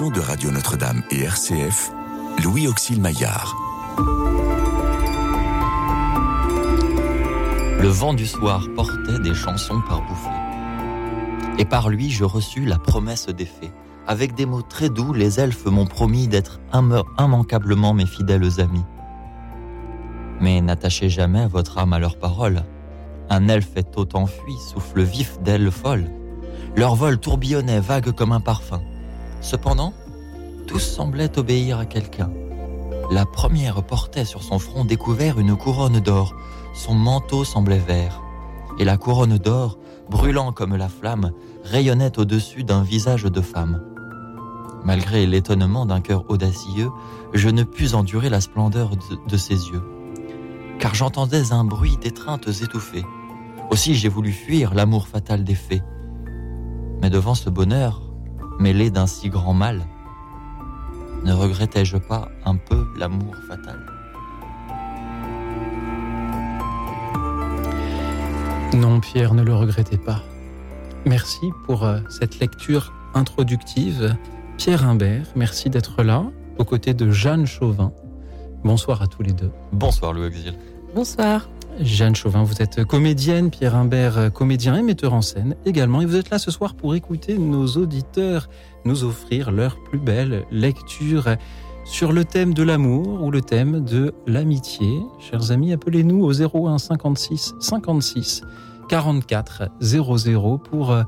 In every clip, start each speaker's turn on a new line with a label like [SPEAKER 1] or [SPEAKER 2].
[SPEAKER 1] de Radio Notre-Dame et RCF, Louis Auxil Maillard.
[SPEAKER 2] Le vent du soir portait des chansons par bouffées. Et par lui, je reçus la promesse des fées. Avec des mots très doux, les elfes m'ont promis d'être immanquablement mes fidèles amis. Mais n'attachez jamais votre âme à leurs paroles. Un elfe est autant fui, souffle vif d'ailes folles. Leur vol tourbillonnait vague comme un parfum. Cependant, tous semblaient obéir à quelqu'un. La première portait sur son front découvert une couronne d'or. Son manteau semblait vert. Et la couronne d'or, brûlant comme la flamme, rayonnait au-dessus d'un visage de femme. Malgré l'étonnement d'un cœur audacieux, je ne pus endurer la splendeur de, ses yeux, car j'entendais un bruit d'étreintes étouffées. Aussi j'ai voulu fuir l'amour fatal des fées. Mais devant ce bonheur, mêlé d'un si grand mal, ne regrettais-je pas un peu l'amour fatal?
[SPEAKER 3] Non, Pierre, ne le regrettez pas. Merci pour euh, cette lecture introductive. Pierre Imbert, merci d'être là, aux côtés de Jeanne Chauvin. Bonsoir à tous les deux.
[SPEAKER 2] Bonsoir Louis Exil.
[SPEAKER 4] Bonsoir.
[SPEAKER 3] Jeanne Chauvin, vous êtes comédienne, Pierre Imbert, euh, comédien et metteur en scène également. Et vous êtes là ce soir pour écouter nos auditeurs nous offrir leur plus belle lecture sur le thème de l'amour ou le thème de l'amitié. Chers amis, appelez-nous au 01 56 56 44 00 pour euh,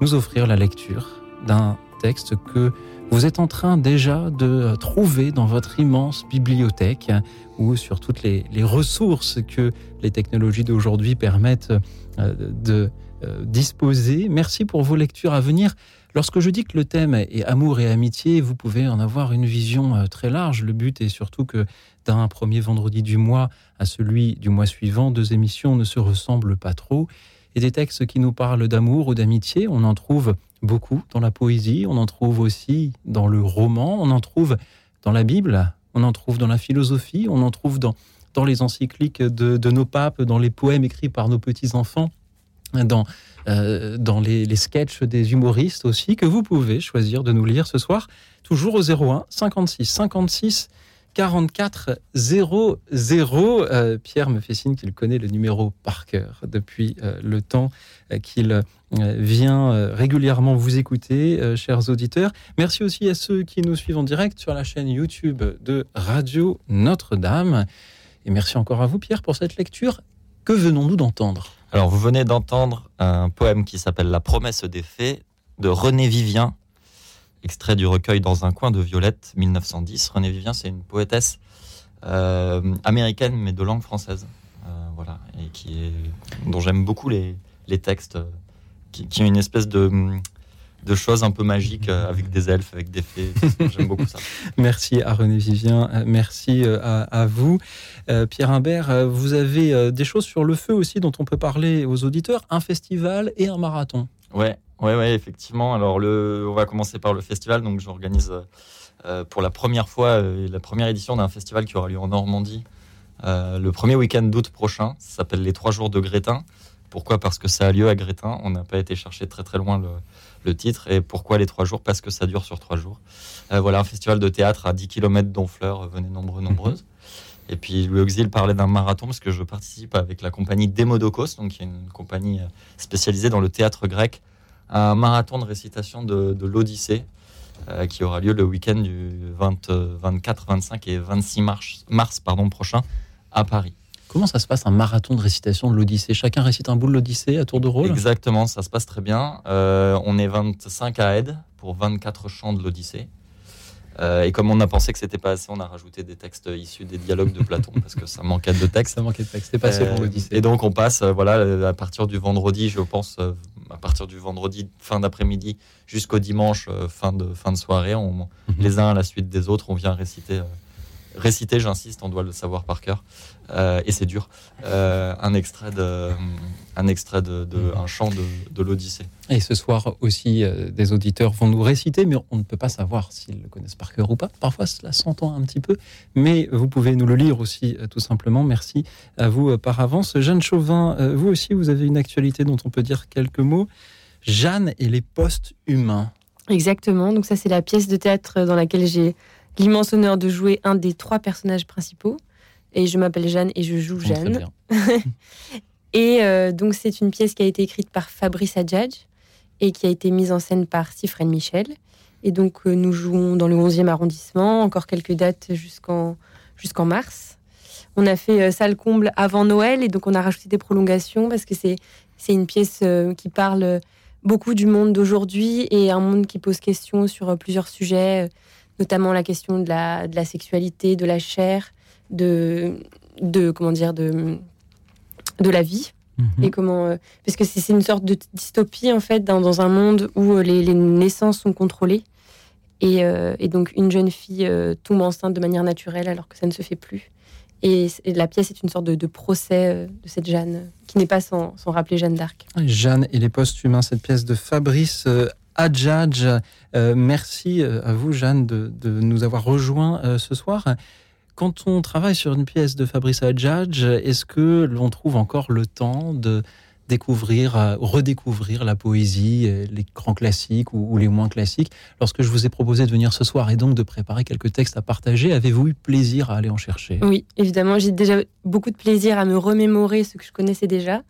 [SPEAKER 3] nous offrir la lecture d'un texte que vous êtes en train déjà de trouver dans votre immense bibliothèque ou sur toutes les, les ressources que les technologies d'aujourd'hui permettent euh, de euh, disposer. Merci pour vos lectures à venir. Lorsque je dis que le thème est amour et amitié, vous pouvez en avoir une vision euh, très large. Le but est surtout que d'un premier vendredi du mois à celui du mois suivant, deux émissions ne se ressemblent pas trop. Et des textes qui nous parlent d'amour ou d'amitié, on en trouve beaucoup dans la poésie, on en trouve aussi dans le roman, on en trouve dans la Bible, on en trouve dans la philosophie, on en trouve dans, dans les encycliques de, nos papes, dans les poèmes écrits par nos petits-enfants, dans, euh, dans les, sketchs des humoristes aussi, que vous pouvez choisir de nous lire ce soir, toujours au 01 56 56 44 00. Euh, Pierre me fait signe qu'il connaît le numéro par cœur depuis euh, le temps euh, qu'il vient régulièrement vous écouter, chers auditeurs. Merci aussi à ceux qui nous suivent en direct sur la chaîne YouTube de Radio Notre-Dame. Et merci encore à vous, Pierre, pour cette lecture. Que venons-nous d'entendre?
[SPEAKER 2] Alors, vous venez d'entendre un poème qui s'appelle La promesse des fées de René Vivien, extrait du recueil Dans un coin de Violette, 1910. René Vivien, c'est une poétesse euh, américaine, mais de langue française. Euh, voilà, et qui est, dont j'aime beaucoup les, textes, euh, qui, qui ont une espèce de, de choses un peu magiques euh, avec des elfes, avec des fées. J'aime beaucoup ça.
[SPEAKER 3] Merci à René Vivien, euh, merci euh, à, à vous. Euh, Pierre Imbert, vous avez des choses sur le feu aussi dont on peut parler aux auditeurs, un festival et un marathon.
[SPEAKER 2] Ouais, ouais, ouais, effectivement. Alors, le, on va commencer par le festival. Donc, j'organise euh, pour la première fois euh, la première édition d'un festival qui aura lieu en Normandie le premier week-end d'août prochain. Ça s'appelle les Trois Jours de Grétin. Pourquoi? Parce que ça a lieu à Grétin. On n'a pas été chercher très très loin le, le titre. Et pourquoi les trois jours? Parce que ça dure sur trois jours. Euh, voilà, un festival de théâtre à 10 km d'Honfleur. Venez nombreux, nombreuses. Et puis Louis Auxil parlait d'un marathon parce que je participe avec la compagnie Demodokos, donc qui est une compagnie euh, spécialisée dans le théâtre grec, à un marathon de récitation de, de l'Odyssée euh, qui aura lieu le week-end du 20, euh, 24, 25 et 26 mars, mars pardon, prochain à Paris.
[SPEAKER 3] Comment ça se passe un marathon de récitation de l'Odyssée? Chacun récite un bout de l'Odyssée à tour de rôle?
[SPEAKER 2] Exactement, ça se passe très bien. Euh, on est 25 à aide pour 24 chants de l'Odyssée. Euh, et comme on a pensé que c'était pas assez, on a rajouté des textes issus des dialogues de Platon parce que ça manquait de texte.
[SPEAKER 3] Ça manquait de texte, c'était pas assez
[SPEAKER 2] Euh,
[SPEAKER 3] pour l'Odyssée.
[SPEAKER 2] Et donc on passe, voilà, à partir du vendredi, je pense, à partir du vendredi fin d'après-midi jusqu'au dimanche fin de fin de soirée, on,
[SPEAKER 3] Mhm.
[SPEAKER 2] les uns à la suite des autres, on vient réciter, euh, réciter, j'insiste, on doit le savoir par cœur, et c'est dur, euh, un extrait de, un extrait de, de- un chant de, de l'Odyssée.
[SPEAKER 3] Et ce soir aussi, euh, des auditeurs vont nous réciter, mais on ne peut pas savoir s'ils le connaissent par cœur ou pas. Parfois, cela s'entend un petit peu, mais vous pouvez nous le lire aussi, euh, tout simplement. Merci à vous euh, par avance. Jeanne Chauvin, euh, vous aussi, vous avez une actualité dont on peut dire quelques mots. Jeanne et les postes humains.
[SPEAKER 4] Exactement. Donc ça, c'est la pièce de théâtre dans laquelle j'ai l'immense honneur de jouer un des trois personnages principaux. Et je m'appelle Jeanne et je joue Jeanne. et euh, donc c'est une pièce qui a été écrite par Fabrice Adjadj et qui a été mise en scène par Sifren Michel. Et donc euh, nous jouons dans le 11e arrondissement, encore quelques dates jusqu'en jusqu'en mars. On a fait euh, salle comble avant Noël et donc on a rajouté des prolongations parce que c'est une pièce qui parle beaucoup du monde d'aujourd'hui et un monde qui pose question sur plusieurs sujets, notamment la question de la, de la sexualité, de la chair, de, de comment dire, de, de la vie. Mhm. Et comment, euh, parce que c'est une sorte de dystopie en fait dans, dans un monde où euh, les, les, naissances sont contrôlées et, euh, et, donc une jeune fille tombe enceinte de manière naturelle alors que ça ne se fait plus. Et, la pièce est une sorte de, de procès de cette Jeanne qui n'est pas sans, sans, rappeler Jeanne d'Arc.
[SPEAKER 3] Jeanne et les post-humains, cette pièce de Fabrice Adjadj. merci à vous Jeanne de, de nous avoir rejoints ce soir. Quand on travaille sur une pièce de Fabrice Adjadj, est-ce que l'on trouve encore le temps de découvrir, euh, redécouvrir la poésie, euh, les grands classiques ou, les moins classiques Lorsque je vous ai proposé de venir ce soir et donc de préparer quelques textes à partager, avez-vous eu plaisir à aller en chercher?
[SPEAKER 4] Oui, évidemment, j'ai déjà beaucoup de plaisir à me remémorer ce que je connaissais déjà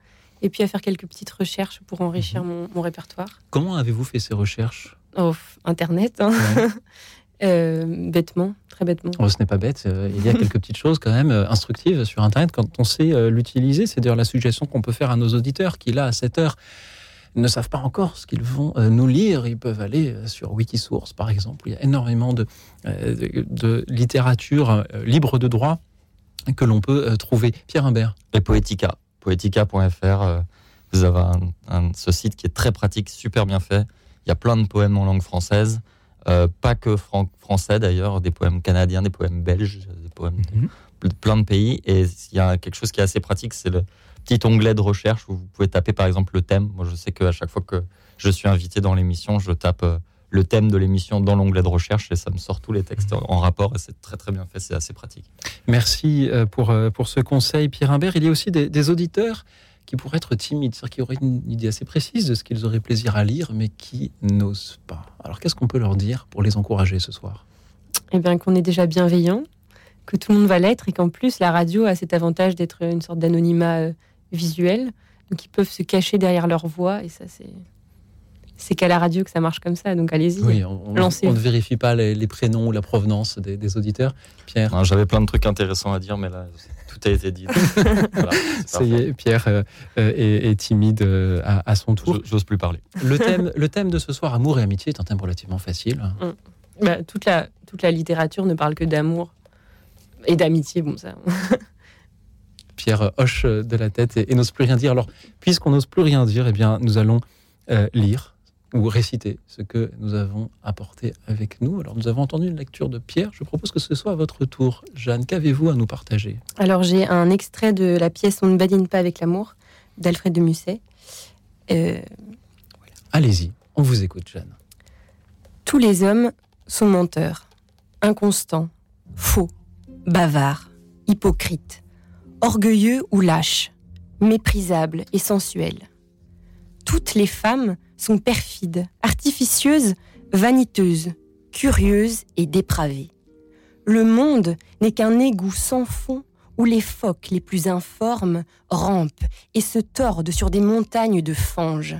[SPEAKER 4] et puis à faire quelques petites recherches pour enrichir mhm. mon, répertoire.
[SPEAKER 3] Comment avez-vous fait ces recherches?
[SPEAKER 4] Oh, Internet. Hein. Euh, bêtement, très bêtement.
[SPEAKER 3] Oh, ce n'est pas bête. Euh, il y a quelques petites choses quand même euh, instructives sur Internet quand on sait l'utiliser. C'est d'ailleurs la suggestion qu'on peut faire à nos auditeurs qui, là, à cette heure, ne savent pas encore ce qu'ils vont nous lire. Ils peuvent aller sur Wikisource, par exemple. Il y a énormément de, de, littérature libre de droit que l'on peut trouver. Pierre Imbert.
[SPEAKER 2] Et Poetica. Poetica.fr. vous avez un, ce site qui est très pratique, super bien fait. Il y a plein de poèmes en langue française. Euh, pas que français d'ailleurs, des poèmes canadiens, des poèmes belges, des poèmes de, plein de pays. Et il y a quelque chose qui est assez pratique, c'est le petit onglet de recherche où vous pouvez taper par exemple le thème. Moi, je sais qu'à chaque fois que je suis invité dans l'émission, je tape euh, le thème de l'émission dans l'onglet de recherche et ça me sort tous les textes en rapport et c'est très très bien fait, c'est assez pratique.
[SPEAKER 3] Merci euh, pour, pour ce conseil Pierre Imbert. Il y a aussi des, des auditeurs qui pourraient être timides, c'est-à-dire qui auraient une idée assez précise de ce qu'ils auraient plaisir à lire, mais qui n'osent pas. Alors qu'est-ce qu'on peut leur dire pour les encourager ce soir?
[SPEAKER 4] Eh bien qu'on est déjà bienveillant, que tout le monde va l'être, et qu'en plus la radio a cet avantage d'être une sorte d'anonymat euh, visuel, donc ils peuvent se cacher derrière leur voix, et ça c'est c'est qu'à la radio que ça marche comme ça, donc allez-y.
[SPEAKER 3] Oui, on, ne vérifie pas les, prénoms ou la provenance des, auditeurs. Pierre?
[SPEAKER 2] J'avais plein de trucs intéressants à dire, mais là, tout a été dit.
[SPEAKER 3] ça y est, Pierre euh, euh, est, timide euh, à, son tour.
[SPEAKER 2] J'ose plus parler.
[SPEAKER 3] Le thème, le thème de ce soir, amour et amitié, est un thème relativement facile.
[SPEAKER 4] Mm. Bah, toute, la, toute la littérature ne parle que d'amour et d'amitié, bon ça.
[SPEAKER 3] Pierre hoche de la tête et, n'ose plus rien dire. Alors, puisqu'on n'ose plus rien dire, eh bien, nous allons lire ou réciter ce que nous avons apporté avec nous. Alors, nous avons entendu une lecture de Pierre. Je propose que ce soit à votre tour. Jeanne, qu'avez-vous à nous partager?
[SPEAKER 4] Alors, j'ai un extrait de la pièce On ne badine pas avec l'amour d'Alfred de Musset.
[SPEAKER 3] Euh, Allez-y, on vous écoute, Jeanne.
[SPEAKER 4] Tous les hommes sont menteurs, inconstants, faux, bavards, hypocrites, orgueilleux ou lâches, méprisables et sensuels. Toutes les femmes sont perfides, artificieuses, vaniteuses, curieuses et dépravées. Le monde n'est qu'un égout sans fond où les phoques les plus informes rampent et se tordent sur des montagnes de fange.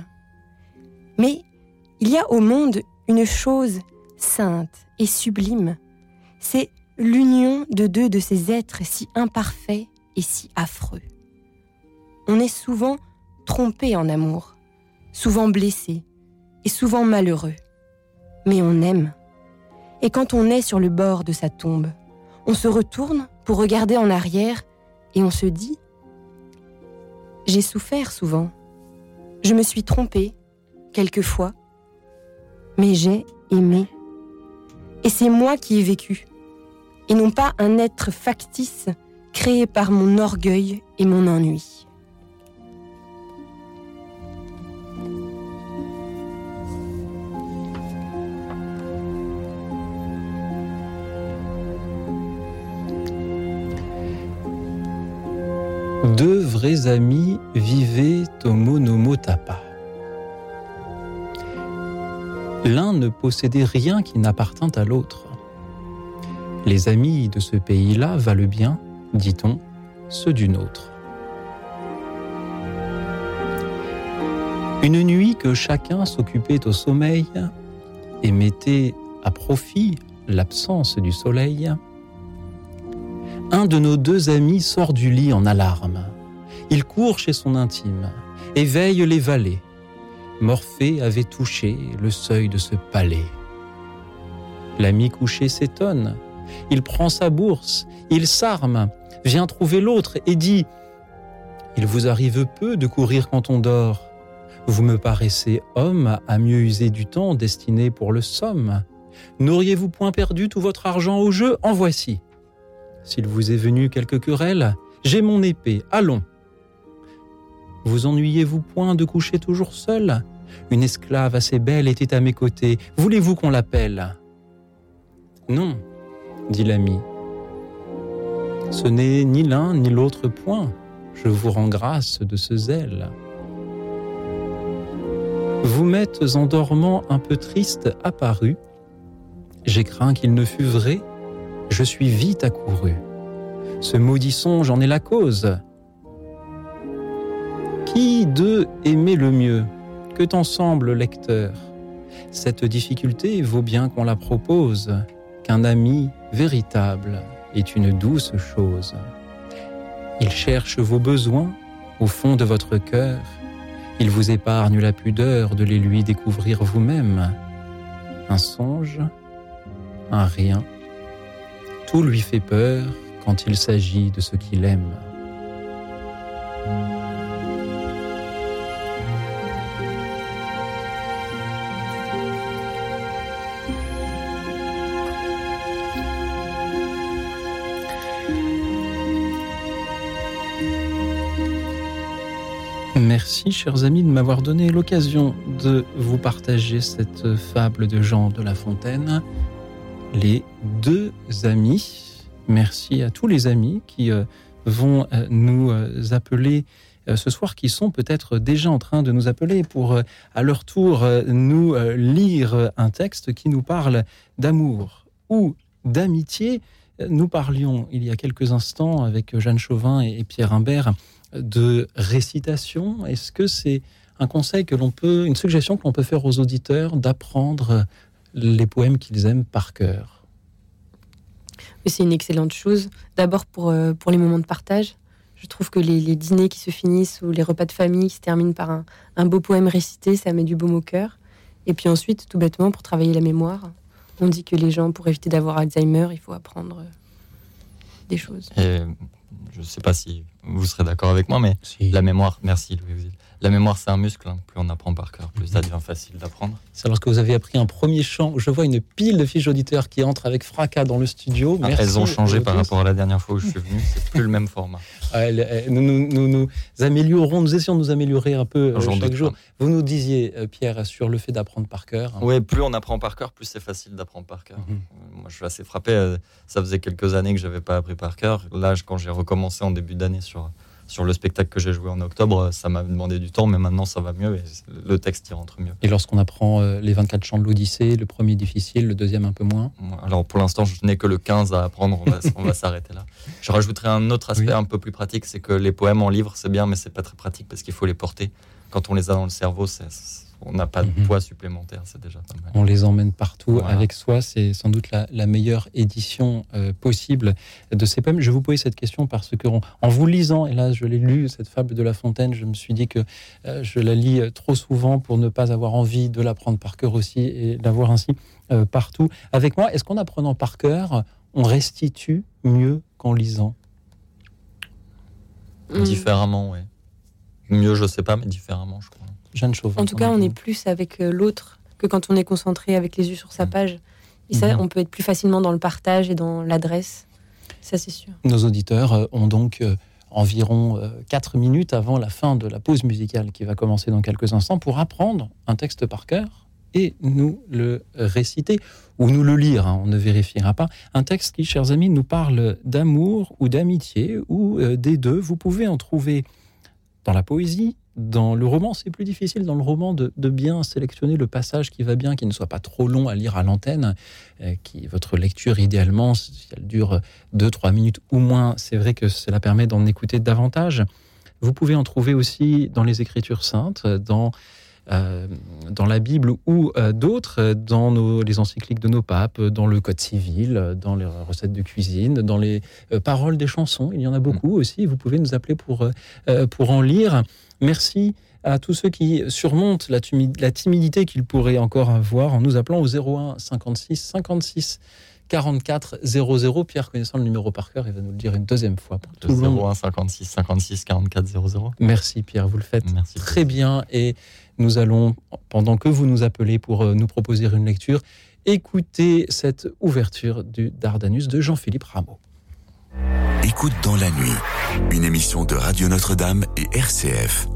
[SPEAKER 4] Mais il y a au monde une chose sainte et sublime, c'est l'union de deux de ces êtres si imparfaits et si affreux. On est souvent trompé en amour, souvent blessé et souvent malheureux. Mais on aime. Et quand on est sur le bord de sa tombe, on se retourne pour regarder en arrière et on se dit ⁇ J'ai souffert souvent, je me suis trompé, quelquefois, mais j'ai aimé. Et c'est moi qui ai vécu, et non pas un être factice créé par mon orgueil et mon ennui.
[SPEAKER 3] Deux vrais amis vivaient au Monomotapa. L'un ne possédait rien qui n'appartint à l'autre. Les amis de ce pays-là valent bien, dit-on, ceux d'une autre. Une nuit que chacun s'occupait au sommeil et mettait à profit l'absence du soleil, un de nos deux amis sort du lit en alarme. Il court chez son intime, éveille les valets. Morphée avait touché le seuil de ce palais. L'ami couché s'étonne. Il prend sa bourse, il s'arme, vient trouver l'autre et dit Il vous arrive peu de courir quand on dort. Vous me paraissez homme à mieux user du temps destiné pour le somme. N'auriez-vous point perdu tout votre argent au jeu? En voici. S'il vous est venu quelque querelle, j'ai mon épée, allons. Vous ennuyez-vous point de coucher toujours seul? Une esclave assez belle était à mes côtés, voulez-vous qu'on l'appelle? Non, dit l'ami. Ce n'est ni l'un ni l'autre point, je vous rends grâce de ce zèle. Vous m'êtes en dormant un peu triste apparu, j'ai craint qu'il ne fût vrai, je suis vite accouru. Ce maudit songe en est la cause. Qui d'eux aimait le mieux Que t'en semble, lecteur? Cette difficulté vaut bien qu'on la propose, qu'un ami véritable est une douce chose. Il cherche vos besoins au fond de votre cœur. Il vous épargne la pudeur de les lui découvrir vous-même. Un songe, un rien, tout lui fait peur quand il s'agit de ce qu'il aime. Merci, chers amis, de m'avoir donné l'occasion de vous partager cette fable de Jean de La Fontaine, Les deux amis. Merci à tous les amis qui euh, vont euh, nous euh, appeler ce soir, qui sont peut-être déjà en train de nous appeler pour, à leur tour, nous lire un texte qui nous parle d'amour ou d'amitié. Nous parlions il y a quelques instants avec Jeanne Chauvin et Pierre Imbert de récitation. Est-ce que c'est un conseil que l'on peut, une suggestion que l'on peut faire aux auditeurs d'apprendre les poèmes qu'ils aiment par cœur
[SPEAKER 4] C'est une excellente chose. D'abord pour, euh, pour les moments de partage. Je trouve que les, dîners qui se finissent ou les repas de famille qui se terminent par un, un beau poème récité, ça met du baume au cœur. Et puis ensuite, tout bêtement, pour travailler la mémoire, on dit que les gens, pour éviter d'avoir Alzheimer, il faut apprendre des choses.
[SPEAKER 2] Et je ne sais pas si vous serez d'accord avec moi, mais la mémoire, merci Louis la mémoire, c'est un muscle. Hein. Plus on apprend par cœur, plus ça devient facile d'apprendre.
[SPEAKER 3] C'est lorsque vous avez appris un premier chant. Je vois une pile de fiches auditeurs qui entrent avec fracas dans le studio.
[SPEAKER 2] Ah, elles ont changé par rapport à la dernière fois où je suis venu. C'est plus le même format.
[SPEAKER 3] Ah, nous, nous, nous, améliorons, nous essayons de nous améliorer un peu euh, chaque jour. Vous nous disiez, euh, Pierre, sur le fait d'apprendre par cœur.
[SPEAKER 2] Hein. Oui, plus on apprend par cœur, plus c'est facile d'apprendre par cœur. Mhm. Moi, je suis assez frappé. Ça faisait quelques années que j'avais pas appris par cœur. Là, quand j'ai recommencé en début d'année sur sur le spectacle que j'ai joué en octobre, ça m'a demandé du temps, mais maintenant ça va mieux et le texte y rentre mieux.
[SPEAKER 3] Et lorsqu'on apprend euh, les 24 chants de l'Odyssée, le premier difficile, le deuxième un peu moins?
[SPEAKER 2] Alors pour l'instant, je n'ai que le 15 à apprendre, on va, s'arrêter là. Je rajouterai un autre aspect un peu plus pratique, c'est que les poèmes en livre, c'est bien, mais c'est pas très pratique parce qu'il faut les porter. Quand on les a dans le cerveau, c'est on n'a pas de mhm. poids supplémentaire, c'est déjà pas mal.
[SPEAKER 3] On les emmène partout avec soi, c'est sans doute la, meilleure édition euh, possible de ces poèmes. Je vous posais cette question parce que en vous lisant, et là je l'ai lu, cette fable de La Fontaine, je me suis dit que euh, je la lis euh, trop souvent pour ne pas avoir envie de l'apprendre par cœur aussi et l'avoir ainsi partout avec moi. Est-ce qu'en apprenant par cœur, on restitue mieux qu'en lisant?
[SPEAKER 2] Différemment, oui. Mieux, je sais pas, mais différemment, je crois.
[SPEAKER 4] En tout cas, on est plus avec euh, l'autre que quand on est concentré avec les yeux sur sa mm. page. Et ça, mm-hmm. on peut être plus facilement dans le partage et dans l'adresse. Ça, c'est sûr.
[SPEAKER 3] Nos auditeurs euh, ont donc euh, environ 4 minutes avant la fin de la pause musicale qui va commencer dans quelques instants pour apprendre un texte par cœur et nous le réciter ou nous le lire, hein, on ne vérifiera pas. Un texte qui, chers amis, nous parle d'amour ou d'amitié ou des deux. Vous pouvez en trouver dans la poésie, dans le roman, c'est plus difficile dans le roman de, bien sélectionner le passage qui va bien, qui ne soit pas trop long à lire à l'antenne, euh, qui votre lecture idéalement, si elle dure 2-3 minutes ou moins, c'est vrai que cela permet d'en écouter davantage. Vous pouvez en trouver aussi dans les Écritures saintes, dans dans la Bible ou euh, d'autres, dans nos, les encycliques de nos papes, dans le Code civil, dans les recettes de cuisine, dans les paroles des chansons. Il y en a beaucoup mm. aussi. Vous pouvez nous appeler pour, pour en lire. Merci à tous ceux qui surmontent la, timidité qu'ils pourraient encore avoir en nous appelant au 01 56 56 44 00. Pierre, connaissant le numéro par cœur, il va nous le dire une deuxième fois.
[SPEAKER 2] Pour tout le 01 56 56 44 00.
[SPEAKER 3] Merci Pierre, vous le faites très bien et nous allons, pendant que vous nous appelez pour euh, nous proposer une lecture, écouter cette ouverture du Dardanus de Jean-Philippe Rameau.
[SPEAKER 1] Écoute dans la nuit, une émission de Radio Notre-Dame et RCF.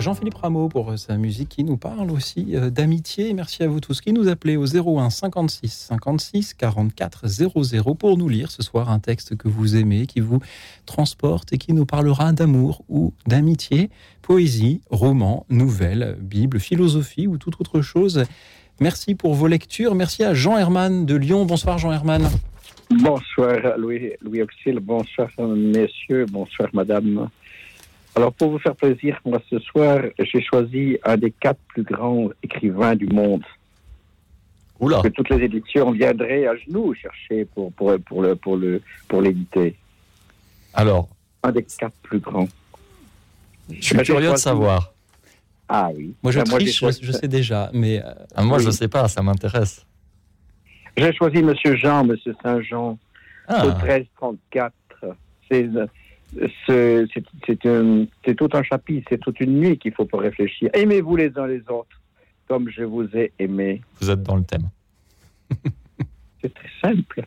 [SPEAKER 3] Jean-Philippe Rameau pour sa musique qui nous parle aussi euh, d'amitié. Merci à vous tous qui nous appelez au 01 56 56 44 00 pour nous lire ce soir un texte que vous aimez, qui vous transporte et qui nous parlera d'amour ou d'amitié, poésie, roman, nouvelle, Bible, philosophie ou toute autre chose. Merci pour vos lectures. Merci à Jean Herman de Lyon. Bonsoir Jean Herman.
[SPEAKER 5] Bonsoir Louis, Louis Auxil, bonsoir messieurs, bonsoir madame. Alors pour vous faire plaisir, moi ce soir, j'ai choisi un des quatre plus grands écrivains du monde.
[SPEAKER 2] Oula.
[SPEAKER 5] Que toutes les éditions viendraient à genoux chercher pour, pour, pour, le, pour, le, pour l'éditer.
[SPEAKER 2] Alors,
[SPEAKER 5] Un des quatre plus grands.
[SPEAKER 2] je suis curieux de savoir.
[SPEAKER 5] Ah oui.
[SPEAKER 3] Moi je
[SPEAKER 5] Ben, moi,
[SPEAKER 3] triche, je, sais déjà, mais euh,
[SPEAKER 2] Ah, moi, je
[SPEAKER 5] Oui.
[SPEAKER 2] sais pas, ça m'intéresse.
[SPEAKER 5] J'ai choisi Monsieur Jean, Monsieur Saint-Jean, au
[SPEAKER 2] Ah,
[SPEAKER 5] 1334. C'est, c'est, tout un chapitre, c'est toute une nuit qu'il faut pour réfléchir. Aimez-vous les uns les autres comme je vous ai aimé.
[SPEAKER 2] vous êtes dans le thème.
[SPEAKER 5] C'est très simple.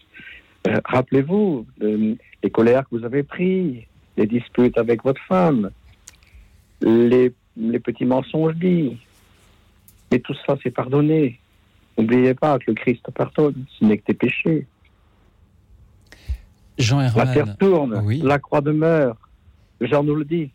[SPEAKER 5] Euh, rappelez-vous euh, les colères que vous avez prises, les disputes avec votre femme, les, les petits mensonges dits. Mais tout ça, c'est pardonné. N'oubliez pas que le Christ pardonne, ce n'est que tes péchés.
[SPEAKER 3] Jean
[SPEAKER 5] La terre
[SPEAKER 3] Herman,
[SPEAKER 5] tourne,
[SPEAKER 3] oui.
[SPEAKER 5] la croix demeure. Jean nous le dit.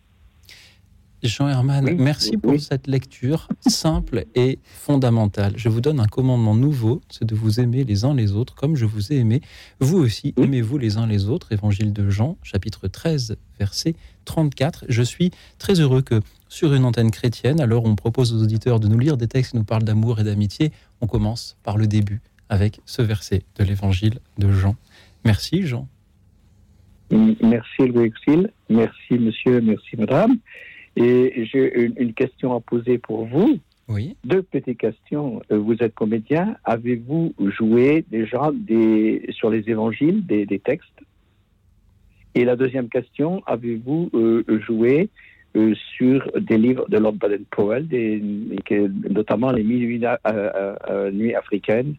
[SPEAKER 3] Jean Herman,
[SPEAKER 5] Oui,
[SPEAKER 3] merci
[SPEAKER 5] oui,
[SPEAKER 3] pour cette lecture simple et fondamentale. Je vous donne un commandement nouveau, c'est de vous aimer les uns les autres comme je vous ai aimé. Vous aussi, aimez-vous les uns les autres. Évangile de Jean, chapitre 13, verset 34. Je suis très heureux que sur une antenne chrétienne, alors on propose aux auditeurs de nous lire des textes qui nous parlent d'amour et d'amitié. On commence par le début avec ce verset de l'Évangile de Jean. Merci Jean.
[SPEAKER 5] Merci Louis Auxil, merci monsieur, merci madame. Et j'ai une, une question à poser pour vous.
[SPEAKER 3] Oui.
[SPEAKER 5] Deux petites questions. Euh, Vous êtes comédien. Avez-vous joué déjà des, sur les évangiles des, des textes? Et la deuxième question, avez-vous euh, joué euh, sur des livres de Lord Baden-Powell, notamment les Mille Nuits, euh, euh, euh, Nuits africaines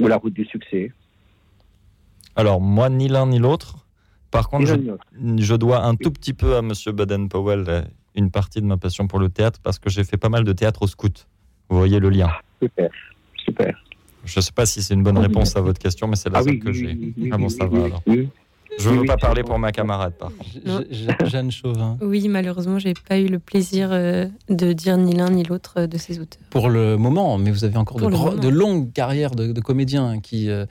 [SPEAKER 5] ou La Route du Succès?
[SPEAKER 2] Alors, moi, ni l'un ni l'autre. Par contre, je, dois un tout petit peu à Monsieur Baden-Powell euh, une partie de ma passion pour le théâtre parce que j'ai fait pas mal de théâtre au scout. Vous voyez le lien.
[SPEAKER 5] Super, super.
[SPEAKER 2] Je ne sais pas si c'est une bonne réponse à votre question, mais c'est la
[SPEAKER 5] Ah
[SPEAKER 2] seule
[SPEAKER 5] oui,
[SPEAKER 2] que
[SPEAKER 5] oui,
[SPEAKER 2] j'ai.
[SPEAKER 5] oui, oui,
[SPEAKER 2] Ah bon, ça va
[SPEAKER 5] oui,
[SPEAKER 2] alors.
[SPEAKER 5] oui.
[SPEAKER 2] Je ne veux
[SPEAKER 5] oui,
[SPEAKER 2] pas parler pour ma camarade, par contre.
[SPEAKER 4] Non.
[SPEAKER 3] Je- je- Jeanne Chauvin.
[SPEAKER 4] Oui, malheureusement, j'ai pas eu le plaisir euh, de dire ni l'un ni l'autre euh, de ces auteurs.
[SPEAKER 3] pour le moment, mais vous avez encore de, gros- longues carrières de, de comédiens qui euh,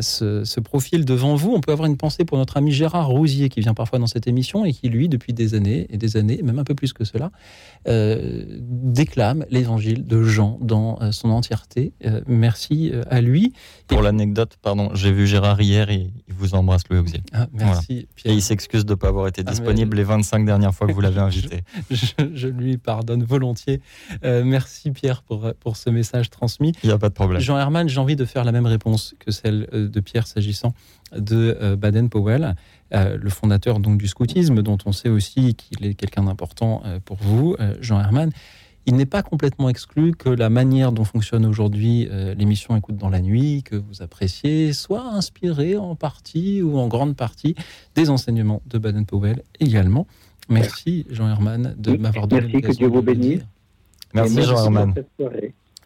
[SPEAKER 3] se, se profilent devant vous. On peut avoir une pensée pour notre ami Gérard Rousier qui vient parfois dans cette émission et qui, lui, depuis des années et des années, même un peu plus que cela, euh, déclame l'évangile de Jean dans euh, son entièreté. Euh, merci euh, à lui.
[SPEAKER 2] Pour l'anecdote, pardon, j'ai vu Gérard hier et il vous embrasse, Louis Auxiel.
[SPEAKER 3] Ah, merci,
[SPEAKER 2] Et
[SPEAKER 3] Pierre.
[SPEAKER 2] il s'excuse de ne pas avoir été
[SPEAKER 3] Ah, mais-
[SPEAKER 2] disponible les 25 dernières fois que vous l'avez invité.
[SPEAKER 3] Je, je lui pardonne volontiers. Euh, merci, Pierre, pour, pour ce message transmis.
[SPEAKER 2] Il n'y a pas de problème.
[SPEAKER 3] Jean Herman, j'ai envie de faire la même réponse que celle euh, de Pierre s'agissant de euh, Baden-Powell, euh, le fondateur donc du scoutisme, dont on sait aussi qu'il est quelqu'un d'important pour vous, Jean Herman. Il n'est pas complètement exclu que la manière dont fonctionne aujourd'hui l'émission Écoute dans la nuit, que vous appréciez, soit inspirée en partie ou en grande partie des enseignements de Baden-Powell également. Merci Jean Herman de
[SPEAKER 5] Oui,
[SPEAKER 3] m'avoir donné
[SPEAKER 5] merci, que Dieu vous bénisse.
[SPEAKER 2] Merci,
[SPEAKER 5] Et
[SPEAKER 2] Jean Herman.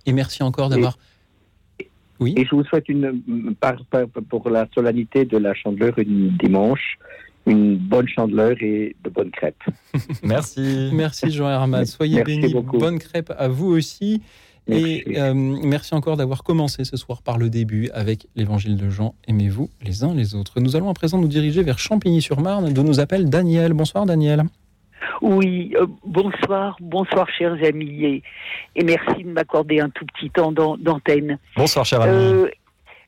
[SPEAKER 3] Et merci encore d'avoir... Oui.
[SPEAKER 5] Et je vous souhaite une, par, par- pour la solennité de la chandeleur une dimanche, une bonne chandeleur et de bonnes crêpes.
[SPEAKER 2] Merci.
[SPEAKER 3] Merci Jean Herman. Soyez
[SPEAKER 5] Merci
[SPEAKER 3] bénis.
[SPEAKER 5] beaucoup.
[SPEAKER 3] Bonne crêpe à vous aussi. Et
[SPEAKER 5] Merci.
[SPEAKER 3] euh, merci encore d'avoir commencé ce soir par le début avec l'évangile de Jean. Aimez-vous les uns les autres. Nous allons à présent nous diriger vers Champigny-sur-Marne, d'où nous appelle Daniel. Bonsoir Daniel.
[SPEAKER 6] Oui, euh, bonsoir, bonsoir chers amis et, et merci de m'accorder un tout petit temps d'an- d'antenne.
[SPEAKER 2] Bonsoir, cher ami.
[SPEAKER 6] Euh,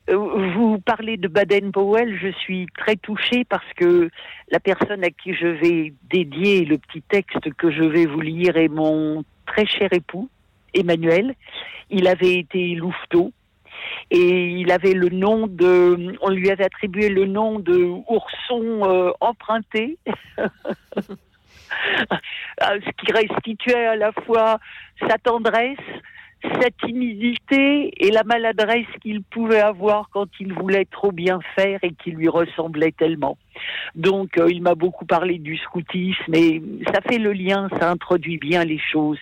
[SPEAKER 6] euh, vous parlez de Baden-Powell, je suis très touchée parce que la personne à qui je vais dédier le petit texte que je vais vous lire est mon très cher époux, Emmanuel. Il avait été louveteau et il avait le nom de, on lui avait attribué le nom de ourson euh, emprunté. Ah, ce qui restituait à la fois sa tendresse, sa timidité et la maladresse qu'il pouvait avoir quand il voulait trop bien faire et qui lui ressemblait tellement. Donc euh, il m'a beaucoup parlé du scoutisme et ça fait le lien, ça introduit bien les choses.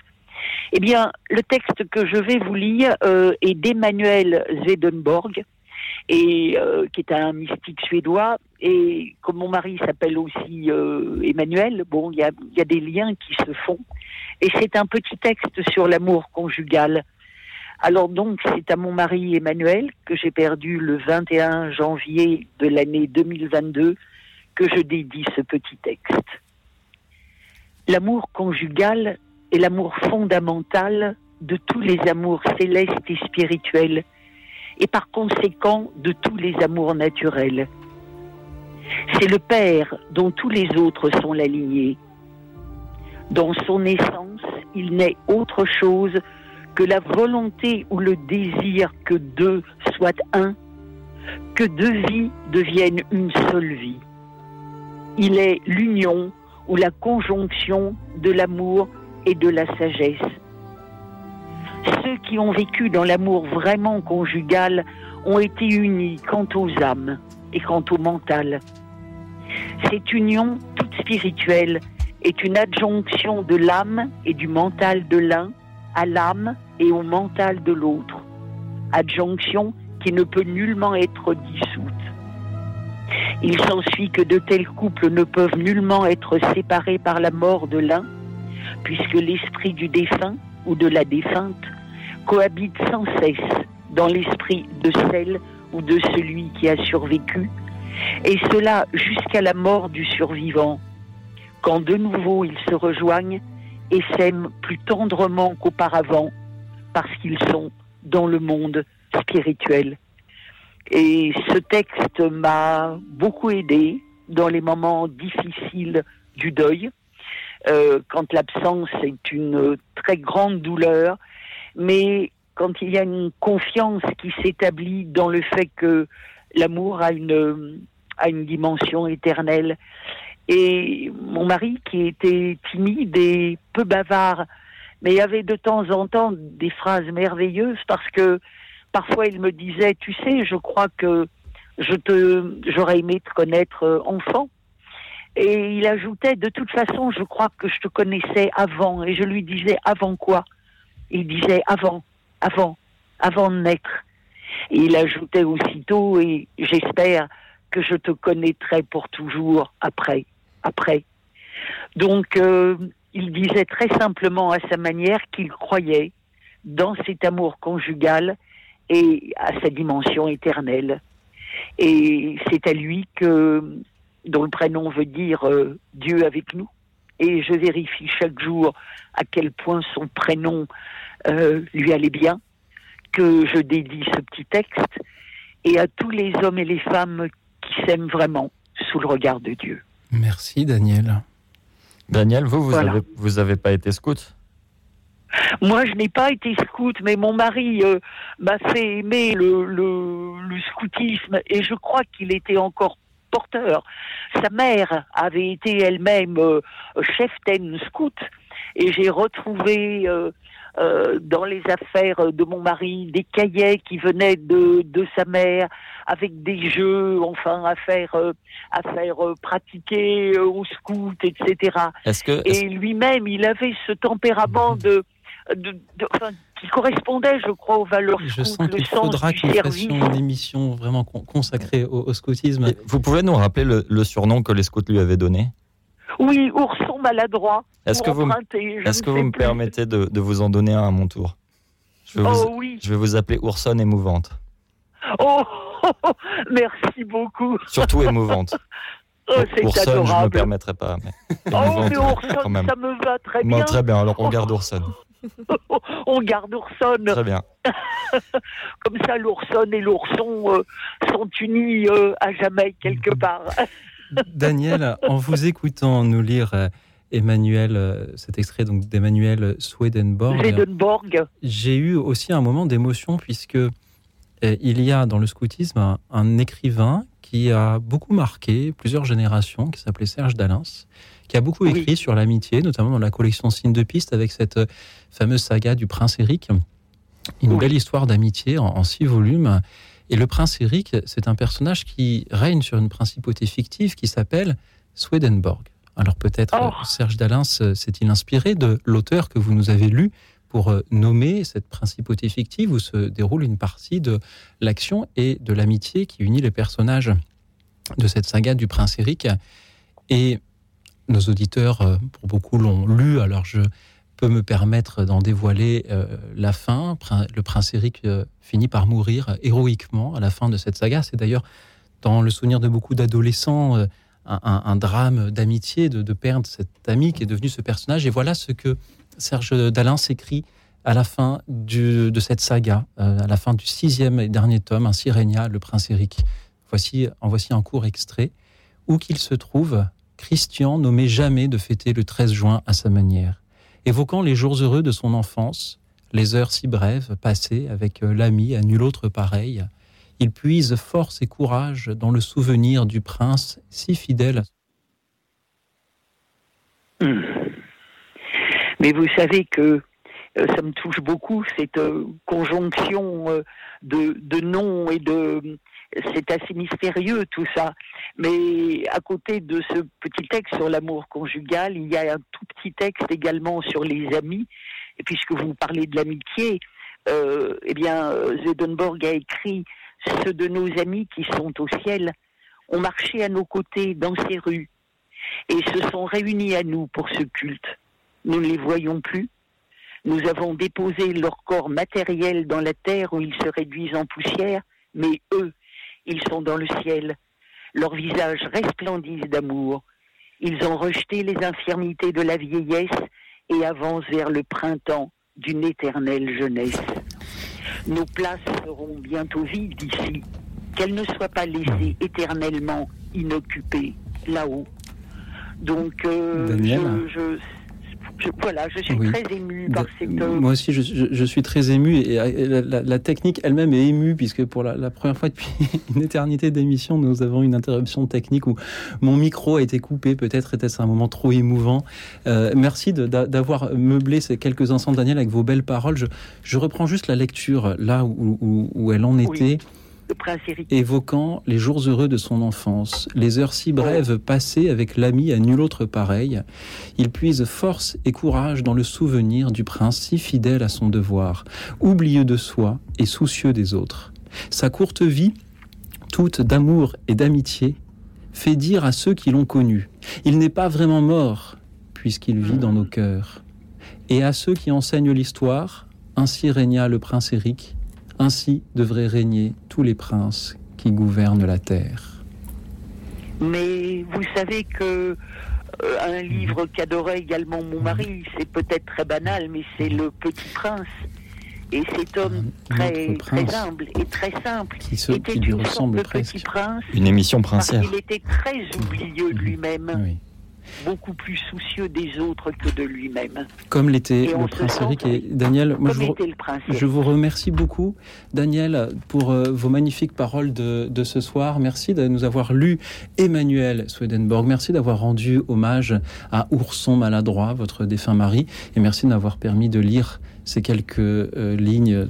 [SPEAKER 6] Eh bien, le texte que je vais vous lire euh, est d'Emmanuel Zedenborg, et euh, qui est un mystique suédois. Et comme mon mari s'appelle aussi Emmanuel, bon, il y y a des liens qui se font. Et c'est un petit texte sur l'amour conjugal. Alors donc, c'est à mon mari Emmanuel, que j'ai perdu le 21 janvier de l'année 2022, que je dédie ce petit texte. L'amour conjugal est l'amour fondamental de tous les amours célestes et spirituels, et par conséquent de tous les amours naturels. C'est le Père dont tous les autres sont la lignée. Dans son essence, il n'est autre chose que la volonté ou le désir que deux soient un, que deux vies deviennent une seule vie. Il est l'union ou la conjonction de l'amour et de la sagesse. Ceux qui ont vécu dans l'amour vraiment conjugal ont été unis quant aux âmes et quant au mental. Cette union toute spirituelle est une adjonction de l'âme et du mental de l'un à l'âme et au mental de l'autre, adjonction qui ne peut nullement être dissoute. Il s'ensuit que de tels couples ne peuvent nullement être séparés par la mort de l'un, puisque l'esprit du défunt ou de la défunte cohabite sans cesse dans l'esprit de celle ou de celui qui a survécu, et cela jusqu'à la mort du survivant, quand de nouveau ils se rejoignent et s'aiment plus tendrement qu'auparavant parce qu'ils sont dans le monde spirituel. Et ce texte m'a beaucoup aidé dans les moments difficiles du deuil, euh, quand l'absence est une très grande douleur, mais quand il y a une confiance qui s'établit dans le fait que l'amour a une, a une dimension éternelle et mon mari, qui était timide et peu bavard, mais avait de temps en temps des phrases merveilleuses parce que parfois il me disait, tu sais, je crois que je te, j'aurais aimé te connaître euh, enfant. Et il ajoutait, de toute façon, je crois que je te connaissais avant. Et je lui disais, avant quoi? Il disait, avant, avant, avant de naître. Et il ajoutait aussitôt, et j'espère que je te connaîtrai pour toujours après après. Donc, euh, il disait très simplement à sa manière qu'il croyait dans cet amour conjugal et à sa dimension éternelle. Et c'est à lui que, dont le prénom veut dire euh, Dieu avec nous. Et je vérifie chaque jour à quel point son prénom euh, lui allait bien, que je dédie ce petit texte, et à tous les hommes et les femmes qui s'aiment vraiment sous le regard de Dieu.
[SPEAKER 3] Merci Daniel.
[SPEAKER 2] Daniel, vous, vous n'avez pas été scout?
[SPEAKER 6] Moi, je n'ai pas été scout, mais mon mari euh, m'a fait aimer le, le, scoutisme et je crois qu'il était encore porteur. Sa mère avait été elle-même euh, chef scout et j'ai retrouvé euh, euh, dans les affaires de mon mari, des cahiers qui venaient de, de sa mère, avec des jeux, enfin, à faire, euh, à faire pratiquer au scout, etc.
[SPEAKER 2] Que,
[SPEAKER 6] Et lui-même, il avait ce tempérament de, de, enfin, qui correspondait, je crois, aux valeurs
[SPEAKER 3] Je sens qu'il faudra qu'on fasse une émission vraiment consacrée au, scoutisme.
[SPEAKER 2] vous pouvez nous rappeler le, le surnom que les scouts lui avaient donné?
[SPEAKER 6] Oui, ourson maladroit.
[SPEAKER 2] Est-ce que vous, est-ce que vous me permettez de, vous en donner un à mon tour? Je vais,
[SPEAKER 6] oh,
[SPEAKER 2] vous,
[SPEAKER 6] oui.
[SPEAKER 2] je vais vous appeler Oursonne émouvante.
[SPEAKER 6] Oh, merci beaucoup.
[SPEAKER 2] Surtout émouvante.
[SPEAKER 6] Oh, c'est
[SPEAKER 2] Oursonne, je ne me permettrai pas. Mais
[SPEAKER 6] oh, mais Oursonne, ça me va très bien.
[SPEAKER 2] très bien, alors on garde Oursonne.
[SPEAKER 6] on garde Oursonne.
[SPEAKER 2] Très bien.
[SPEAKER 6] Comme ça, l'Oursonne et l'ourson euh, sont unis euh, à jamais quelque part.
[SPEAKER 3] Daniel, en vous écoutant nous lire euh, Emmanuel, euh, cet extrait donc d'Emmanuel Swedenborg, j'ai eu aussi un moment d'émotion puisque euh, il y a dans le scoutisme un, écrivain qui a beaucoup marqué plusieurs générations, qui s'appelait Serge Dalins, qui a beaucoup écrit sur l'amitié, notamment dans la collection Signes de piste avec cette fameuse saga du prince Éric. Une belle histoire d'amitié en, six volumes. Et le prince Eric, c'est un personnage qui règne sur une principauté fictive qui s'appelle Swedenborg. Alors peut-être oh. Serge Dalin s'est-il inspiré de l'auteur que vous nous avez lu pour euh, nommer cette principauté fictive où se déroule une partie de l'action et de l'amitié qui unit les personnages de cette saga du prince Eric. Et nos auditeurs, euh, pour beaucoup, l'ont lu, alors je peux me permettre d'en dévoiler euh, la fin. Le prince Eric finit par mourir héroïquement à la fin de cette saga. C'est d'ailleurs dans le souvenir de beaucoup d'adolescents un, drame d'amitié, de, perdre cet ami qui est devenu ce personnage. Et voilà ce que Serge Dalin s'écrit à la fin de cette saga, euh, à la fin du sixième et dernier tome, Ainsi régna le prince Éric. Voici, en voici un court extrait. Où qu'il se trouve, Christian n'omet jamais de fêter le 13 juin à sa manière, évoquant les jours heureux de son enfance, les heures si brèves passées avec euh, l'ami à nul autre pareil. Il puise force et courage dans le souvenir du prince si fidèle.
[SPEAKER 6] Hmm. Mais vous savez que euh, ça me touche beaucoup cette euh, conjonction de, de noms et de c'est assez mystérieux tout ça. Mais à côté de ce petit texte sur l'amour conjugal, il y a un tout petit texte également sur les amis. Et puisque vous parlez de l'amitié, euh, eh bien, Zedenborg a écrit Ceux de nos amis qui sont au ciel ont marché à nos côtés dans ces rues et se sont réunis à nous pour ce culte. Nous ne les voyons plus, nous avons déposé leur corps matériel dans la terre où ils se réduisent en poussière, mais eux, ils sont dans le ciel. Leurs visages resplendissent d'amour. Ils ont rejeté les infirmités de la vieillesse et avancent vers le printemps d'une éternelle jeunesse. Nos places seront bientôt vides ici, qu'elles ne soient pas laissées éternellement inoccupées là-haut. Donc, euh, je, je, voilà, je suis très ému par cette.
[SPEAKER 3] Moi aussi, je, je, suis très ému et la, technique elle-même est émue puisque pour la, première fois depuis une éternité d'émission, nous avons une interruption technique où mon micro a été coupé. Peut-être était-ce un moment trop émouvant. Euh, merci d'avoir meublé ces quelques instants, Daniel, avec vos belles paroles. Je, je reprends juste la lecture là où, où, où elle en était évoquant les jours heureux de son enfance, les heures si brèves passées avec l'ami à nul autre pareil, il puise force et courage dans le souvenir du prince si fidèle à son devoir, oublieux de soi et soucieux des autres. Sa courte vie, toute d'amour et d'amitié, fait dire à ceux qui l'ont connu, il n'est pas vraiment mort, puisqu'il vit dans nos cœurs. Et à ceux qui enseignent l'histoire, ainsi régna le prince Éric, ainsi devraient régner tous les princes qui gouvernent la terre.
[SPEAKER 6] Mais vous savez que euh, un livre qu'adorait également mon mari, c'est peut-être très banal, mais c'est Le Petit Prince. Et cet homme très, très, humble et très simple
[SPEAKER 3] qui, était qui lui ressemble presque. Petit
[SPEAKER 6] Prince.
[SPEAKER 2] Une émission princière.
[SPEAKER 6] Il était très oublieux de lui-même beaucoup plus soucieux des autres que de lui-même.
[SPEAKER 3] Comme l'était le prince Eric et Daniel. Moi, je, vous, je, vous, remercie beaucoup, Daniel, pour euh, vos magnifiques paroles de, de, ce soir. Merci de nous avoir lu Emmanuel Swedenborg. Merci d'avoir rendu hommage à Ourson Maladroit, votre défunt mari. Et merci de m'avoir permis de lire ces quelques euh, lignes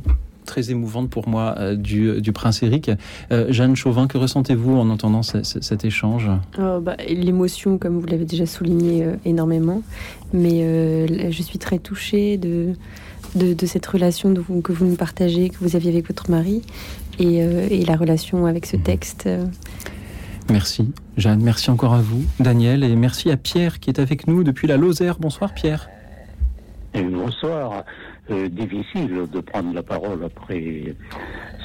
[SPEAKER 3] très émouvante pour moi euh, du, du, prince Éric. Euh, Jeanne Chauvin, que ressentez-vous en entendant cet échange?
[SPEAKER 4] Oh, bah, L'émotion, comme vous l'avez déjà souligné, euh, énormément. Mais je suis très touchée de, de, cette relation que vous nous partagez, que vous aviez avec votre mari, et, et la relation avec ce mhm. texte.
[SPEAKER 3] Merci, Jeanne. Merci encore à vous, Daniel, et merci à Pierre qui est avec nous depuis la Lozère. Bonsoir, Pierre.
[SPEAKER 7] bonsoir. Euh, difficile de prendre la parole après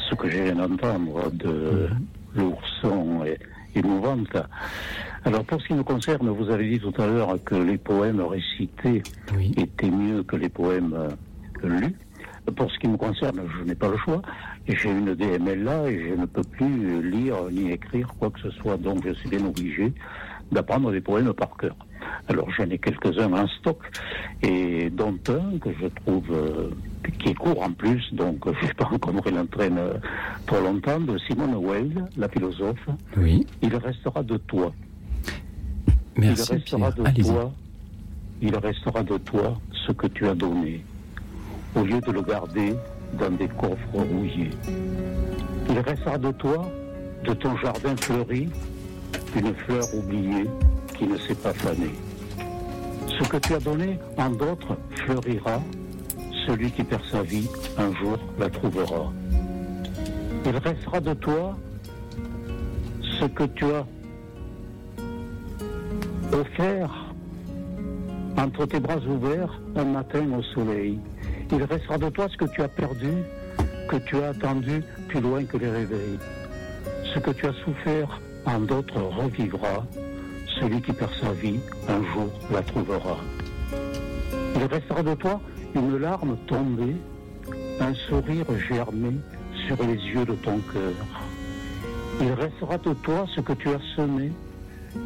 [SPEAKER 7] ce que j'ai viens d'entendre de mhm. l'ourson émouvante. Alors pour ce qui me concerne, vous avez dit tout à l'heure que les poèmes récités étaient mieux que les poèmes euh, lus. Pour ce qui me concerne, je n'ai pas le choix. J'ai une DML là et je ne peux plus lire ni écrire quoi que ce soit. Donc je suis bien obligé d'apprendre des poèmes par cœur. Alors j'en ai quelques-uns en stock, et dont un que je trouve euh, qui est court en plus, donc je sais pas encore l'entraîne euh, trop longtemps, de Simone Weil, la philosophe.
[SPEAKER 3] Oui.
[SPEAKER 7] Il restera de toi.
[SPEAKER 3] Merci,
[SPEAKER 7] il restera de toi. Il restera de toi ce que tu as donné. Au lieu de le garder, dans des coffres rouillés. Il restera de toi, de ton jardin fleuri, une fleur oubliée qui ne s'est pas fanée. Ce que tu as donné en d'autres fleurira, celui qui perd sa vie un jour la trouvera. Il restera de toi ce que tu as offert entre tes bras ouverts un matin au soleil. Il restera de toi ce que tu as perdu, que tu as attendu plus loin que les réveils. Ce que tu as souffert en d'autres revivra. Celui qui perd sa vie un jour la trouvera. Il restera de toi une larme tombée, un sourire germé sur les yeux de ton cœur. Il restera de toi ce que tu as semé,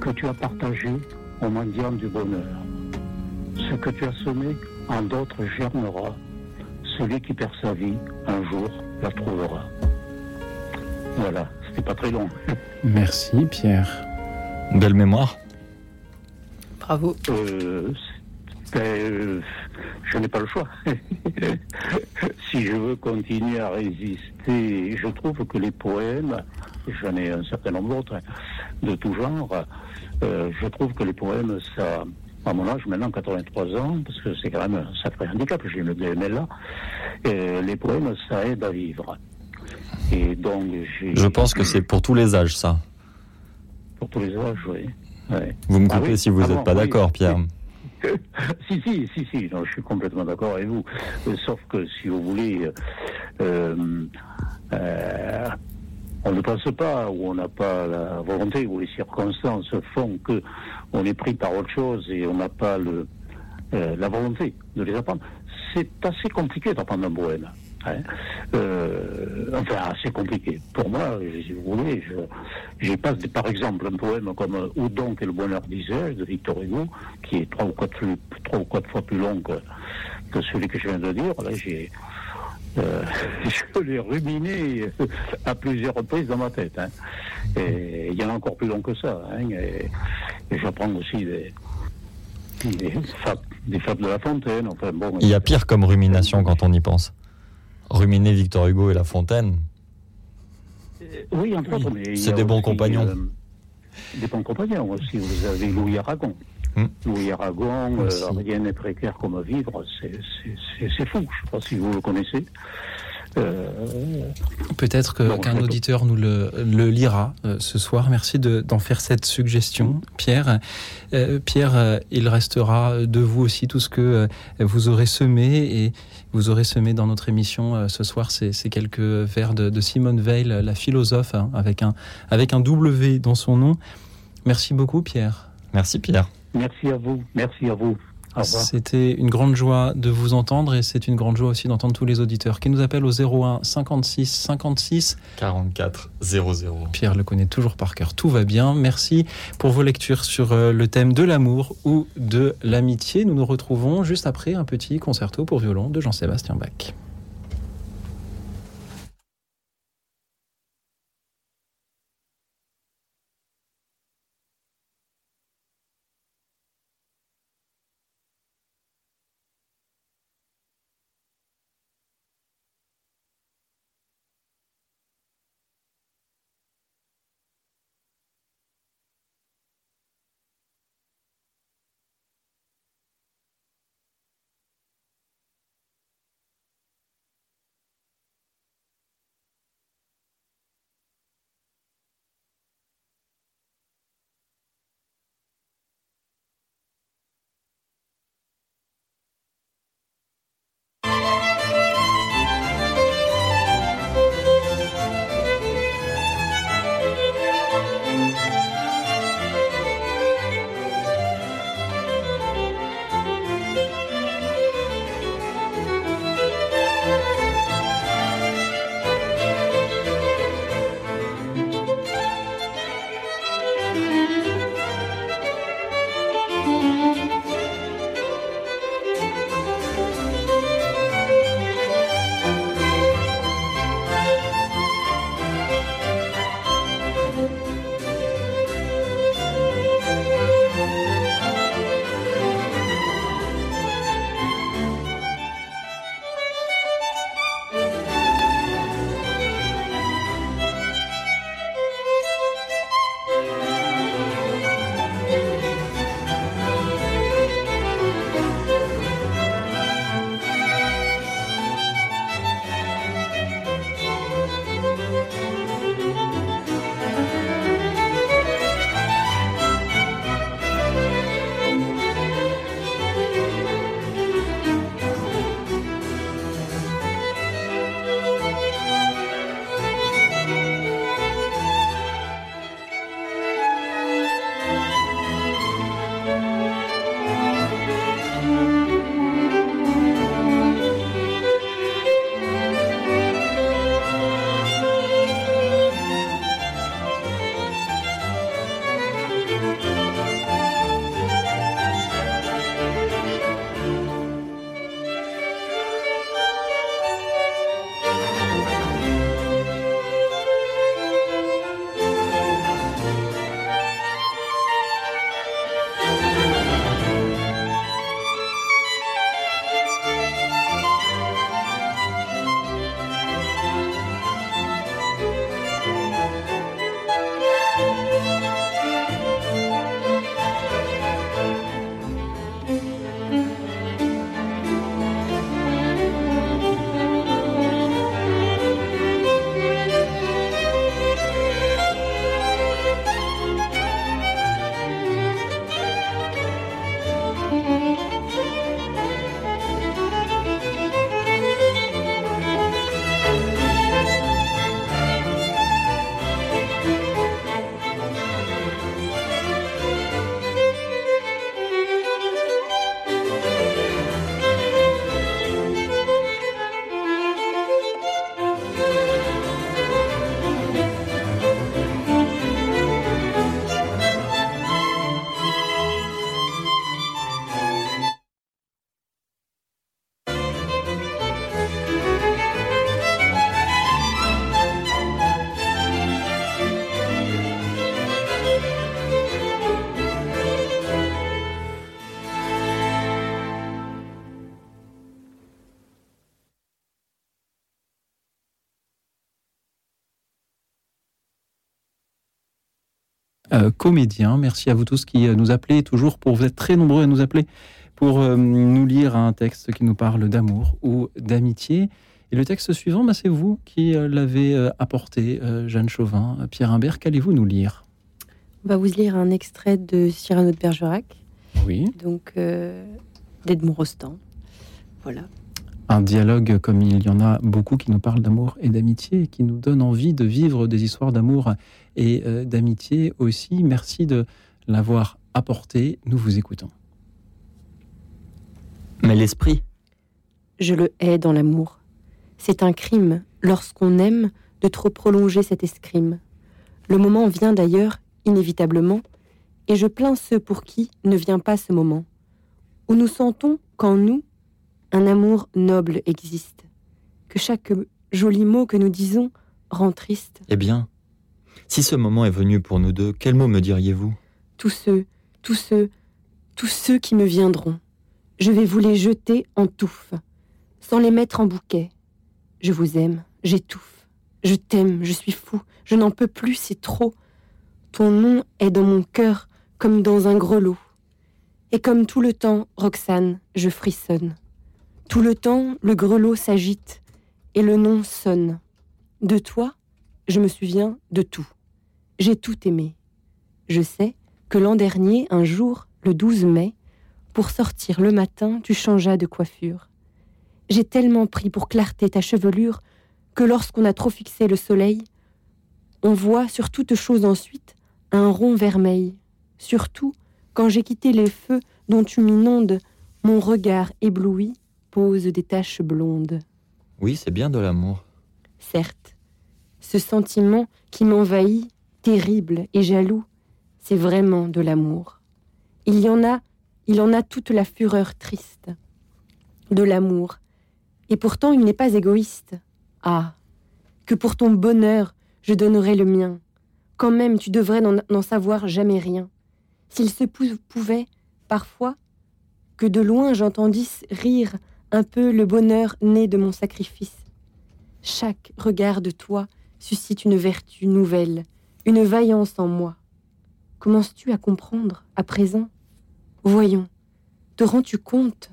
[SPEAKER 7] que tu as partagé au mendiant du bonheur. Ce que tu as semé en d'autres germera. Celui qui perd sa vie un jour la trouvera. Voilà, c'était pas très long.
[SPEAKER 3] Merci Pierre.
[SPEAKER 2] Belle mémoire.
[SPEAKER 4] Bravo.
[SPEAKER 7] Euh, euh, je n'ai pas le choix. si je veux continuer à résister, je trouve que les poèmes, j'en ai un certain nombre d'autres, hein, de tout genre, euh, je trouve que les poèmes, ça, à mon âge, maintenant 83 ans, parce que c'est quand même un sacré handicap, j'ai le DML là, euh, les poèmes, ça aide à vivre. Et donc, j'ai-
[SPEAKER 2] Je pense que c'est pour tous les âges, ça.
[SPEAKER 7] Pour tous les âges, oui. Ouais.
[SPEAKER 2] Vous me
[SPEAKER 7] Ah
[SPEAKER 2] coupez
[SPEAKER 7] oui
[SPEAKER 2] si vous
[SPEAKER 7] Ah
[SPEAKER 2] n'êtes
[SPEAKER 7] bon,
[SPEAKER 2] pas
[SPEAKER 7] oui.
[SPEAKER 2] d'accord, Pierre.
[SPEAKER 7] si, si, si, si, non, je suis complètement d'accord avec vous. Euh, Sauf que, si vous voulez, euh, euh, on ne pense pas, ou on n'a pas la volonté, ou les circonstances font que on est pris par autre chose et on n'a pas le, euh, la volonté de les apprendre. C'est assez compliqué d'apprendre un poème. Hein. Euh, enfin, assez compliqué. Pour moi, si vous voulez, je, j'ai pas, par exemple, un poème comme Où donc est le bonheur disais de Victor Hugo, qui est trois ou quatre, plus- trois ou quatre fois plus long que, que celui que je viens de dire. Là, j'ai, euh, je l'ai ruminé à plusieurs reprises dans ma tête. hein. Et il y en a encore plus long que ça. hein. Et, et j'apprends aussi des, des, fables, des fables de La Fontaine. Enfin, bon,
[SPEAKER 2] Il y a pire comme rumination quand on y pense. Ruminer Victor Hugo et La Fontaine.
[SPEAKER 7] Oui, entre autres, mais il y
[SPEAKER 2] C'est
[SPEAKER 7] a
[SPEAKER 2] des bons
[SPEAKER 7] aussi,
[SPEAKER 2] compagnons.
[SPEAKER 7] euh, des bons compagnons aussi. Vous avez Louis Aragon.
[SPEAKER 2] Hmm.
[SPEAKER 7] Louis Aragon, euh, rien n'est précaire comme vivre, c'est fou. Je ne sais pas si vous le connaissez. Euh,
[SPEAKER 3] Peut-être qu'un auditeur nous le, le lira euh, ce soir. Merci de- d'en faire cette suggestion, Pierre. Euh, Pierre, euh, il restera de vous aussi tout ce que euh, vous aurez semé et vous aurez semé dans notre émission euh, ce soir. C'est c'est quelques vers de, de Simone Veil, la philosophe, hein, avec, un, avec un W dans son nom. Merci beaucoup, Pierre.
[SPEAKER 2] Merci, Pierre.
[SPEAKER 7] merci à vous. Merci à vous.
[SPEAKER 3] C'était une grande joie de vous entendre et c'est une grande joie aussi d'entendre tous les auditeurs qui nous appellent au 01 56 56
[SPEAKER 2] 44 00.
[SPEAKER 3] Pierre le connaît toujours par cœur. Tout va bien. Merci pour vos lectures sur euh, le thème de l'amour ou de l'amitié. Nous nous retrouvons juste après un petit concerto pour violon de Jean-Sébastien Bach. Comédien. Merci à vous tous qui nous appelez toujours pour vous êtes très nombreux à nous appeler pour nous lire un texte qui nous parle d'amour ou d'amitié. Et le texte suivant, bah, c'est vous qui l'avez apporté, Jeanne Chauvin, Pierre Imbert. Qu'allez-vous nous lire?
[SPEAKER 4] On va vous lire un extrait de Cyrano de Bergerac.
[SPEAKER 3] Oui.
[SPEAKER 4] Donc, d'Edmond Rostand. Voilà
[SPEAKER 3] un dialogue comme il y en a beaucoup qui nous parlent d'amour et d'amitié, qui nous donnent envie de vivre des histoires d'amour et euh, d'amitié aussi. Merci de l'avoir apporté. Nous vous écoutons.
[SPEAKER 2] Mais l'esprit
[SPEAKER 4] Je le hais dans l'amour. C'est un crime, lorsqu'on aime, de trop prolonger cet escrime. Le moment vient d'ailleurs, inévitablement, et je plains ceux pour qui ne vient pas ce moment, où nous sentons qu'en nous, un amour noble existe, que chaque joli mot que nous disons rend triste.
[SPEAKER 2] Eh bien, si ce moment est venu pour nous deux, quel mot me diriez-vous?
[SPEAKER 4] Tous ceux, tous ceux, tous ceux qui me viendront, je vais vous les jeter en touffe, sans les mettre en bouquet. Je vous aime, j'étouffe, je t'aime, je suis fou, je n'en peux plus, c'est trop. Ton nom est dans mon cœur comme dans un grelot. Et comme tout le temps, Roxane, je frissonne. Tout le temps, le grelot s'agite et le nom sonne. De toi, je me souviens de tout. J'ai tout aimé. Je sais que l'an dernier, un jour, le 12 mai, pour sortir le matin, tu changeas de coiffure. J'ai tellement pris pour clarté ta chevelure que lorsqu'on a trop fixé le soleil, on voit sur toute chose ensuite un rond vermeil. Surtout, quand j'ai quitté les feux dont tu m'inondes, mon regard ébloui, pose des taches blondes.
[SPEAKER 2] Oui, c'est bien de l'amour.
[SPEAKER 4] Certes, ce sentiment qui m'envahit, terrible et jaloux, c'est vraiment de l'amour. Il y en a, il en a toute la fureur triste. De l'amour. Et pourtant, il n'est pas égoïste. Ah, que pour ton bonheur, je donnerais le mien. Quand même, tu devrais n'en savoir jamais rien. S'il se pouvait, parfois, que de loin j'entendisse rire un peu le bonheur né de mon sacrifice. Chaque regard de toi suscite une vertu nouvelle, une vaillance en moi. Commences-tu à comprendre à présent? Voyons, te rends-tu compte?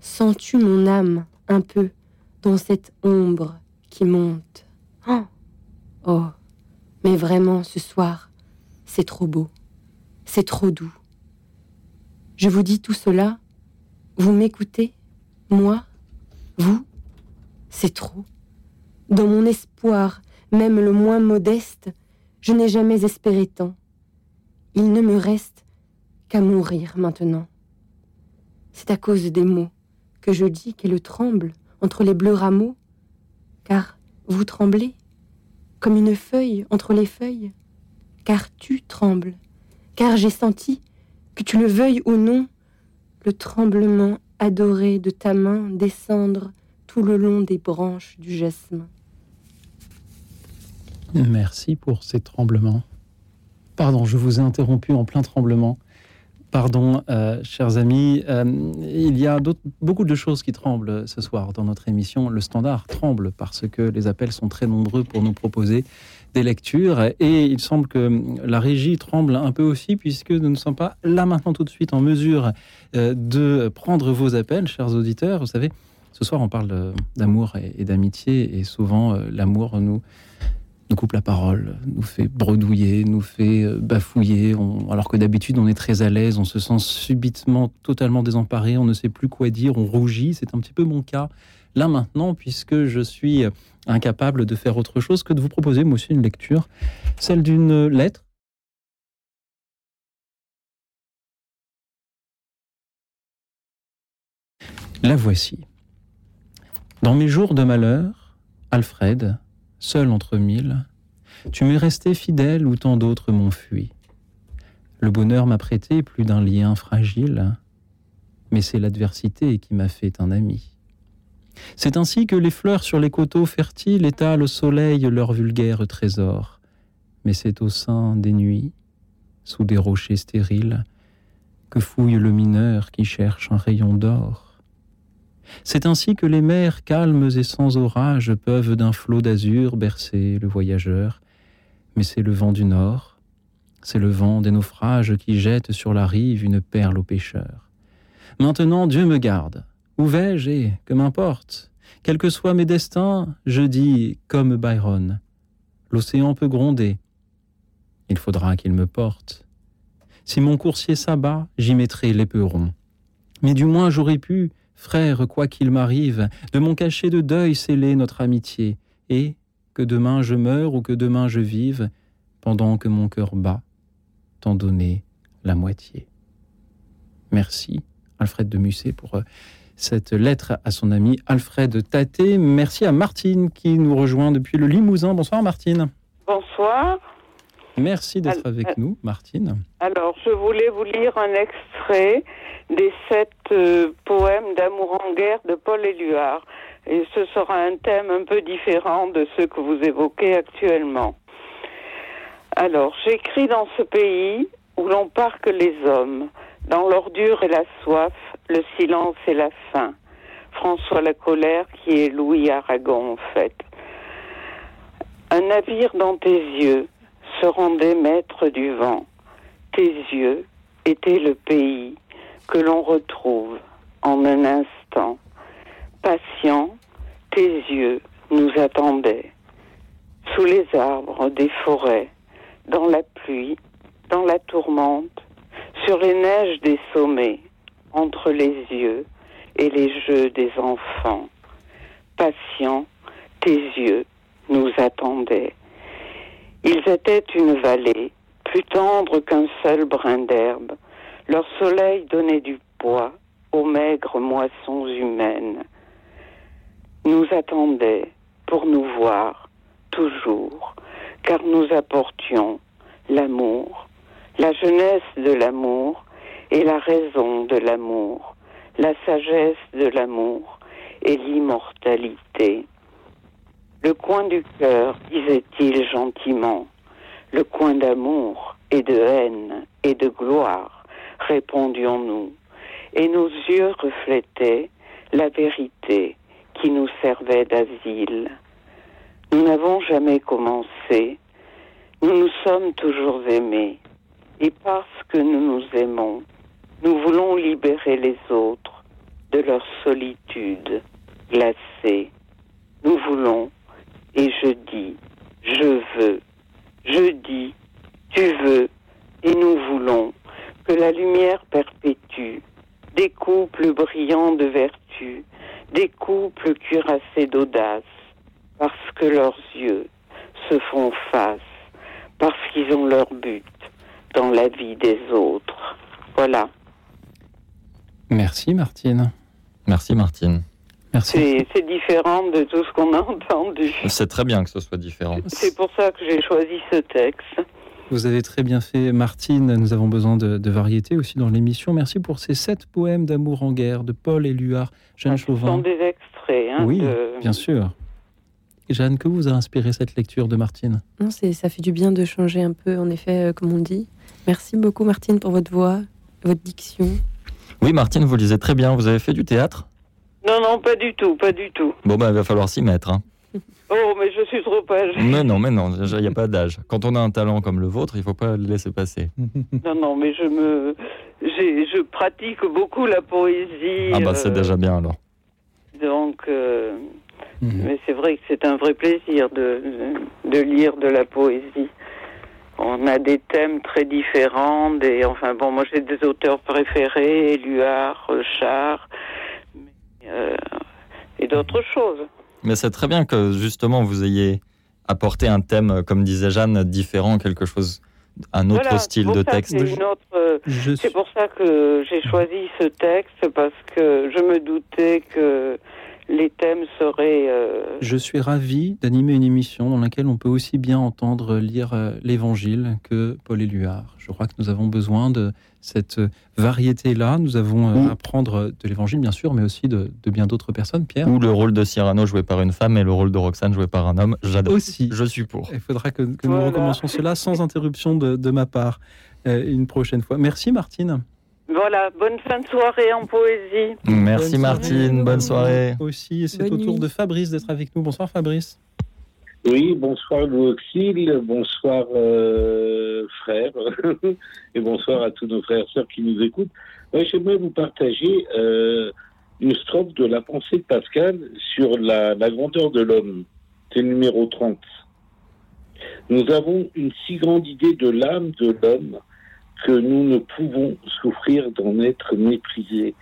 [SPEAKER 4] Sens-tu mon âme un peu dans cette ombre qui monte? Oh, oh mais vraiment ce soir, c'est trop beau, c'est trop doux. Je vous dis tout cela, vous m'écoutez? Moi Vous C'est trop. Dans mon espoir, même le moins modeste, je n'ai jamais espéré tant. Il ne me reste qu'à mourir maintenant. C'est à cause des mots que je dis qu'elle tremble entre les bleus rameaux, car vous tremblez comme une feuille entre les feuilles, car tu trembles, car j'ai senti, que tu le veuilles ou non, le tremblement adoré de ta main descendre tout le long des branches du jasmin.
[SPEAKER 3] Merci pour ces tremblements. Pardon, je vous ai interrompu en plein tremblement. Pardon, euh, chers amis, euh, il y a beaucoup de choses qui tremblent ce soir dans notre émission. Le standard tremble parce que les appels sont très nombreux pour nous proposer des lectures. Et il semble que la régie tremble un peu aussi puisque nous ne sommes pas là maintenant tout de suite en mesure euh, de prendre vos appels, chers auditeurs. Vous savez, ce soir on parle d'amour et d'amitié et souvent l'amour nous nous coupe la parole, nous fait bredouiller, nous fait euh, bafouiller, alors que d'habitude on est très à l'aise, on se sent subitement totalement désemparé, on ne sait plus quoi dire, on rougit, c'est un petit peu mon cas là maintenant, puisque je suis incapable de faire autre chose que de vous proposer moi aussi une lecture, celle d'une lettre. La voici. Dans mes jours de malheur, Alfred, seul entre mille, tu m'es resté fidèle où tant d'autres m'ont fui. Le bonheur m'a prêté plus d'un lien fragile, mais c'est l'adversité qui m'a fait un ami. C'est ainsi que les fleurs sur les coteaux fertiles étalent au soleil leurs vulgaires trésors, mais c'est au sein des nuits, sous des rochers stériles, que fouille le mineur qui cherche un rayon d'or. C'est ainsi que les mers calmes et sans orage peuvent d'un flot d'azur bercer le voyageur, mais c'est le vent du nord, C'est le vent des naufrages qui jette sur la rive une perle aux pêcheurs. Maintenant Dieu me garde. Où vais-je et que m'importe? Quels que soient mes destins, je dis comme Byron. L'océan peut gronder. Il faudra qu'il me porte. Si mon coursier s'abat, j'y mettrai l'éperon. Mais du moins j'aurais pu, frère, quoi qu'il m'arrive, de mon cachet de deuil sceller notre amitié, et, que demain je meure ou que demain je vive, pendant que mon cœur bat, t'en donner la moitié. Merci, Alfred de Musset, pour euh, cette lettre à son ami Alfred Taté. Merci à Martine qui nous rejoint depuis le Limousin. Bonsoir Martine.
[SPEAKER 8] Bonsoir.
[SPEAKER 3] Merci d'être avec
[SPEAKER 8] al-
[SPEAKER 3] nous, Martine.
[SPEAKER 8] Alors, je voulais vous lire un extrait des sept euh, poèmes d'amour en guerre de Paul Éluard. Et ce sera un thème un peu différent de ceux que vous évoquez actuellement. Alors, j'écris dans ce pays où l'on parque les hommes, dans l'ordure et la soif, le silence et la faim. François la colère qui est Louis Aragon en fait. Un navire dans tes yeux se rendait maître du vent. Tes yeux étaient le pays que l'on retrouve en un instant. Patient, tes yeux nous attendaient. Sous les arbres des forêts, dans la pluie, dans la tourmente, sur les neiges des sommets, entre les yeux et les jeux des enfants. Patient, tes yeux nous attendaient. Ils étaient une vallée, plus tendre qu'un seul brin d'herbe. Leur soleil donnait du poids aux maigres moissons humaines. Nous attendaient pour nous voir toujours, car nous apportions l'amour, la jeunesse de l'amour et la raison de l'amour, la sagesse de l'amour et l'immortalité. Le coin du cœur, disait-il gentiment, le coin d'amour et de haine et de gloire, répondions-nous, et nos yeux reflétaient la vérité qui nous servait d'asile. Nous n'avons jamais commencé, nous nous sommes toujours aimés, et parce que nous nous aimons, nous voulons libérer les autres de leur solitude glacée. Nous voulons et je dis, je veux, je dis, tu veux, et nous voulons que la lumière perpétue des couples brillants de vertu, des couples cuirassés d'audace, parce que leurs yeux se font face, parce qu'ils ont leur but dans la vie des autres. Voilà.
[SPEAKER 3] Merci Martine.
[SPEAKER 2] Merci Martine.
[SPEAKER 3] Merci.
[SPEAKER 8] C'est différent de tout ce qu'on a entendu.
[SPEAKER 2] C'est très bien que ce soit différent.
[SPEAKER 8] C'est pour ça que j'ai choisi ce texte.
[SPEAKER 3] Vous avez très bien fait, Martine. Nous avons besoin de, de variété aussi dans l'émission. Merci pour ces sept poèmes d'amour en guerre de Paul Éluard, Jeanne
[SPEAKER 8] Ce sont
[SPEAKER 3] Chauvin.
[SPEAKER 8] des extraits. hein,
[SPEAKER 3] Oui,
[SPEAKER 8] de-
[SPEAKER 3] bien sûr. Et Jeanne, que vous a inspiré cette lecture de Martine?
[SPEAKER 4] Non, c'est, ça fait du bien de changer un peu, en effet, euh, comme on dit. Merci beaucoup, Martine, pour votre voix, votre diction.
[SPEAKER 2] Oui, Martine, vous lisez très bien. Vous avez fait du théâtre
[SPEAKER 8] Non, non, pas du tout, pas du tout.
[SPEAKER 2] Bon, ben, il va falloir s'y mettre. hein.
[SPEAKER 8] Oh, mais je suis trop âgée.
[SPEAKER 2] Mais non, mais non, déjà, il n'y a pas d'âge. Quand on a un talent comme le vôtre, il faut pas le laisser passer.
[SPEAKER 8] Non, non, mais je me, j'ai- je pratique beaucoup la poésie.
[SPEAKER 2] Ah bah, c'est
[SPEAKER 8] euh,
[SPEAKER 2] déjà bien alors.
[SPEAKER 8] Donc, euh,
[SPEAKER 3] Mhm.
[SPEAKER 8] mais c'est vrai que c'est un vrai plaisir de, de lire de la poésie. On a des thèmes très différents, des, enfin bon, moi j'ai des auteurs préférés, Éluard, Char, euh, et d'autres choses.
[SPEAKER 2] Mais c'est très bien que justement vous ayez apporté un thème, euh, comme disait Jeanne, différent, quelque chose, un autre
[SPEAKER 8] Voilà,
[SPEAKER 2] style de texte.
[SPEAKER 8] c'est euh, C'est
[SPEAKER 3] suis-
[SPEAKER 8] pour ça que j'ai choisi ce texte parce que je me doutais que les thèmes seraient. euh,
[SPEAKER 3] Je suis ravi d'animer une émission dans laquelle on peut aussi bien entendre lire euh, l'Évangile que Paul Éluard. Je crois que nous avons besoin de cette euh, variété-là. Nous avons euh, à apprendre de l'Évangile, bien sûr, mais aussi de, de bien d'autres personnes. Pierre
[SPEAKER 2] Ou le rôle de Cyrano joué par une femme et le rôle de Roxane joué par un homme. J'adore.
[SPEAKER 3] aussi.
[SPEAKER 2] Je suis pour.
[SPEAKER 3] Il faudra que, que nous recommencions cela sans interruption de, de ma part euh, une prochaine fois. Merci Martine.
[SPEAKER 8] Voilà, bonne fin de soirée en poésie.
[SPEAKER 2] Merci
[SPEAKER 3] Bonne
[SPEAKER 2] Martine, bonne soirée.
[SPEAKER 3] Aussi, et c'est au tour de Fabrice d'être avec nous. Bonsoir Fabrice.
[SPEAKER 9] Oui, bonsoir Louis Auxil, bonsoir euh, frère, et bonsoir à tous nos frères et sœurs qui nous écoutent. J'aimerais vous partager euh, une strophe de la pensée de Pascal sur la, la grandeur de l'homme. C'est le numéro 30. Nous avons une si grande idée de l'âme de l'homme que nous ne pouvons souffrir d'en être méprisés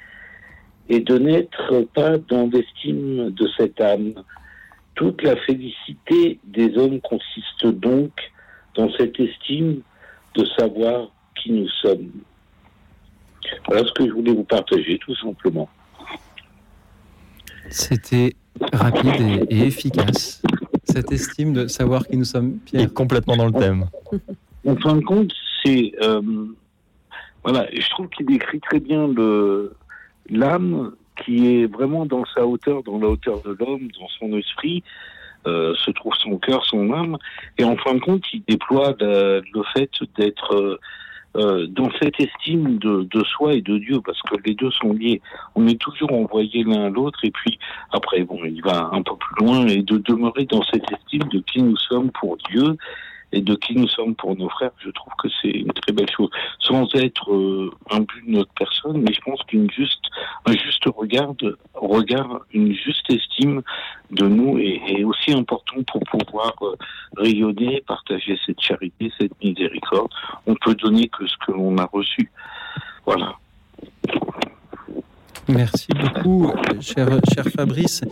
[SPEAKER 9] et de n'être pas dans l'estime de cette âme. Toute la félicité des hommes consiste donc dans cette estime de savoir qui nous sommes. Voilà ce que je voulais vous partager, tout simplement.
[SPEAKER 3] C'était rapide et, efficace. Cette estime de savoir qui nous sommes, Pierre.
[SPEAKER 2] complètement dans le thème.
[SPEAKER 9] En fin de compte, Euh, voilà, je trouve qu'il décrit très bien l'âme qui est vraiment dans sa hauteur, dans la hauteur de l'homme, dans son esprit, euh, se trouve son cœur, son âme, et en fin de compte, il déploie le, fait d'être euh, dans cette estime de, de, soi et de Dieu, parce que les deux sont liés. On est toujours envoyé l'un à l'autre, et puis après, bon, il va un peu plus loin, et de demeurer dans cette estime de qui nous sommes pour Dieu, et de qui nous sommes pour nos frères, je trouve que c'est une très belle chose. Sans être euh, un but de notre personne, mais je pense qu'une juste, juste regard, regard, une juste estime de nous est, aussi important pour pouvoir euh, rayonner, partager cette charité, cette miséricorde. On peut donner que ce que l'on a reçu. Voilà.
[SPEAKER 3] Merci beaucoup, cher, cher Fabrice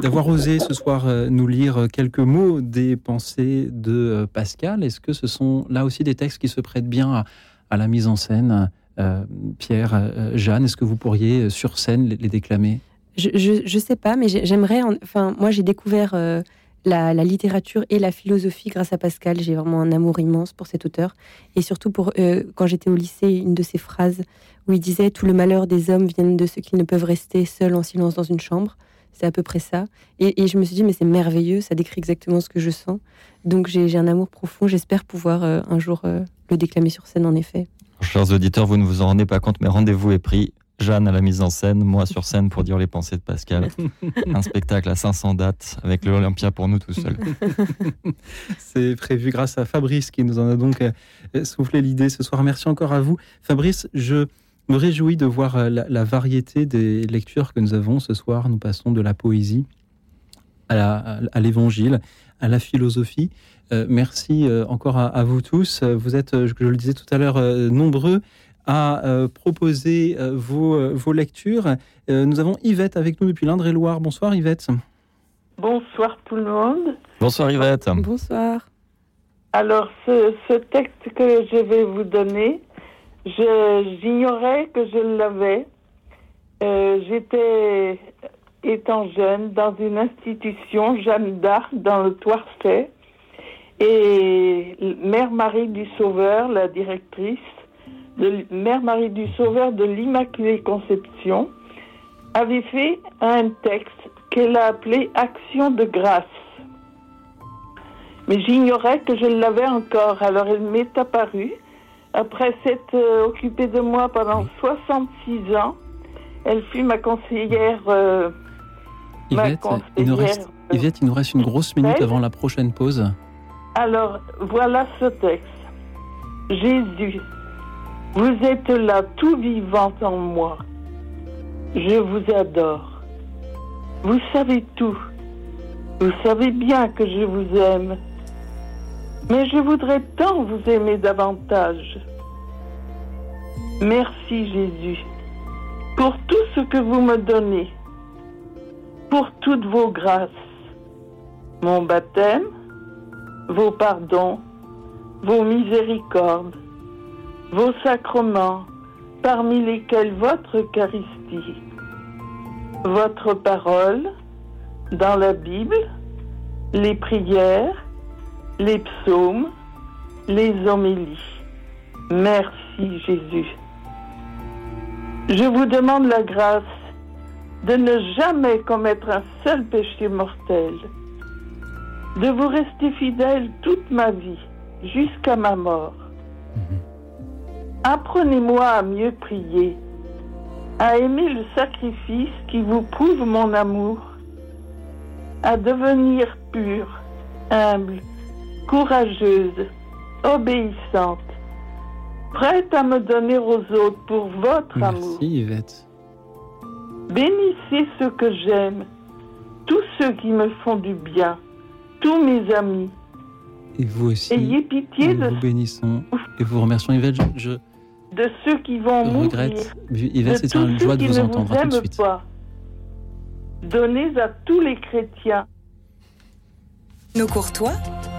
[SPEAKER 3] d'avoir osé ce soir euh, nous lire quelques mots des pensées de euh, Pascal. Est-ce que ce sont là aussi des textes qui se prêtent bien à, la mise en scène euh, Pierre, Jeanne, est-ce que vous pourriez sur scène les, déclamer?
[SPEAKER 4] Je, je, sais pas, mais j'aimerais. Enfin, moi, j'ai découvert la, littérature et la philosophie grâce à Pascal. J'ai vraiment un amour immense pour cet auteur. Et surtout, pour, quand j'étais au lycée, une de ses phrases où il disait Tout le malheur des hommes viennent de ceux qui ne peuvent rester seuls en silence dans une chambre. C'est à peu près ça. Et, je me suis dit, mais c'est merveilleux, ça décrit exactement ce que je sens. Donc j'ai un amour profond, j'espère pouvoir euh, un jour euh, le déclamer sur scène, en effet.
[SPEAKER 2] Chers auditeurs, vous ne vous en rendez pas compte, mais rendez-vous est pris. Jeanne à la mise en scène, moi sur scène pour dire les pensées de Pascal. un spectacle à 500 dates avec l'Olympia pour nous tout seuls.
[SPEAKER 3] C'est prévu grâce à Fabrice qui nous en a donc euh, soufflé l'idée ce soir. Merci encore à vous. Fabrice, je réjouis de voir euh, la, variété des lectures que nous avons ce soir. Nous passons de la poésie à l'évangile, à, la philosophie. Euh, merci euh, encore à, vous tous. Vous êtes, je le disais tout à l'heure, nombreux à proposer vos, vos, lectures. nous avons Yvette avec nous depuis l'Indre-et-Loire. Bonsoir Yvette.
[SPEAKER 10] Bonsoir tout le monde.
[SPEAKER 2] Bonsoir Yvette.
[SPEAKER 4] Bonsoir.
[SPEAKER 10] Alors ce, ce texte que je vais vous donner, J'ignorais que je l'avais. Euh, J'étais, étant jeune, dans une institution, Jeanne d'Arc, dans le Toircet. Et Mère Marie du Sauveur, la directrice, de, Mère Marie du Sauveur de l'Immaculée Conception, avait fait un texte qu'elle a appelé Action de grâce. Mais j'ignorais que je l'avais encore, alors elle m'est apparue après s'être euh, occupée de moi pendant 66 ans, elle fut ma conseillère. Euh,
[SPEAKER 3] Yvette, il nous reste, Yvette, il nous reste une grosse minute avant la prochaine pause.
[SPEAKER 10] Alors, voilà ce texte. Jésus, vous êtes là tout vivant en moi. Je vous adore. Vous savez tout. Vous savez bien que je vous aime. Mais je voudrais tant vous aimer davantage. Merci Jésus pour tout ce que vous me donnez, pour toutes vos grâces, mon baptême, vos pardons, vos miséricordes, vos sacrements, parmi lesquels votre Eucharistie, votre parole dans la Bible, les prières, les psaumes, les homélies. Merci Jésus. Je vous demande la grâce de ne jamais commettre un seul péché mortel, de vous rester fidèle toute ma vie, jusqu'à ma mort. Apprenez-moi à mieux prier, à aimer le sacrifice qui vous prouve mon amour, à devenir pur
[SPEAKER 8] humble, courageuse, obéissante, prête à me donner aux autres pour votre amour.
[SPEAKER 3] Merci Yvette.
[SPEAKER 8] Bénissez ceux que j'aime, tous ceux qui me font du bien, tous mes amis.
[SPEAKER 3] Et vous aussi.
[SPEAKER 8] Ayez pitié
[SPEAKER 3] nous
[SPEAKER 8] de,
[SPEAKER 3] vous bénissons et vous remercions Yvette. Je, je
[SPEAKER 8] de ceux qui vont mourir,
[SPEAKER 3] regrette. Yvette,
[SPEAKER 8] de
[SPEAKER 3] c'est une
[SPEAKER 8] tous
[SPEAKER 3] joie
[SPEAKER 8] ceux
[SPEAKER 3] de
[SPEAKER 8] qui
[SPEAKER 3] vous entendre.
[SPEAKER 8] vous
[SPEAKER 3] À tout de suite.
[SPEAKER 8] pas. Donnez à tous les chrétiens
[SPEAKER 11] Nos Courtois,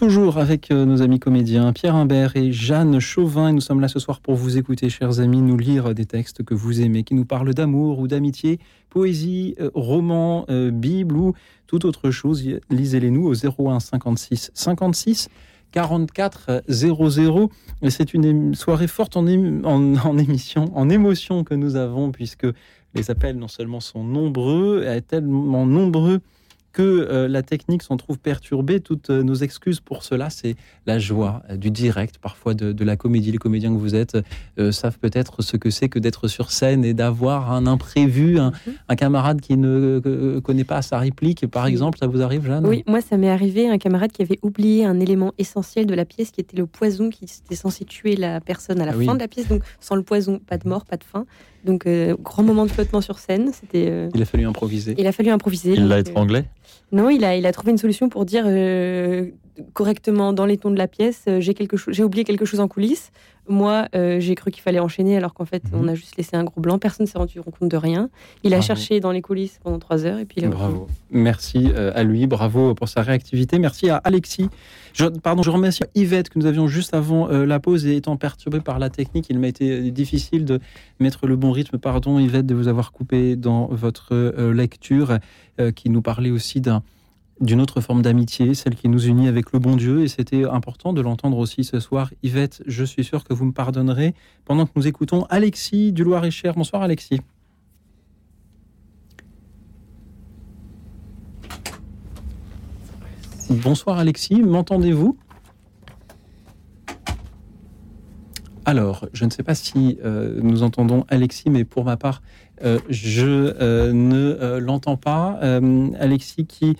[SPEAKER 3] Toujours avec euh, nos amis comédiens Pierre Imbert et Jeanne Chauvin. Et nous sommes là ce soir pour vous écouter, chers amis, nous lire des textes que vous aimez, qui nous parlent d'amour ou d'amitié, poésie, euh, roman, euh, Bible ou toute autre chose. Lisez-les nous au 01 56 56 44 00. Et C'est une soirée forte en, en, émission, en émotion que nous avons, puisque les appels non seulement sont nombreux, tellement nombreux que euh, la technique s'en trouve perturbée. Toutes euh, nos excuses pour cela, c'est la joie euh, du direct, parfois de, de la comédie. Les comédiens que vous êtes euh, savent peut-être ce que c'est que d'être sur scène et d'avoir un imprévu, un, un camarade qui ne euh, connaît pas sa réplique, par exemple. Ça vous arrive, Jeanne?
[SPEAKER 4] Oui, moi, ça m'est arrivé un camarade qui avait oublié un élément essentiel de la pièce, qui était le poison qui était censé tuer la personne à la
[SPEAKER 3] Ah oui.
[SPEAKER 4] fin de la pièce. Donc, sans le poison, pas de mort, pas de fin. Donc, euh, grand moment de flottement sur scène. C'était. euh,
[SPEAKER 3] Il a fallu improviser.
[SPEAKER 4] Il a fallu improviser.
[SPEAKER 2] Il l'a
[SPEAKER 4] euh,
[SPEAKER 2] étranglé
[SPEAKER 4] Non, il a, il a trouvé une solution pour dire euh, correctement dans les tons de la pièce euh, j'ai quelque chose, j'ai oublié quelque chose en coulisses. Moi, euh, j'ai cru qu'il fallait enchaîner alors qu'en fait,
[SPEAKER 3] Mhm.
[SPEAKER 4] on a juste laissé un gros blanc. Personne s'est rendu compte de rien. Il a cherché dans les coulisses pendant trois heures et puis
[SPEAKER 3] Bravo. Merci euh, à lui, bravo pour sa réactivité. Merci à Alexis. Je, pardon, je remercie Yvette que nous avions juste avant euh, la pause et étant perturbé par la technique, il m'a été difficile de mettre le bon rythme. Pardon Yvette de vous avoir coupé dans votre euh, lecture qui nous parlait aussi d'un d'une autre forme d'amitié, celle qui nous unit avec le bon Dieu, et c'était important de l'entendre aussi ce soir. Yvette, je suis sûr que vous me pardonnerez pendant que nous écoutons Alexis du Loir-et-Cher. Bonsoir Alexis. Bonsoir Alexis, m'entendez-vous? Alors, je ne sais pas si euh, nous entendons Alexis, mais pour ma part, euh, je euh, ne l'entends pas. Alexis qui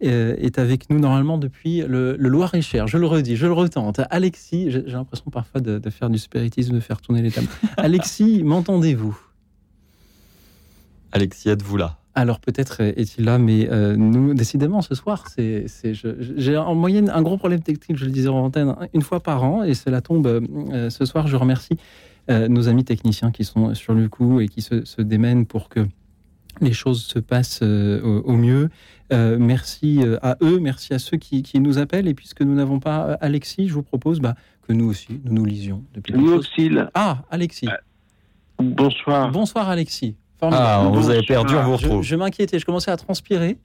[SPEAKER 3] est avec nous normalement depuis le, le Loir-et-Cher. Je le redis, je le retente. Alexis, j'ai l'impression parfois de, de faire du spiritisme, de faire tourner les tables. Alexis, m'entendez-vous?
[SPEAKER 2] Alexis, êtes-vous là?
[SPEAKER 3] Alors peut-être est-il là, mais euh, nous, décidément, ce soir, c'est, c'est- je- j'ai en moyenne un gros problème technique, je le disais en antenne, une fois par an, et cela tombe euh, ce soir. Je remercie euh, nos amis techniciens qui sont sur le coup et qui se, se démènent pour que les choses se passent au, mieux. merci à eux, merci à ceux qui, nous appellent. Et puisque nous n'avons pas Alexis, je vous propose bah, que nous aussi, nous nous lisions.
[SPEAKER 12] Depuis nous aussi.
[SPEAKER 3] Ah, Alexis.
[SPEAKER 12] bonsoir.
[SPEAKER 3] Bonsoir, Alexis.
[SPEAKER 2] Ah, vous avez perdu, on vous retrouve.
[SPEAKER 3] Je, m'inquiétais, je commençais à transpirer.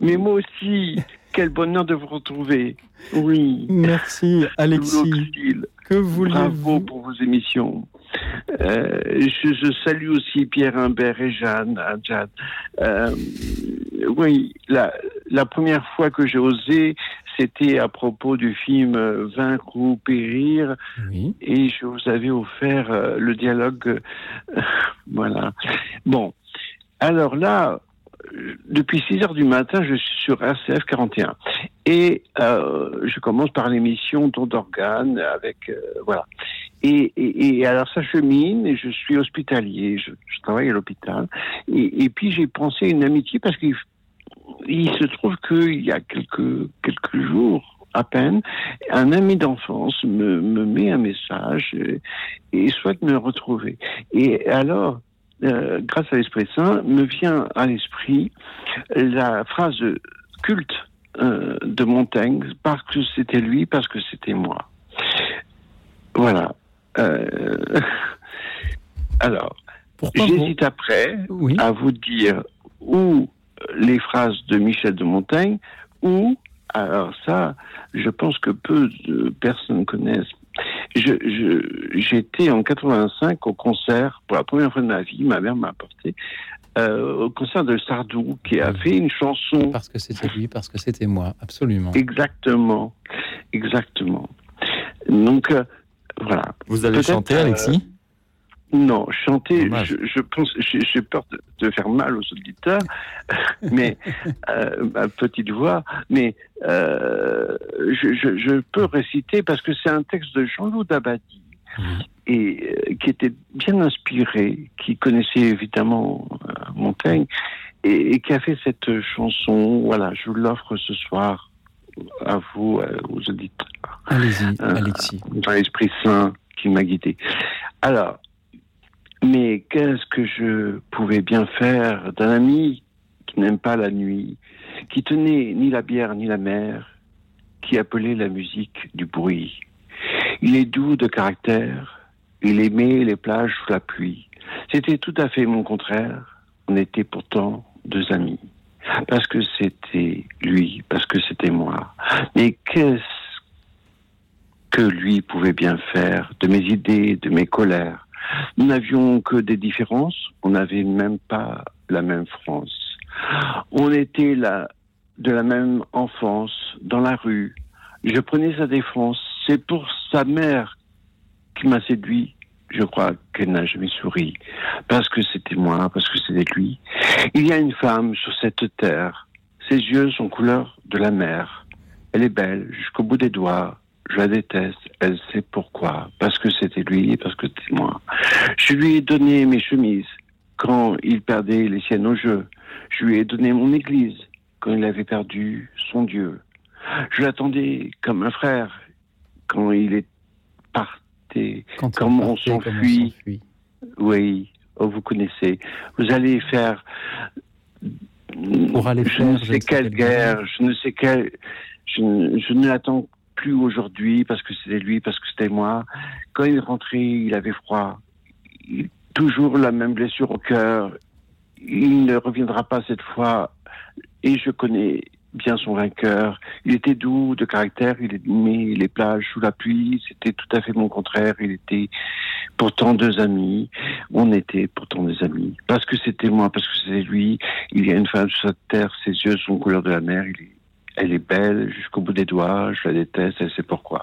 [SPEAKER 12] Mais moi aussi, quel bonheur de vous retrouver. Oui.
[SPEAKER 3] Merci, Alexis. Que voulez-vous
[SPEAKER 12] Bravo pour vos émissions. Euh, je, salue aussi Pierre Humbert et Jeanne. Jeanne. Euh, oui, la, la première fois que j'ai osé, c'était à propos du film Vaincre ou périr. Et je vous avais offert euh, le dialogue. voilà. Bon. Alors là, depuis 6 heures du matin, je suis sur RCF 41. Et euh, je commence par l'émission Don d'organes avec euh, voilà. Et, et, alors ça chemine et je suis hospitalier, je, travaille à l'hôpital. Et, et, puis j'ai pensé une amitié parce qu'il il se trouve qu'il y a quelques quelques jours à peine, un ami d'enfance me, me met un message et, et souhaite me retrouver. Et alors euh, grâce à l'Esprit Saint, me vient à l'esprit la phrase culte euh, de Montaigne, parce que c'était lui, parce que c'était moi. Voilà. Euh, alors, j'hésite après à vous dire ou les phrases de Michel de Montaigne, ou, alors ça, je pense que peu de personnes connaissent J'étais je, en 85 au concert, pour la première fois de ma vie, ma mère m'a apporté, euh, au concert de Sardou, qui a fait une chanson.
[SPEAKER 3] Parce que c'était lui, parce que c'était moi, absolument.
[SPEAKER 12] Exactement, exactement. Donc, euh, voilà.
[SPEAKER 2] Vous allez chanter, Alexis?
[SPEAKER 12] Non, chanter, je, pense, j'ai peur de, faire mal aux auditeurs, mais euh, ma petite voix, mais euh, je, peux réciter parce que c'est un texte de Jean-Loup Dabadi et euh, qui était bien inspiré, qui connaissait évidemment Montaigne et, qui a fait cette chanson. Voilà, je vous l'offre ce soir à vous, aux auditeurs.
[SPEAKER 3] Allez-y, Alexis.
[SPEAKER 12] Dans l'Esprit Saint qui m'a guidé. Alors. Mais qu'est-ce que je pouvais bien faire d'un ami qui n'aime pas la nuit, qui tenait ni la bière ni la mer, qui appelait la musique du bruit? Il est doux de caractère, il aimait les plages sous la pluie. C'était tout à fait mon contraire. On était pourtant deux amis. Parce que c'était lui, parce que c'était moi. Mais qu'est-ce que lui pouvait bien faire de mes idées, de mes colères? Nous n'avions que des différences, on n'avait même pas la même France. On était là, de la même enfance, dans la rue. Je prenais sa défense. C'est pour sa mère qui m'a séduit. Je crois qu'elle n'a jamais souri. Parce que c'était moi, parce que c'était lui. Il y a une femme sur cette terre. Ses yeux sont couleur de la mer. Elle est belle jusqu'au bout des doigts je la déteste. Elle sait pourquoi. Parce que c'était lui, parce que c'était moi. Je lui ai donné mes chemises quand il perdait les siennes au jeu. Je lui ai donné mon église quand il avait perdu son Dieu. Je l'attendais comme un frère quand il est parti, quand comme, on s'enfuit. Oui, oh, vous connaissez. Vous allez faire.
[SPEAKER 3] Pour aller
[SPEAKER 12] je ne sais quelle guerre, je ne sais quelle. Je, je ne l'attends plus aujourd'hui parce que c'était lui, parce que c'était moi. Quand il est rentré, il avait froid. toujours la même blessure au cœur. Il ne reviendra pas cette fois. Et je connais bien son vainqueur. Il était doux de caractère, il aimait les plages sous la pluie, c'était tout à fait mon contraire. Il était pourtant deux amis. On était pourtant des amis. Parce que c'était moi, parce que c'était lui. Il y a une femme sur cette terre, ses yeux sont couleur de la mer. Il est elle est belle jusqu'au bout des doigts, je la déteste, elle sait pourquoi.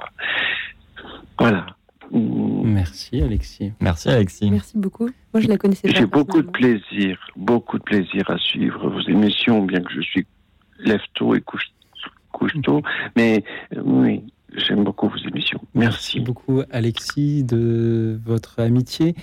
[SPEAKER 12] Voilà.
[SPEAKER 3] Merci Alexis.
[SPEAKER 2] Merci Alexis.
[SPEAKER 4] Merci beaucoup. Moi je la connaissais pas.
[SPEAKER 12] J'ai beaucoup de plaisir, beaucoup de plaisir à suivre vos émissions, bien que je suis lève tôt et couche, couche tôt, mais euh, oui, j'aime beaucoup vos émissions. Merci.
[SPEAKER 3] Merci beaucoup Alexis de votre amitié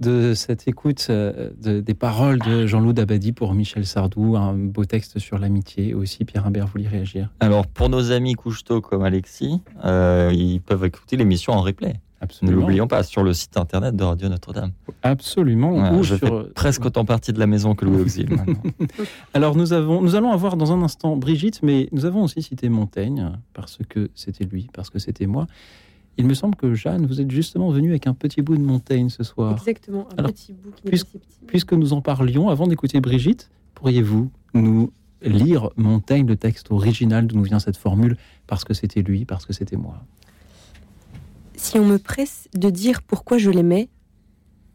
[SPEAKER 3] de cette écoute euh, des paroles de Jean-Loup Dabadi pour Michel Sardou, un beau texte sur l'amitié. Aussi, Pierre Imbert voulait réagir.
[SPEAKER 2] Alors, pour nos amis couche comme Alexis, euh, ils peuvent écouter l'émission en replay. Ne l'oublions pas, sur le site internet de Radio Notre-Dame.
[SPEAKER 3] Absolument.
[SPEAKER 2] je fais presque autant partie de la maison que Louis Auxil
[SPEAKER 3] Alors nous, avons, nous allons avoir dans un instant Brigitte, mais nous avons aussi cité Montaigne, parce que c'était lui, parce que c'était moi. Il me semble que Jeanne, vous êtes justement venue avec un petit bout de Montaigne ce soir.
[SPEAKER 4] Exactement, un petit bout qui
[SPEAKER 3] puisque, puisque nous en parlions, avant d'écouter Brigitte, pourriez-vous nous lire Montaigne, le texte original d'où nous vient cette formule, parce que c'était lui, parce que c'était moi?
[SPEAKER 4] Si on me presse de dire pourquoi je l'aimais,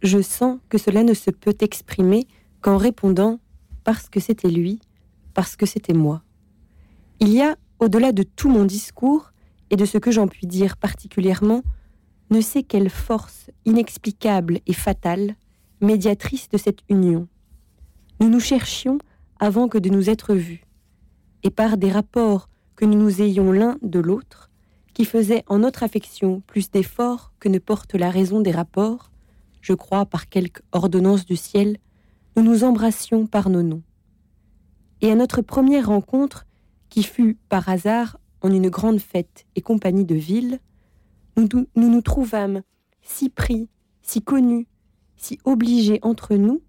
[SPEAKER 4] je sens que cela ne se peut exprimer qu'en répondant parce que c'était lui, parce que c'était moi. Il y a, au-delà de tout mon discours, et de ce que j'en puis dire particulièrement, ne sais quelle force inexplicable et fatale, médiatrice de cette union. Nous nous cherchions avant que de nous être vus, et par des rapports que nous nous ayons l'un de l'autre, qui faisaient en notre affection plus d'efforts que ne porte la raison des rapports, je crois par quelque ordonnance du ciel, nous nous embrassions par nos noms. Et à notre première rencontre, qui fut par hasard en une grande fête et compagnie de ville, nous nous, nous trouvâmes si pris, si connus, si obligés entre nous,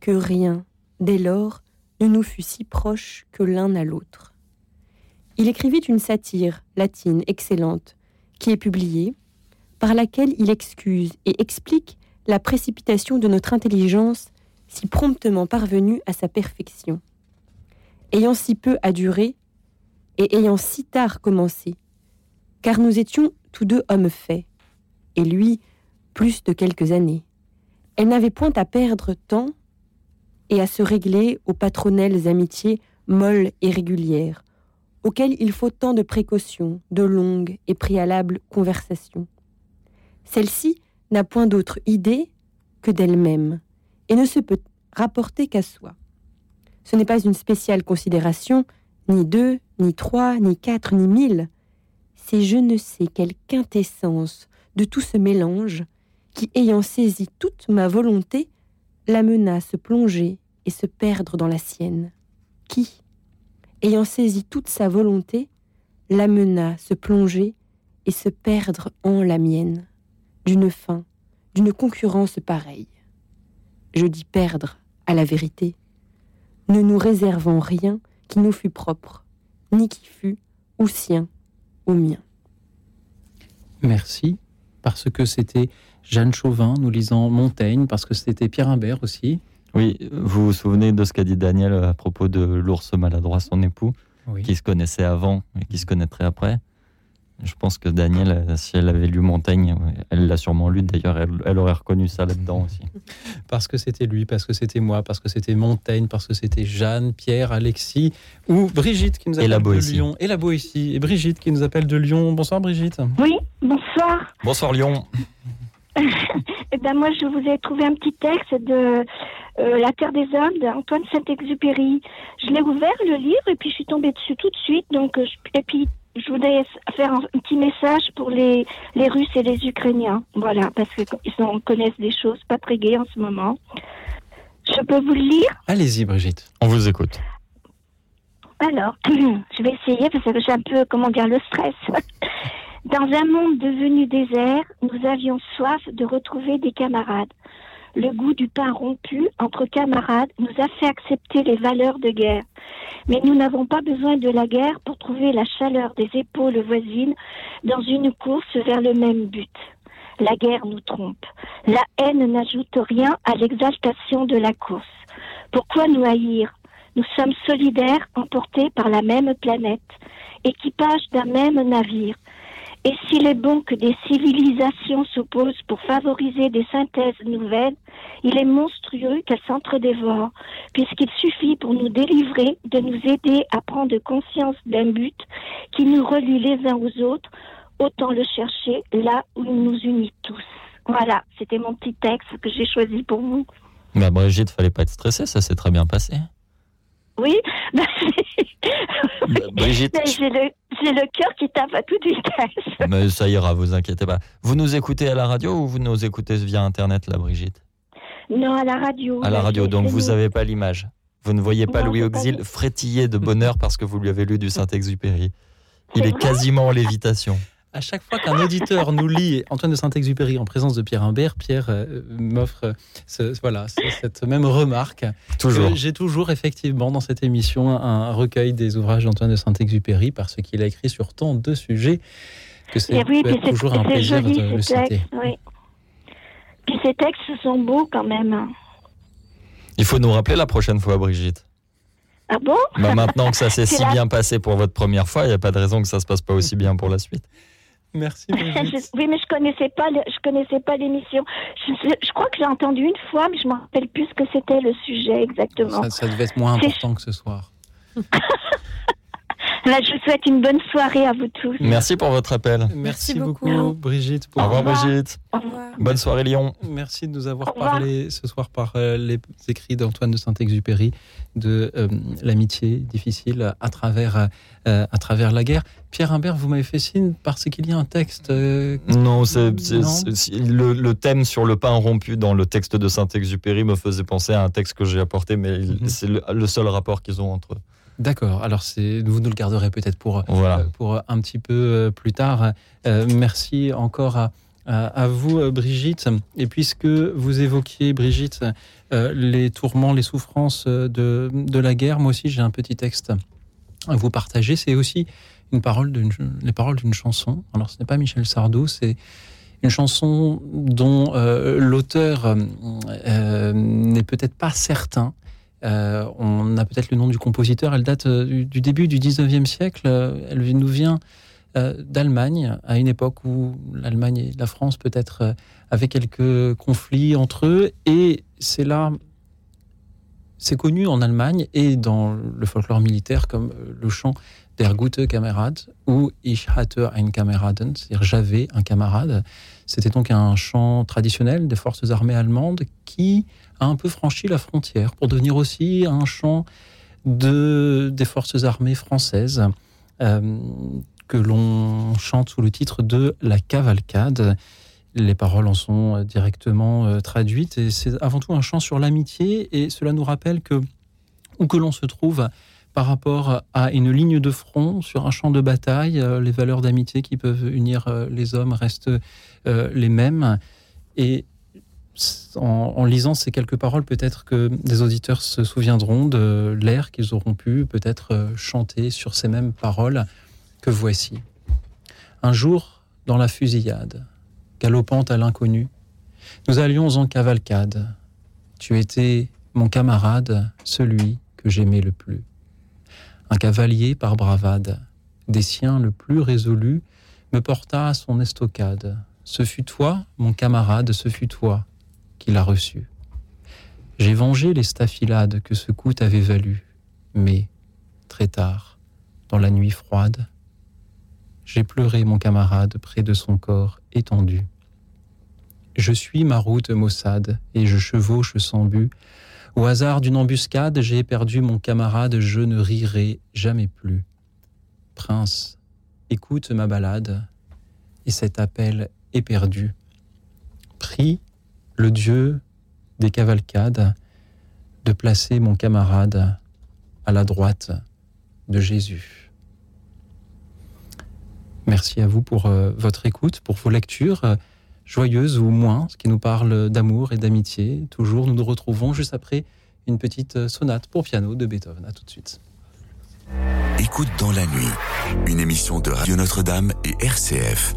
[SPEAKER 4] que rien, dès lors, ne nous fut si proche que l'un à l'autre. Il écrivit une satire latine excellente, qui est publiée, par laquelle il excuse et explique la précipitation de notre intelligence si promptement parvenue à sa perfection. Ayant si peu à durer, et ayant si tard commencé, car nous étions tous deux hommes faits, et lui plus de quelques années. Elle n'avait point à perdre temps et à se régler aux patronelles amitiés molles et régulières, auxquelles il faut tant de précautions, de longues et préalables conversations. Celle-ci n'a point d'autre idée que d'elle-même, et ne se peut rapporter qu'à soi. Ce n'est pas une spéciale considération, ni deux, ni trois, ni quatre, ni mille. C'est je ne sais quelle quintessence de tout ce mélange qui, ayant saisi toute ma volonté, l'amena à se plonger et se perdre dans la sienne. Qui, ayant saisi toute sa volonté, l'amena se plonger et se perdre en la mienne, d'une fin, d'une concurrence pareille. Je dis perdre à la vérité. Ne nous réservons rien qui nous fût propre, ni qui fût ou sien ou mien.
[SPEAKER 3] Merci, parce que c'était Jeanne Chauvin, nous lisant Montaigne, parce que c'était Pierre Imbert aussi.
[SPEAKER 2] Oui, vous vous souvenez de ce qu'a dit Daniel à propos de l'ours maladroit, son époux, qui se connaissait avant et qui se connaîtrait après? Je pense que Daniel, euh, si elle avait lu Montaigne, elle l'a sûrement lu d'ailleurs, elle, aurait reconnu ça là-dedans aussi.
[SPEAKER 3] Parce que c'était lui, parce que c'était moi, parce que c'était Montaigne, parce que c'était Jeanne, Pierre, Alexis ou Brigitte qui nous appelle de Lyon. Et la Boétie. Et Brigitte qui nous appelle de Lyon. Bonsoir Brigitte.
[SPEAKER 13] Oui, bonsoir.
[SPEAKER 2] Bonsoir Lyon.
[SPEAKER 13] Eh ben moi, je vous ai trouvé un petit texte de euh, La Terre des Hommes d'Antoine Saint-Exupéry. Je l'ai ouvert le livre et puis je suis tombée dessus tout de suite. Donc, euh, et puis je voudrais faire un petit message pour les, les Russes et les Ukrainiens. Voilà, parce qu'ils connaissent des choses pas très gaies en ce moment. Je peux vous le lire?
[SPEAKER 3] Allez-y, Brigitte.
[SPEAKER 2] On vous écoute.
[SPEAKER 13] Alors, je vais essayer parce que j'ai un peu, comment dire, le stress. Dans un monde devenu désert, nous avions soif de retrouver des camarades. Le goût du pain rompu entre camarades nous a fait accepter les valeurs de guerre. Mais nous n'avons pas besoin de la guerre pour trouver la chaleur des épaules voisines dans une course vers le même but. La guerre nous trompe. La haine n'ajoute rien à l'exaltation de la course. Pourquoi nous haïr? Nous sommes solidaires, emportés par la même planète, équipage d'un même navire. Et s'il est bon que des civilisations s'opposent pour favoriser des synthèses nouvelles, il est monstrueux qu'elles s'entre-dévorent, puisqu'il suffit pour nous délivrer de nous aider à prendre conscience d'un but qui nous relie les uns aux autres, autant le chercher là où il nous unit tous. Voilà, c'était mon petit texte que j'ai choisi pour vous.
[SPEAKER 2] Mais Brigitte, fallait pas être stressée, ça s'est très bien passé.
[SPEAKER 13] Oui, bah, Brigitte. J'ai le, le cœur qui tape à toute vitesse.
[SPEAKER 2] Mais ça ira, vous inquiétez pas. Vous nous écoutez à la radio ou vous nous écoutez via Internet, là, Brigitte?
[SPEAKER 13] Non, à la radio.
[SPEAKER 2] À la radio, donc vous n'avez pas l'image. Vous ne voyez pas Louis Auxil frétiller de bonheur parce que vous lui avez lu du Saint-Exupéry. Il est, quasiment en lévitation.
[SPEAKER 3] À chaque fois qu'un auditeur nous lit Antoine de Saint-Exupéry en présence de Pierre Imbert, Pierre euh, m'offre ce, voilà, cette même remarque.
[SPEAKER 2] Toujours.
[SPEAKER 3] J'ai toujours effectivement dans cette émission un recueil des ouvrages d'Antoine de Saint-Exupéry parce qu'il a écrit sur tant de sujets que c'est
[SPEAKER 13] oui,
[SPEAKER 3] toujours un plaisir
[SPEAKER 13] joli,
[SPEAKER 3] de le citer.
[SPEAKER 13] Oui. Puis ces textes sont beaux quand même.
[SPEAKER 2] Il faut nous rappeler la prochaine fois, Brigitte.
[SPEAKER 13] Ah bon?
[SPEAKER 2] Bah Maintenant que ça s'est si
[SPEAKER 13] la...
[SPEAKER 2] bien passé pour votre première fois, il n'y a pas de raison que ça se passe pas aussi bien pour la suite.
[SPEAKER 3] Merci.
[SPEAKER 13] oui, mais je connaissais pas, je connaissais pas l'émission. Je, je, crois que j'ai entendu une fois, mais je me rappelle plus ce que c'était le sujet exactement.
[SPEAKER 3] Ça, ça devait être moins important que ce soir.
[SPEAKER 13] Là, je vous souhaite une bonne soirée à vous tous.
[SPEAKER 2] Merci pour votre appel.
[SPEAKER 3] Merci, Merci beaucoup, Brigitte.
[SPEAKER 2] Pour... Au revoir, Brigitte.
[SPEAKER 13] Au revoir.
[SPEAKER 2] Bonne soirée, Lyon.
[SPEAKER 3] Merci de nous avoir parlé ce soir par euh, les écrits d'Antoine de Saint-Exupéry de euh, l'amitié difficile à travers, euh, à travers la guerre. Pierre Imbert, vous m'avez fait signe parce qu'il y a un texte. Euh,
[SPEAKER 2] non, c'est le, le, thème sur le pain rompu dans le texte de Saint-Exupéry me faisait penser à un texte que j'ai apporté, mais mm -hmm. c'est le, le, seul rapport qu'ils ont entre eux.
[SPEAKER 3] D'accord. Alors, vous nous le garderez peut-être pour,
[SPEAKER 2] voilà.
[SPEAKER 3] pour un petit peu plus tard. Euh, merci encore à, à, vous, Brigitte. Et puisque vous évoquiez, Brigitte, euh, les tourments, les souffrances de, de la guerre, moi aussi, j'ai un petit texte à vous partager. C'est aussi une parole d'une, les paroles d'une chanson. Alors, ce n'est pas Michel Sardou, c'est une chanson dont euh, l'auteur euh, n'est peut-être pas certain. Euh, on a peut-être le nom du compositeur. Elle date du, du, début du 19e siècle. Elle nous vient d'Allemagne, à une époque où l'Allemagne et la France peut-être avaient quelques conflits entre eux. Et c'est là, c'est connu en Allemagne et dans le folklore militaire comme le chant Der gute Kamerad ou Ich hatte ein Kameraden, c'est-à-dire j'avais un camarade. C'était donc un chant traditionnel des forces armées allemandes qui a un peu franchi la frontière pour devenir aussi un chant de, des forces armées françaises euh, que l'on chante sous le titre de La Cavalcade. Les paroles en sont directement euh, traduites et c'est avant tout un chant sur l'amitié et cela nous rappelle que où que l'on se trouve par rapport à une ligne de front sur un champ de bataille, euh, les valeurs d'amitié qui peuvent unir euh, les hommes restent euh, les mêmes. Et en, en, lisant ces quelques paroles, peut-être que des auditeurs se souviendront de l'air qu'ils auront pu peut-être chanter sur ces mêmes paroles que voici. Un jour, dans la fusillade, galopant à l'inconnu, nous allions en cavalcade. Tu étais mon camarade, celui que j'aimais le plus un cavalier par bravade, des siens le plus résolu, me porta à son estocade. Ce fut toi, mon camarade, ce fut toi qui l'as reçu. J'ai vengé les staphylades que ce coup t'avait valu, mais, très tard, dans la nuit froide, j'ai pleuré mon camarade près de son corps étendu. Je suis ma route maussade et je chevauche sans but au hasard d'une embuscade, j'ai perdu mon camarade, je ne rirai jamais plus. Prince, écoute ma balade, et cet appel est perdu. Prie le Dieu des cavalcades de placer mon camarade à la droite de Jésus. Merci à vous pour euh, votre écoute, pour vos lectures joyeuse ou moins, ce qui nous parle d'amour et d'amitié. Toujours, nous nous retrouvons juste après une petite sonate pour piano de Beethoven. À tout de suite.
[SPEAKER 1] Écoute dans la nuit, une émission de Radio Notre-Dame et RCF.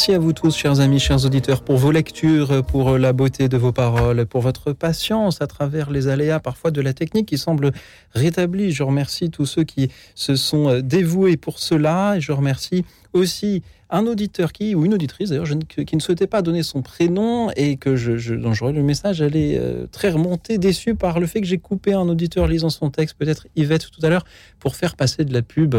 [SPEAKER 3] Merci à vous tous, chers amis, chers auditeurs, pour vos lectures, pour la beauté de vos paroles, pour votre patience à travers les aléas parfois de la technique qui semble rétablie. Je remercie tous ceux qui se sont dévoués pour cela je remercie aussi un auditeur qui, ou une auditrice d'ailleurs, qui ne souhaitait pas donner son prénom et que je, je dont j'aurais le message, elle est euh, très remontée, déçue par le fait que j'ai coupé un auditeur lisant son texte, peut-être Yvette tout à l'heure, pour faire passer de la pub.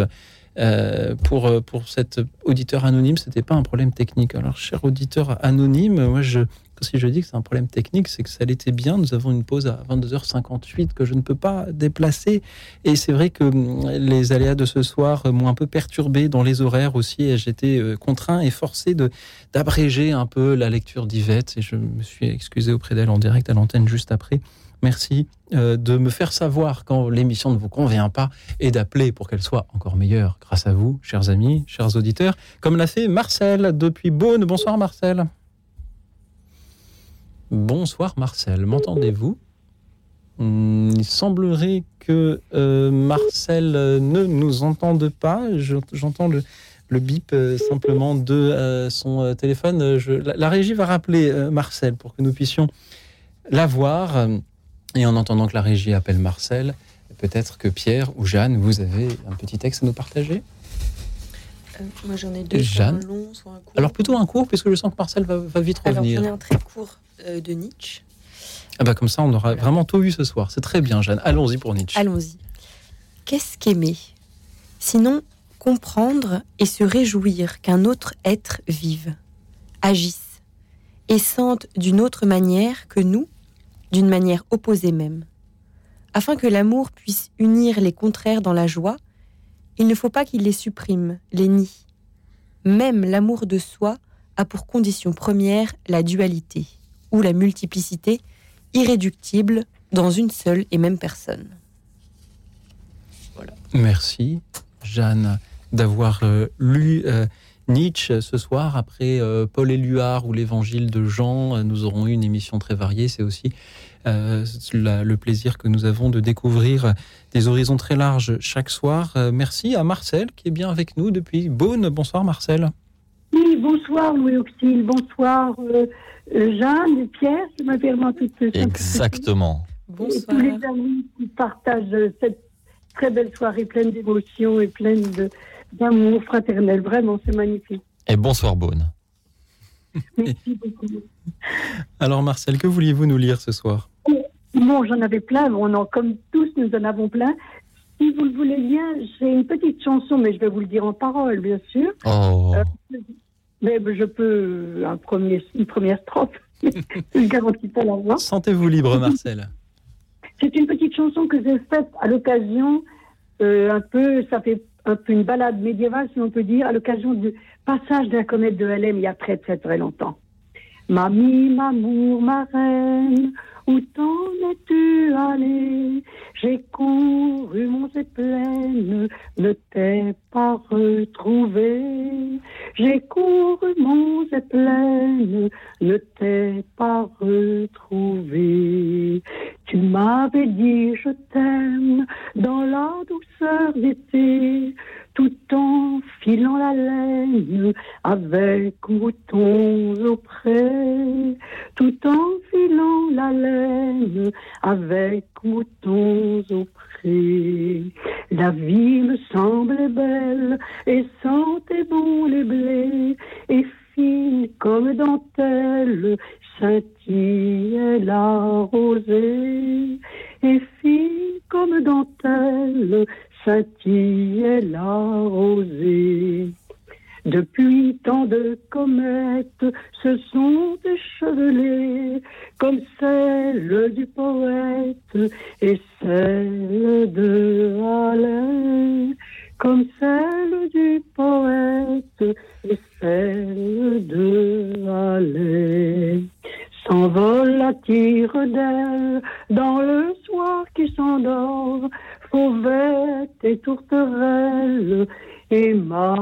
[SPEAKER 3] Euh, pour, euh, pour cet auditeur anonyme, c'était pas un problème technique. Alors, cher auditeur anonyme, moi, je, si je dis que c'est un problème technique, c'est que ça l'était bien. Nous avons une pause à 22h58 que je ne peux pas déplacer. Et c'est vrai que hum, les aléas de ce soir m'ont un peu perturbé dans les horaires aussi. Et j'étais euh, contraint et forcé de d'abréger un peu la lecture d'Yvette. Et je me suis excusé auprès d'elle en direct à l'antenne juste après. Merci euh, de me faire savoir quand l'émission ne vous convient pas et d'appeler pour qu'elle soit encore meilleure grâce à vous, chers amis, chers auditeurs, comme l'a fait Marcel depuis Beaune. Bonsoir Marcel. Bonsoir Marcel, m'entendez-vous? Hmm, Il semblerait que euh, Marcel euh, ne nous entende pas. J'entends le, bip simplement de son téléphone. la, la, régie va rappeler Marcel pour que nous puissions l'avoir. Et en entendant que la régie appelle Marcel, peut-être que Pierre ou Jeanne, vous avez un petit texte à nous partager?
[SPEAKER 4] Euh, Moi j'en ai deux,
[SPEAKER 3] Jeanne.
[SPEAKER 4] soit un long, soit un court.
[SPEAKER 3] Alors plutôt un court, puisque je sens que Marcel va, vite revenir.
[SPEAKER 4] Alors un très court euh, de Nietzsche.
[SPEAKER 3] Ah bah comme ça on aura vraiment tout vu ce soir. C'est très bien Jeanne. Allons-y pour Nietzsche.
[SPEAKER 4] Allons-y. Qu'est-ce qu'aimer? Sinon comprendre et se réjouir qu'un autre être vive, agisse et sente d'une autre manière que nous d'une manière opposée même. Afin que l'amour puisse unir les contraires dans la joie, il ne faut pas qu'il les supprime, les nie. Même l'amour de soi a pour condition première la dualité, ou la multiplicité, irréductible dans une seule et même personne.
[SPEAKER 3] Merci, Jeanne, d'avoir euh, lu euh, Nietzsche ce soir. Après euh, Paul Éluard ou l'Évangile de Jean, euh, nous aurons eu une émission très variée. C'est aussi euh, le plaisir que nous avons de découvrir des horizons très larges chaque soir. merci à Marcel qui est bien avec nous depuis Beaune. Bonsoir Marcel.
[SPEAKER 14] Oui, bonsoir Louis Auxil, bonsoir Jeanne et Pierre, je m'appelle toutes
[SPEAKER 2] Exactement.
[SPEAKER 14] Bonsoir. tous les amis qui partagent cette très belle soirée pleine d'émotions et pleine de, d'amour fraternel. Vraiment, c'est magnifique.
[SPEAKER 2] Et bonsoir, Beaune.
[SPEAKER 14] Merci beaucoup.
[SPEAKER 3] Alors, Marcel, que vouliez-vous nous lire ce soir?
[SPEAKER 14] Bon, j'en avais plein. On en, comme tous, nous en avons plein. Si vous le voulez bien, j'ai une petite chanson, mais je vais vous le dire en parole, bien sûr.
[SPEAKER 2] Oh.
[SPEAKER 14] Euh, mais je peux un premier, une première strophe. je ne garantis pas la voix.
[SPEAKER 3] Sentez-vous libre, Marcel.
[SPEAKER 14] C'est une petite chanson que j'ai faite à l'occasion, euh, un peu, ça fait un peu une balade médiévale, si on peut dire, à l'occasion du passage de la comète de LM il y a très très très longtemps. Mamie, m'amour, ma reine, où t'en es-tu allé? J'ai couru, mon pleine, ne t'ai pas retrouvé. J'ai couru, mon pleine, ne t'ai pas retrouvé. Tu m'avais dit je t'aime dans la douceur d'été, tout en filant la laine avec moutons auprès, tout en filant la laine avec moutons auprès. La vie me semblait belle et sentait bon les blés et fine comme dentelle scintillait la rosée et fine comme dentelle scintillait la rosée. Depuis tant de comètes se sont échevelées comme celle du poète et celle de Alain, comme celle du poète et celle de Alain. S'envole la tire d'elle dans le soir qui s'endort, fauvette et tourterelle et ma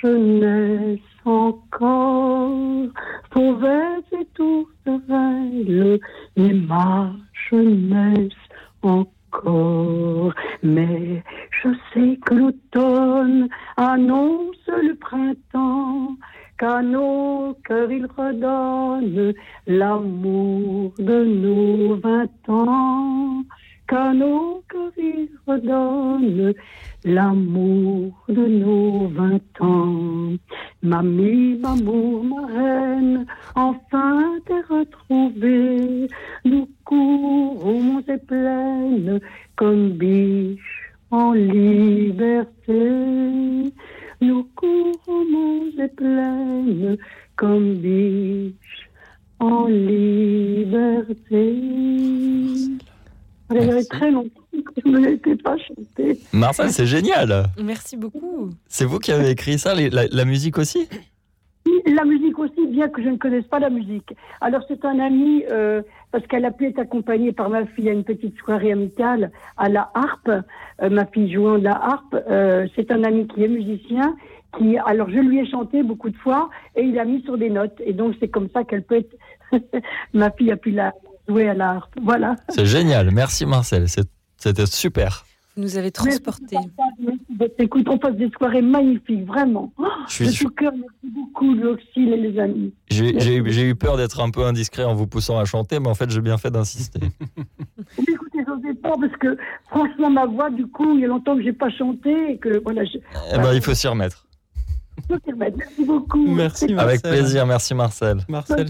[SPEAKER 14] jeunesse encore. Fauvette et tourterelle et ma jeunesse encore. Mais je sais que l'automne annonce le printemps qu'à nos cœurs il redonne l'amour de nos vingt ans, nos cœurs il redonne l'amour de nos vingt ans. Mamie, maman, ma reine, enfin t'es retrouvée. Nous courons et pleines comme biches en liberté. Nous courons et pleines comme biches en liberté. Il y avait très longtemps que je ne l'étais pas chanté.
[SPEAKER 2] Marcel, c'est génial.
[SPEAKER 4] Merci beaucoup.
[SPEAKER 2] C'est vous qui avez écrit ça, les- la, la musique aussi?
[SPEAKER 14] La musique aussi, bien que je ne connaisse pas la musique. Alors c'est un ami, euh, parce qu'elle a pu être accompagnée par ma fille à une petite soirée amicale à la harpe, euh, ma fille jouant de la harpe. Euh, c'est un ami qui est musicien, qui, alors je lui ai chanté beaucoup de fois et il a mis sur des notes. Et donc c'est comme ça qu'elle peut être, ma fille a pu la jouer à la harpe. Voilà.
[SPEAKER 2] C'est génial. Merci Marcel. C'était super.
[SPEAKER 4] Vous nous avez transportés.
[SPEAKER 14] Écoute, on passe des soirées magnifiques, vraiment. Oh,
[SPEAKER 2] Je suis-
[SPEAKER 14] de tout cœur, merci beaucoup, Luxile et les amis.
[SPEAKER 2] J'ai eu- peur d'être un peu indiscret en vous poussant à chanter, mais en fait, j'ai bien fait d'insister.
[SPEAKER 14] Écoutez, j'osais pas parce que franchement, ma voix, du coup, il y a longtemps que j'ai pas chanté et que voilà. Je...
[SPEAKER 2] Eh ben, il faut s'y remettre.
[SPEAKER 14] Merci beaucoup.
[SPEAKER 3] Merci Marcel.
[SPEAKER 2] Avec plaisir. Merci Marcel.
[SPEAKER 3] Marcel,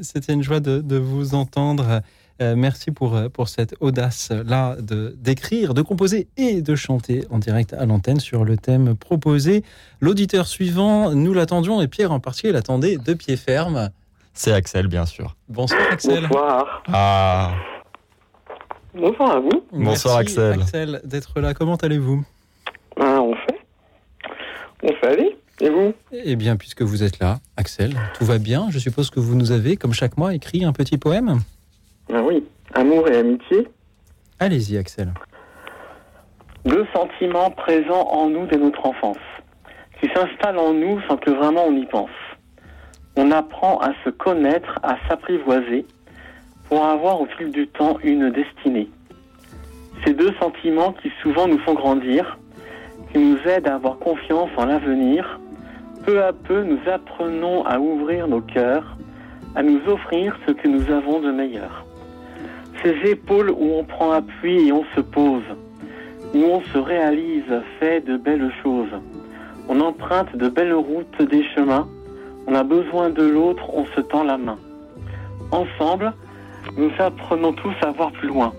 [SPEAKER 3] c'était une joie de, de vous entendre. Euh, merci pour, euh, pour cette audace-là de- d'écrire, de composer et de chanter en direct à l'antenne sur le thème proposé. L'auditeur suivant, nous l'attendions et Pierre en particulier l'attendait de pied ferme.
[SPEAKER 2] C'est Axel, bien sûr.
[SPEAKER 3] Bonsoir Axel.
[SPEAKER 15] Bonsoir.
[SPEAKER 2] Ah,
[SPEAKER 15] Bonsoir à vous.
[SPEAKER 2] Bonsoir,
[SPEAKER 3] Merci,
[SPEAKER 2] Axel.
[SPEAKER 3] Axel d'être là. Comment allez-vous?
[SPEAKER 15] Ah, on fait. On fait aller. Et vous
[SPEAKER 3] Eh bien, puisque vous êtes là, Axel, tout va bien. Je suppose que vous nous avez, comme chaque mois, écrit un petit poème.
[SPEAKER 15] Ah oui. Amour et amitié.
[SPEAKER 3] Allez-y, Axel.
[SPEAKER 15] Deux sentiments présents en nous dès notre enfance, qui s'installent en nous sans que vraiment on y pense. On apprend à se connaître, à s'apprivoiser, pour avoir au fil du temps une destinée. Ces deux sentiments qui souvent nous font grandir, qui nous aident à avoir confiance en l'avenir, peu à peu nous apprenons à ouvrir nos cœurs, à nous offrir ce que nous avons de meilleur. Ces épaules où on prend appui et on se pose, où on se réalise, fait de belles choses. On emprunte de belles routes, des chemins. On a besoin de l'autre, on se tend la main. Ensemble, nous apprenons tous à voir plus loin.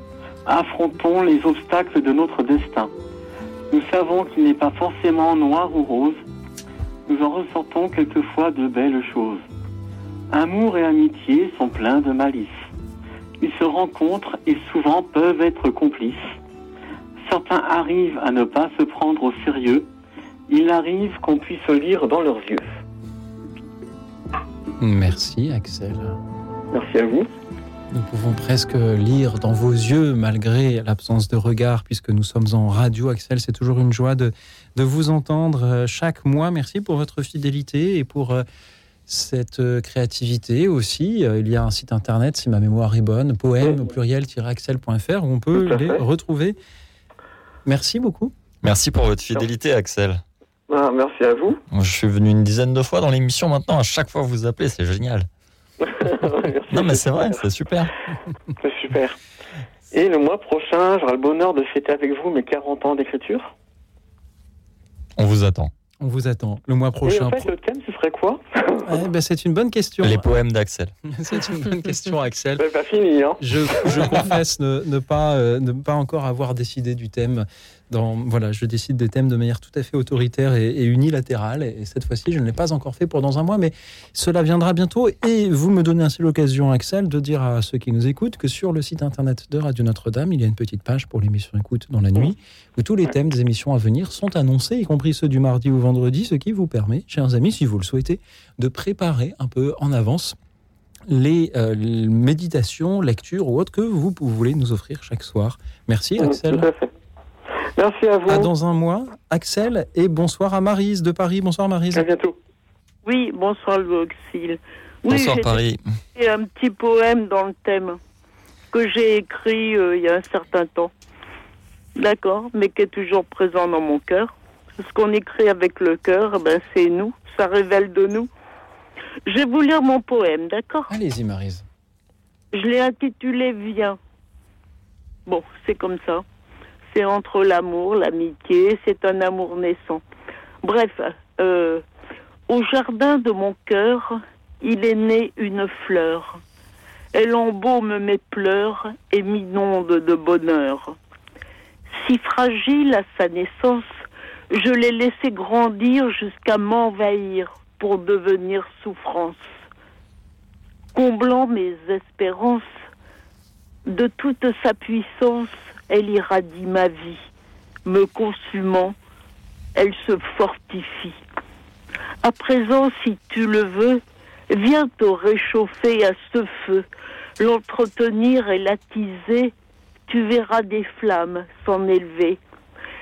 [SPEAKER 15] Affrontons les obstacles de notre destin. Nous savons qu'il n'est pas forcément noir ou rose. Nous en ressortons quelquefois de belles choses. Amour et amitié sont pleins de malice. Ils se rencontrent et souvent peuvent être complices. Certains arrivent à ne pas se prendre au sérieux. Il arrive qu'on puisse lire dans leurs yeux.
[SPEAKER 3] Merci, Axel.
[SPEAKER 15] Merci à vous.
[SPEAKER 3] Nous pouvons presque lire dans vos yeux, malgré l'absence de regard, puisque nous sommes en radio. Axel, c'est toujours une joie de, de vous entendre euh, chaque mois. Merci pour votre fidélité et pour euh, cette euh, créativité aussi. Il y a un site internet, si ma mémoire est bonne, poème au pluriel-axel.fr, où on peut les
[SPEAKER 15] fait.
[SPEAKER 3] retrouver. Merci beaucoup.
[SPEAKER 2] Merci pour votre fidélité, Axel.
[SPEAKER 15] Ah, merci à vous.
[SPEAKER 2] Je suis venu une dizaine de fois dans l'émission maintenant. À chaque fois, vous vous appelez, c'est génial. Non, mais c'est vrai, c'est super.
[SPEAKER 15] C'est super. Et le mois prochain, j'aurai le bonheur de fêter avec vous mes 40 ans d'écriture.
[SPEAKER 2] On vous attend.
[SPEAKER 3] On vous attend le mois
[SPEAKER 15] Et
[SPEAKER 3] prochain.
[SPEAKER 15] en fait, le thème, ce serait quoi
[SPEAKER 3] Eh ben, c'est une bonne question.
[SPEAKER 2] Les poèmes d'Axel.
[SPEAKER 3] C'est une bonne question, Axel.
[SPEAKER 15] C'est pas fini, hein
[SPEAKER 3] Je, je confesse ne, ne pas, euh, ne pas encore avoir décidé du thème. Dans, voilà, je décide des thèmes de manière tout à fait autoritaire et, et unilatérale. Et, cette fois-ci, je ne l'ai pas encore fait pour dans un mois, mais cela viendra bientôt. Et vous me donnez ainsi l'occasion, Axel, de dire à ceux qui nous écoutent que sur le site internet de Radio Notre-Dame, il y a une petite page pour l'émission Écoute dans la nuit, où tous les thèmes des émissions à venir sont annoncés, y compris ceux du mardi ou vendredi, ce qui vous permet, chers amis, si vous le souhaitez, de préparer un peu en avance les euh, méditations, lectures ou autres que vous, vous voulez nous offrir chaque soir. Merci Axel.
[SPEAKER 15] Tout à fait. Merci à vous.
[SPEAKER 3] À dans un mois, Axel, et bonsoir à Marise de Paris. Bonsoir Marise.
[SPEAKER 15] À bientôt.
[SPEAKER 16] Oui, bonsoir le. Oui,
[SPEAKER 2] Bonsoir Paris.
[SPEAKER 16] écrit un petit poème dans le thème que j'ai écrit euh, il y a un certain temps. D'accord, mais qui est toujours présent dans mon cœur. Ce qu'on écrit avec le cœur, ben, c'est nous, ça révèle de nous. Je vais vous lire mon poème, d'accord?
[SPEAKER 3] Allez-y, Marise.
[SPEAKER 16] Je l'ai intitulé Viens. Bon, c'est comme ça. C'est entre l'amour, l'amitié, c'est un amour naissant. Bref, euh, au jardin de mon cœur, il est né une fleur. Elle embaume mes pleurs et m'inonde de bonheur. Si fragile à sa naissance, je l'ai laissé grandir jusqu'à m'envahir pour devenir souffrance. Comblant mes espérances, de toute sa puissance, elle irradie ma vie. Me consumant, elle se fortifie. À présent, si tu le veux, viens te réchauffer à ce feu, l'entretenir et l'attiser, tu verras des flammes s'en élever.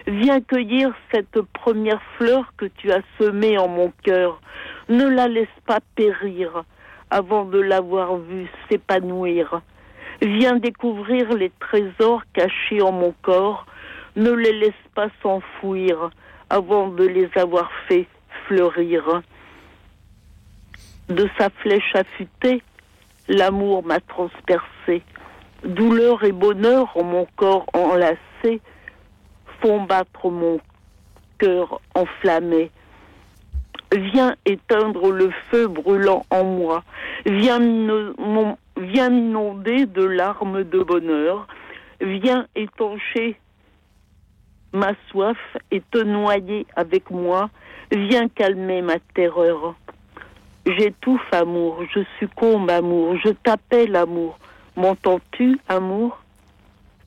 [SPEAKER 16] Viens cueillir cette première fleur que tu as semée en mon cœur. Ne la laisse pas périr avant de l'avoir vue s'épanouir. Viens découvrir les trésors cachés en mon corps. Ne les laisse pas s'enfouir avant de les avoir fait fleurir. De sa flèche affûtée, l'amour m'a transpercé. Douleur et bonheur en mon corps enlacé font battre mon cœur enflammé. Viens éteindre le feu brûlant en moi. Viens m'inonder de larmes de bonheur. Viens étancher ma soif et te noyer avec moi. Viens calmer ma terreur. J'étouffe, amour, je succombe, amour, je t'appelle, amour. M'entends-tu, amour?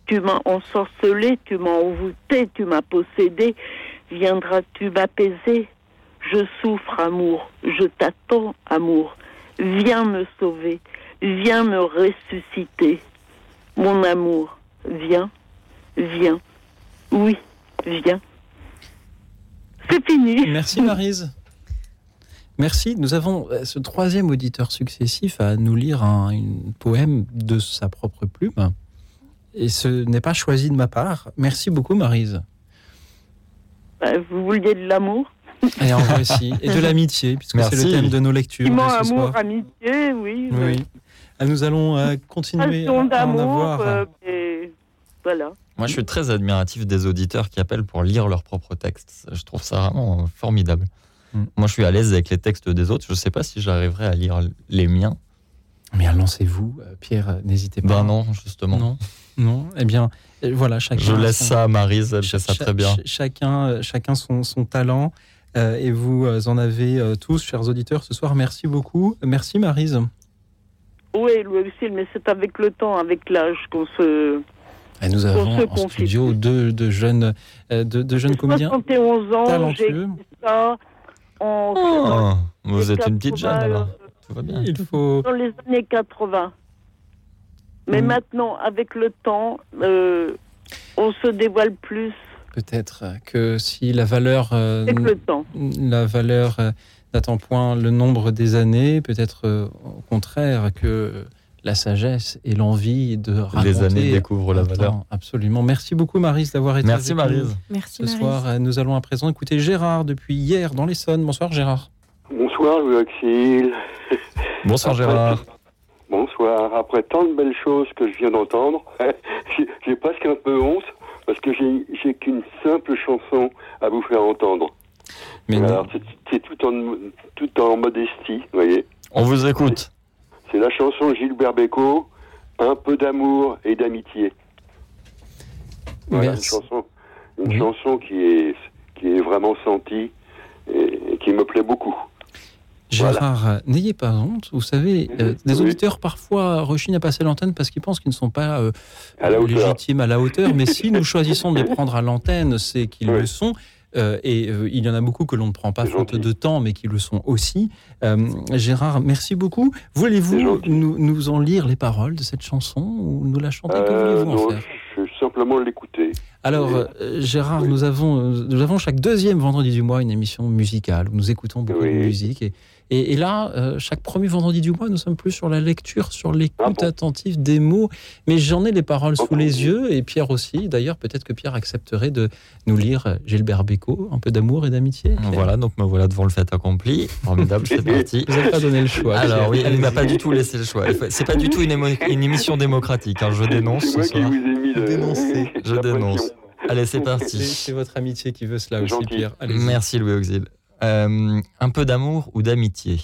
[SPEAKER 16] Tu m'as ensorcelé, tu m'as envoûté, tu m'as possédé. Viendras-tu m'apaiser? Je souffre, amour, je t'attends, amour. Viens me sauver, viens me ressusciter. Mon amour, viens, viens. Oui, viens. C'est fini.
[SPEAKER 3] Merci Marise. Merci. Nous avons euh, ce troisième auditeur successif à nous lire un, poème de sa propre plume. Et ce n'est pas choisi de ma part. Merci beaucoup, Marise.
[SPEAKER 16] Bah, vous vouliez de l'amour?
[SPEAKER 3] Et en vrai aussi. Et de l'amitié, puisque c'est le thème de nos lectures.
[SPEAKER 16] amour, soir. amitié, oui.
[SPEAKER 3] Oui. Ah, nous allons euh, continuer à, en avoir.
[SPEAKER 16] Euh, voilà.
[SPEAKER 2] Moi, je suis très admiratif des auditeurs qui appellent pour lire leurs propres textes. Je trouve ça vraiment formidable. Mm. Moi, je suis à l'aise avec les textes des autres. Je ne sais pas si j'arriverai à lire les miens.
[SPEAKER 3] Mais lancez-vous, euh, Pierre, n'hésitez pas.
[SPEAKER 2] Ben non, justement.
[SPEAKER 3] Non, non. Eh bien, voilà, chacun.
[SPEAKER 2] Je laisse ça à Marise, elle fait ça très bien.
[SPEAKER 3] Chacun, chacun son, son talent. et vous en avez tous, chers auditeurs, ce soir. Merci beaucoup. Merci, Marise.
[SPEAKER 16] Oui, Louis aussi, mais c'est avec le temps, avec l'âge qu'on se.
[SPEAKER 3] Et nous avons en studio deux, deux jeunes, de, de jeunes comédiens
[SPEAKER 16] 71 ans,
[SPEAKER 3] talentueux.
[SPEAKER 16] Ça,
[SPEAKER 2] Oh, vous êtes une petite jeune alors. Tout va bien.
[SPEAKER 3] Il faut.
[SPEAKER 16] Dans les années 80. Mais mm. maintenant, avec le temps, euh, on se dévoile plus.
[SPEAKER 3] Peut-être que si la valeur.
[SPEAKER 16] Euh, avec le temps.
[SPEAKER 3] La valeur euh, n'attend point le nombre des années, peut-être au contraire que la sagesse et l'envie de raconter.
[SPEAKER 2] Les années découvrent la valeur.
[SPEAKER 3] Absolument. Merci beaucoup, Marise, d'avoir été
[SPEAKER 2] Merci, Marise.
[SPEAKER 4] Merci,
[SPEAKER 3] Ce soir, nous allons à présent écouter Gérard depuis hier dans l'Essonne. Bonsoir, Gérard.
[SPEAKER 17] Bonsoir, Louis Auxil.
[SPEAKER 2] Bonsoir, Gérard.
[SPEAKER 17] Bonsoir. Après tant de belles choses que je viens d'entendre, j'ai presque un peu honte parce que j'ai qu'une simple chanson à vous faire entendre. Mais c'est tout en, tout en modestie, vous voyez.
[SPEAKER 2] On vous écoute.
[SPEAKER 17] C'est la chanson Gilbert Bécaud, Un peu d'amour et d'amitié. Voilà, une chanson, une chanson qui, est, qui est vraiment sentie et, qui me plaît beaucoup.
[SPEAKER 3] Gérard, n'ayez pas honte. Vous savez, euh, des auditeurs parfois rechignent à passer l'antenne parce qu'ils pensent qu'ils ne sont pas euh, légitimes à la hauteur. Mais si nous choisissons de les prendre à l'antenne, c'est qu'ils le sont. Euh, et euh, il y en a beaucoup que l'on ne prend pas faute de temps, mais qui le sont aussi. Euh, Gérard, merci beaucoup. Voulez-vous nous, nous, en lire les paroles de cette chanson ou nous la chanter Que voulez-vous en faire
[SPEAKER 17] Je simplement l'écouter.
[SPEAKER 3] Alors, Gérard, nous avons, nous avons chaque deuxième vendredi du mois une émission musicale où nous écoutons beaucoup de musique. Et, et, là, euh, chaque premier vendredi du mois, nous sommes plus sur la lecture, sur l'écoute ah attentive des mots. Mais j'en ai les paroles sous les yeux, et Pierre aussi. D'ailleurs, peut-être que Pierre accepterait de nous lire Gilbert Bécaud, un peu d'amour et d'amitié.
[SPEAKER 2] Voilà, donc me voilà devant le fait accompli. Formidable, c'est parti.
[SPEAKER 3] Vous n'avez pas donné le choix.
[SPEAKER 2] Alors oui, elle ne m'a pas du tout laissé le choix. C'est pas du tout une, une émission démocratique. Hein. Je dénonce ce soir. Je dénonce. Allez, c'est parti.
[SPEAKER 3] C'est votre amitié qui veut cela aussi, Pierre.
[SPEAKER 2] Merci, Louis Auxil. Euh, un peu d'amour ou d'amitié?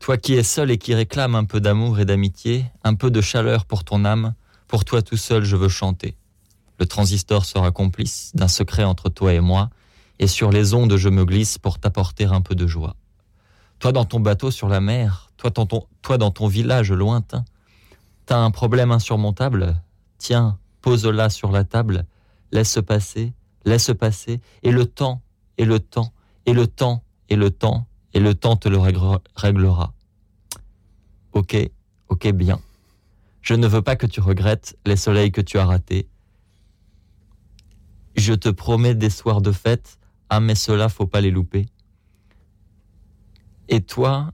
[SPEAKER 2] Toi qui es seul et qui réclame un peu d'amour et d'amitié, un peu de chaleur pour ton âme, pour toi tout seul je veux chanter. Le transistor sera complice d'un secret entre toi et moi, et sur les ondes je me glisse pour t'apporter un peu de joie. Toi dans ton bateau sur la mer, toi dans ton, toi dans ton village lointain, t'as un problème insurmontable? Tiens, pose-la sur la table, laisse passer, laisse passer, et le temps, et le temps, et le temps, et le temps, et le temps te le réglera. Ok, ok, bien. Je ne veux pas que tu regrettes les soleils que tu as ratés. Je te promets des soirs de fête, ah mais cela faut pas les louper. Et toi,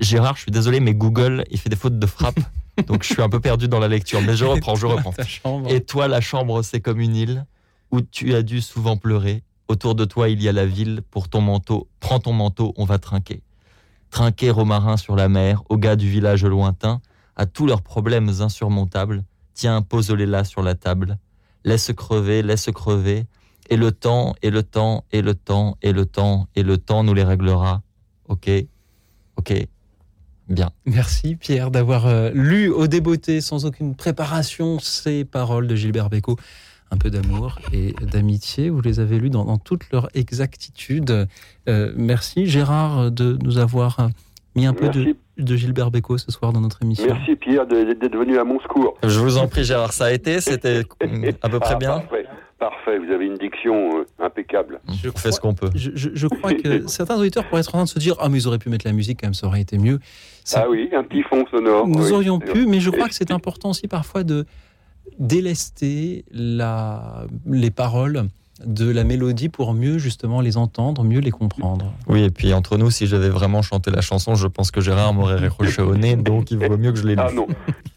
[SPEAKER 2] Gérard, je suis désolé, mais Google, il fait des fautes de frappe. Donc je suis un peu perdu dans la lecture, mais je reprends, je reprends. Et toi, la chambre, c'est comme une île où tu as dû souvent pleurer. Autour de toi, il y a la ville. Pour ton manteau, prends ton manteau, on va trinquer. Trinquer aux marins sur la mer, aux gars du village lointain, à tous leurs problèmes insurmontables. Tiens, pose-les là sur la table. Laisse crever, laisse crever. Et le temps, et le temps, et le temps, et le temps, et le temps nous les réglera. Ok, ok, Bien.
[SPEAKER 3] Merci Pierre d'avoir euh, lu au débeauté sans aucune préparation ces paroles de Gilbert Bécaud. Un peu d'amour et d'amitié, vous les avez lues dans, toute leur exactitude. Euh, merci Gérard de nous avoir mis un peu de, Gilbert Bécaud ce soir dans notre émission.
[SPEAKER 17] Merci Pierre d'être venu à mon secours.
[SPEAKER 2] Je vous en prie Gérard, ça a été, c'était à peu près ah, bien.
[SPEAKER 17] Parfait, vous avez une diction euh, impeccable.
[SPEAKER 2] Je fais ce qu'on peut.
[SPEAKER 3] Je, crois que certains auditeurs pourraient être en train de se dire Ah, mais ils auraient pu mettre la musique quand même, ça aurait été mieux.
[SPEAKER 17] Ah oui, un petit fond sonore.
[SPEAKER 3] Nous aurions pu, mais je crois que c'est important aussi parfois de délester la, les paroles de la mélodie pour mieux justement les entendre, mieux les comprendre.
[SPEAKER 2] Oui, et puis entre nous, si j'avais vraiment chanté la chanson, je pense que Gérard m'aurait récroché au nez, donc il vaut mieux que je l'ai lu.
[SPEAKER 17] Ah non,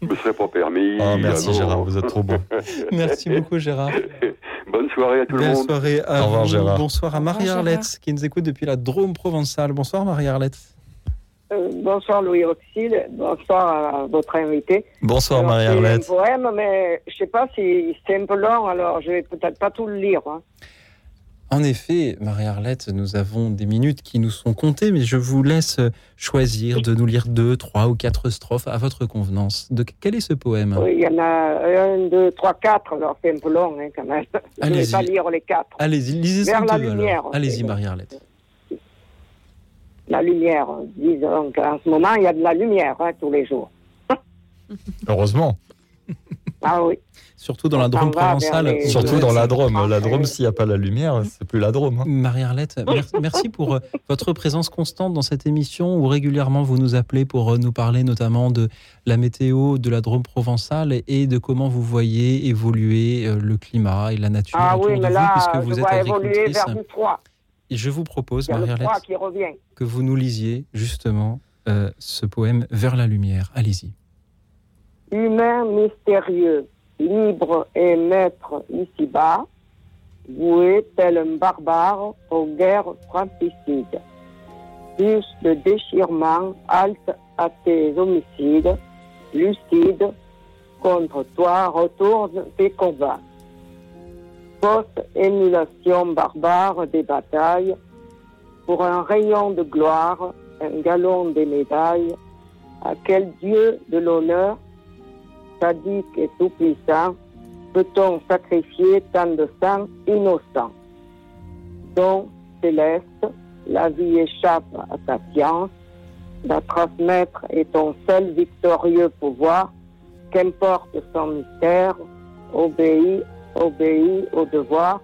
[SPEAKER 17] je ne me serais pas permis.
[SPEAKER 2] Ah, merci Gérard, vous êtes trop bon.
[SPEAKER 3] merci beaucoup Gérard.
[SPEAKER 17] Bonne soirée à tout le monde.
[SPEAKER 3] Soirée à Au revoir Gérard. Bonsoir à Marie-Arlette qui nous écoute depuis la Drôme provençale. Bonsoir Marie-Arlette.
[SPEAKER 18] Euh, bonsoir Louis Roxil, bonsoir à votre invité.
[SPEAKER 2] Bonsoir Marie-Arlette.
[SPEAKER 18] C'est un poème, mais je ne sais pas si c'est un peu long, alors je vais peut-être pas tout le lire. Hein.
[SPEAKER 3] En effet, Marie-Arlette, nous avons des minutes qui nous sont comptées, mais je vous laisse choisir de nous lire deux, trois ou quatre strophes à votre convenance. De quel est ce poème?
[SPEAKER 18] Oui, il y en a un, deux, trois, quatre, alors c'est un peu long hein, quand même. Je ne vais pas lire les quatre.
[SPEAKER 3] Allez-y, lisez Vers la lumière. Allez-y, Marie-Arlette.
[SPEAKER 18] La lumière, disons qu'en ce moment, il y a de la lumière hein, tous les jours.
[SPEAKER 2] Heureusement.
[SPEAKER 18] Ah oui.
[SPEAKER 3] Surtout dans la Drôme provençale.
[SPEAKER 2] Surtout dans la Drôme. La Drôme, s'il n'y a pas la lumière, c'est plus la Drôme. Hein.
[SPEAKER 3] Marie-Arlette, merci pour euh, votre présence constante dans cette émission où régulièrement vous nous appelez pour euh, nous parler notamment de la météo de la Drôme provençale et de comment vous voyez évoluer euh, le climat et la nature
[SPEAKER 18] ah
[SPEAKER 3] autour
[SPEAKER 18] oui, mais
[SPEAKER 3] de
[SPEAKER 18] là,
[SPEAKER 3] vous puisque vous
[SPEAKER 18] je
[SPEAKER 3] êtes
[SPEAKER 18] agricultrice. Vers du froid.
[SPEAKER 3] Je vous propose, Marie-Arlette, que vous nous lisiez justement ce poème Vers la lumière. Allez-y.
[SPEAKER 18] Humain mystérieux, libre et maître ici-bas, voué tel un barbare aux guerres fratricides. Plus de déchirement halte à tes homicides, lucide, contre toi retourne tes combats. Fausse émulation barbare des batailles, pour un rayon de gloire, un galon des médailles, à quel Dieu de l'honneur sadique et tout-puissant, peut-on sacrifier tant de sang innocent Don céleste, la vie échappe à ta science, la transmettre est ton seul victorieux pouvoir, qu'importe son mystère, obéis, obéis au devoir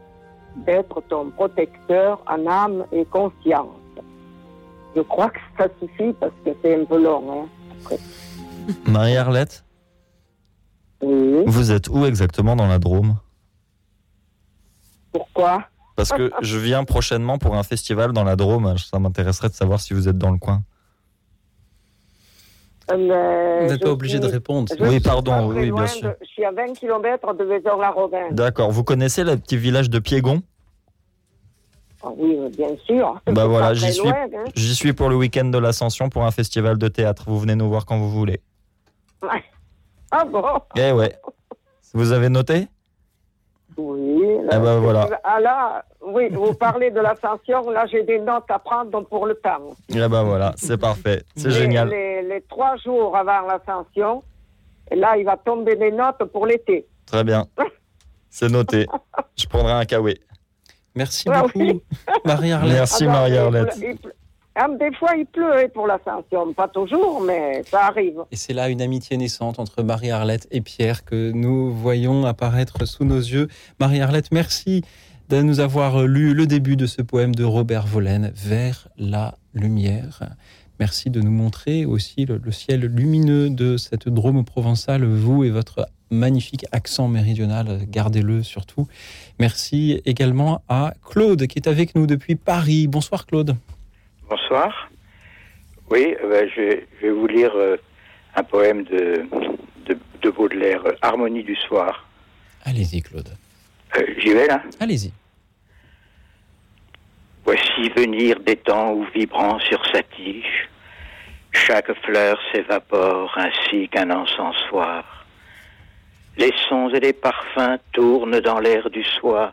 [SPEAKER 18] d'être ton protecteur en âme et conscience. Je crois que ça suffit parce que c'est un peu long. Hein,
[SPEAKER 2] Marie-Arlette vous êtes où exactement dans la Drôme?
[SPEAKER 13] Pourquoi?
[SPEAKER 2] Parce que je viens prochainement pour un festival dans la Drôme. Ça m'intéresserait de savoir si vous êtes dans le coin.
[SPEAKER 13] Euh,
[SPEAKER 3] Vous n'êtes pas obligé de répondre.
[SPEAKER 2] Oui, pardon, oui, bien sûr.
[SPEAKER 13] je suis à 20 km de Vaison-la-Romaine.
[SPEAKER 2] D'accord. Vous connaissez le petit village de Piégon?
[SPEAKER 13] Ah oui, bien sûr.
[SPEAKER 2] Bah voilà, j'y suis,
[SPEAKER 13] hein.
[SPEAKER 2] j'y suis pour le week-end de l'Ascension pour un festival de théâtre. Vous venez nous voir quand vous voulez.
[SPEAKER 13] Ah bon?
[SPEAKER 2] Eh ouais. Vous avez noté?
[SPEAKER 13] Oui.
[SPEAKER 2] Eh ben voilà.
[SPEAKER 13] Ah là, oui, vous parlez de l'ascension. Là, j'ai des notes à prendre pour le temps.
[SPEAKER 2] Eh ben voilà, c'est parfait. C'est
[SPEAKER 13] Les-
[SPEAKER 2] génial.
[SPEAKER 13] Les, les trois jours avant l'ascension, et là, il va tomber des notes pour l'été.
[SPEAKER 2] Très bien. C'est noté. Je prendrai un kawaii.
[SPEAKER 3] Merci
[SPEAKER 13] Ah
[SPEAKER 3] beaucoup,
[SPEAKER 13] oui.
[SPEAKER 3] Marie-Arlette.
[SPEAKER 2] Merci,
[SPEAKER 13] Ah
[SPEAKER 2] Marie-Arlette.
[SPEAKER 13] Ah, des fois, il pleut pour l'ascension. Pas toujours, mais ça arrive.
[SPEAKER 3] Et c'est là une amitié naissante entre Marie-Arlette et Pierre que nous voyons apparaître sous nos yeux. Marie-Arlette, merci de nous avoir lu le début de ce poème de Robert Vollen, Vers la lumière. Merci de nous montrer aussi le, le ciel lumineux de cette Drôme provençale, vous et votre magnifique accent méridional, gardez-le surtout. Merci également à Claude qui est avec nous depuis Paris. Bonsoir Claude.
[SPEAKER 19] Bonsoir. Oui, euh, ben, je, vais, je vais vous lire euh, un poème de, de, de Baudelaire, euh, Harmonie du soir.
[SPEAKER 3] Allez-y Claude.
[SPEAKER 19] Euh, J'y vais là
[SPEAKER 3] Allez-y.
[SPEAKER 19] Voici venir des temps où vibrant sur sa tige, chaque fleur s'évapore ainsi qu'un encensoir. Les sons et les parfums tournent dans l'air du soir,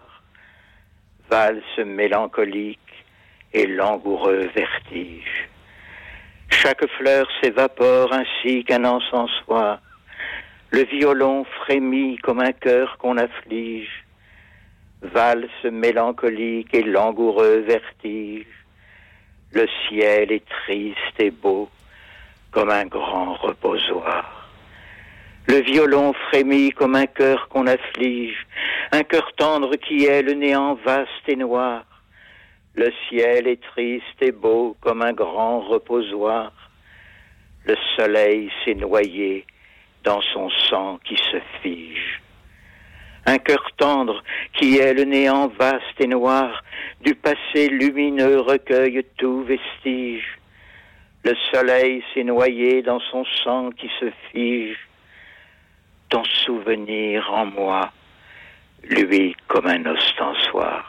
[SPEAKER 19] valse mélancolique et langoureux vertige. Chaque fleur s'évapore ainsi qu'un encensoir. Le violon frémit comme un cœur qu'on afflige. Valse mélancolique et langoureux vertige. Le ciel est triste et beau comme un grand reposoir. Le violon frémit comme un cœur qu'on afflige, un cœur tendre qui est le néant vaste et noir. Le ciel est triste et beau comme un grand reposoir. Le soleil s'est noyé dans son sang qui se fige. Un cœur tendre qui est le néant vaste et noir du passé lumineux recueille tout vestige. Le soleil s'est noyé dans son sang qui se fige. Ton souvenir en moi, lui comme un ostensoir.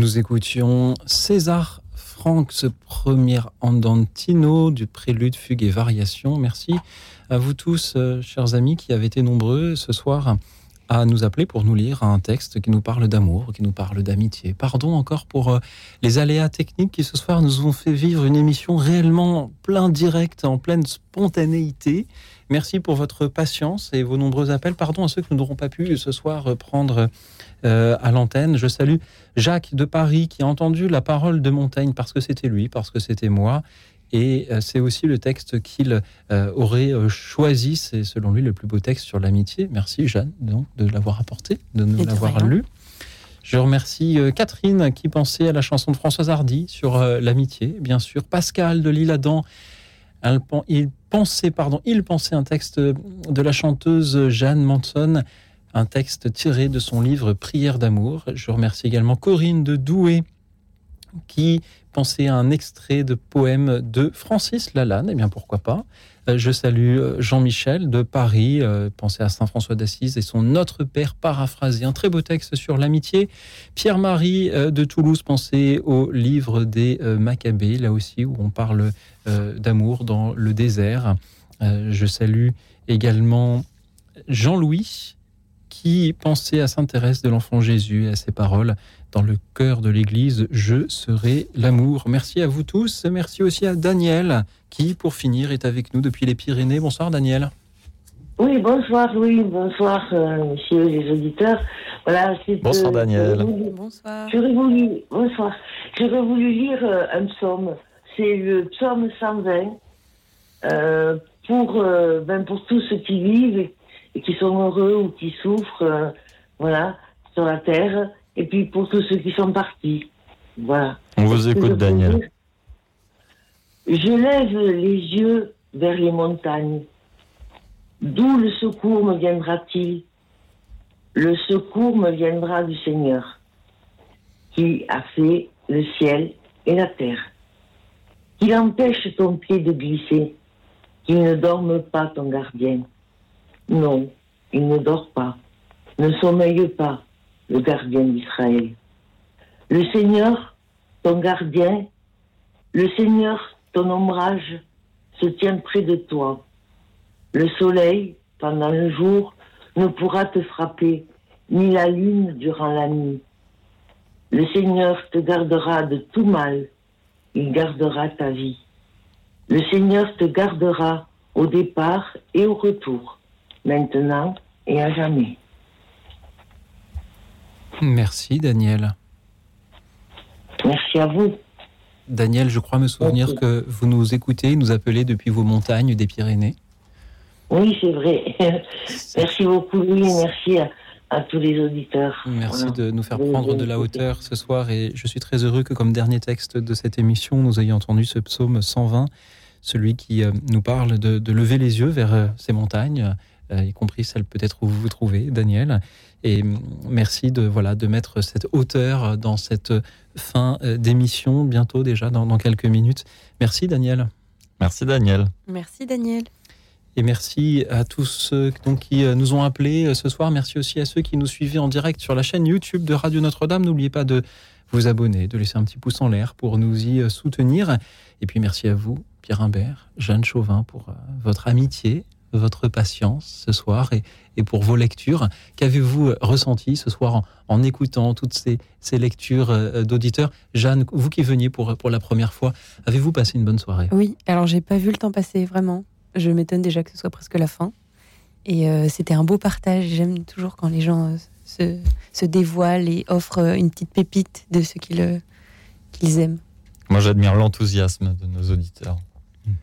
[SPEAKER 3] Nous écoutions César Franck, premier andantino du prélude, fugue et variation. Merci à vous tous, euh, chers amis, qui avez été nombreux ce soir à nous appeler pour nous lire un texte qui nous parle d'amour, qui nous parle d'amitié. Pardon encore pour euh, les aléas techniques qui ce soir nous ont fait vivre une émission réellement plein direct, en pleine spontanéité. Merci pour votre patience et vos nombreux appels. Pardon à ceux qui n'auront pas pu ce soir prendre euh, à l'antenne. Je salue Jacques de Paris qui a entendu la parole de Montaigne parce que c'était lui, parce que c'était moi. Et euh, c'est aussi le texte qu'il euh, aurait choisi. C'est selon lui le plus beau texte sur l'amitié. Merci Jeanne donc, de l'avoir apporté, de nous l'avoir lu. Je remercie Catherine qui pensait à la chanson de Françoise Hardy sur l'amitié, bien sûr. Pascal de l'Île-Adam il pensait, pardon, il pensait un texte de la chanteuse Jeanne Manson, un texte tiré de son livre Prière d'amour. Je remercie également Corinne de Douai qui pensait à un extrait de poème de Francis Lalanne. Eh bien, pourquoi pas? Euh, je salue euh, Jean-Michel de Paris, euh, pensez à Saint François d'Assise et son Notre Père paraphrasé, un très beau texte sur l'amitié. Pierre-Marie de Toulouse, pensez au livre des Maccabées, là aussi où on parle d'amour dans le désert. Je salue également Jean-Louis qui pensait à Sainte Thérèse de l'Enfant Jésus et à ses paroles dans le cœur de l'Église, je serai l'amour. Merci à vous tous. Merci aussi à Daniel qui, pour finir, est avec nous depuis les Pyrénées. Bonsoir Daniel.
[SPEAKER 20] Oui, bonsoir Louis, bonsoir euh, messieurs les auditeurs. Voilà,
[SPEAKER 2] bonsoir Daniel.
[SPEAKER 20] bonsoir. J'aurais voulu, bonsoir. J'aurais voulu lire euh, un psaume. C'est le psaume 120 euh, pour, ben, pour tous ceux qui vivent et, qui sont heureux ou qui souffrent, voilà, sur la terre et puis pour tous ceux qui sont partis. Voilà.
[SPEAKER 2] On vous écoute, Daniel.
[SPEAKER 20] Je lève les yeux vers les montagnes. D'où le secours me viendra-t-il? Le secours me viendra du Seigneur, qui a fait le ciel et la terre. Qu'il empêche ton pied de glisser, qu'il ne dorme pas ton gardien. Non, il ne dort pas, ne sommeille pas, le gardien d'Israël. Le Seigneur, ton gardien, le Seigneur, ton ombrage, se tient près de toi. Le soleil, pendant le jour, ne pourra te frapper, ni la lune durant la nuit. Le Seigneur te gardera de tout mal, il gardera ta vie. Le Seigneur te gardera au départ et au retour, maintenant et à jamais.
[SPEAKER 3] Merci Daniel.
[SPEAKER 20] Merci à vous.
[SPEAKER 3] Daniel, je crois me souvenir que vous nous écoutez, nous appelez depuis vos montagnes des Pyrénées.
[SPEAKER 20] Oui, c'est vrai. merci beaucoup, Louis. Merci à, tous les auditeurs.
[SPEAKER 3] Merci de nous faire prendre de la hauteur ce soir. Et je suis très heureux que, comme dernier texte de cette émission, nous ayons entendu ce psaume 120, celui qui euh, nous parle de, lever les yeux vers euh, ces montagnes, y compris celles peut-être où vous vous trouvez, Daniel. Et merci de, voilà, de mettre cette hauteur dans cette fin euh, d'émission, bientôt déjà, dans, quelques minutes. Merci Daniel.
[SPEAKER 2] Merci Daniel.
[SPEAKER 4] Merci Daniel.
[SPEAKER 3] Et merci à tous ceux donc, qui euh, nous ont appelés euh, ce soir. Merci aussi à ceux qui nous suivaient en direct sur la chaîne YouTube de Radio Notre-Dame. N'oubliez pas de vous abonner, de laisser un petit pouce en l'air pour nous y soutenir. Et puis merci à vous, Pierre Imbert, Jeanne Chauvin, pour votre amitié, votre patience ce soir et, pour vos lectures. Qu'avez-vous ressenti ce soir en, écoutant toutes ces, lectures euh, d'auditeurs? Jeanne, vous qui veniez pour, pour la première fois, avez-vous passé une bonne soirée?
[SPEAKER 4] Oui, alors j'ai pas vu le temps passer vraiment. Je m'étonne déjà que ce soit presque la fin. Et euh, c'était un beau partage. J'aime toujours quand les gens se, se, dévoilent et offrent une petite pépite de ce qu'ils qu'ils aiment.
[SPEAKER 2] Moi, j'admire l'enthousiasme de nos auditeurs.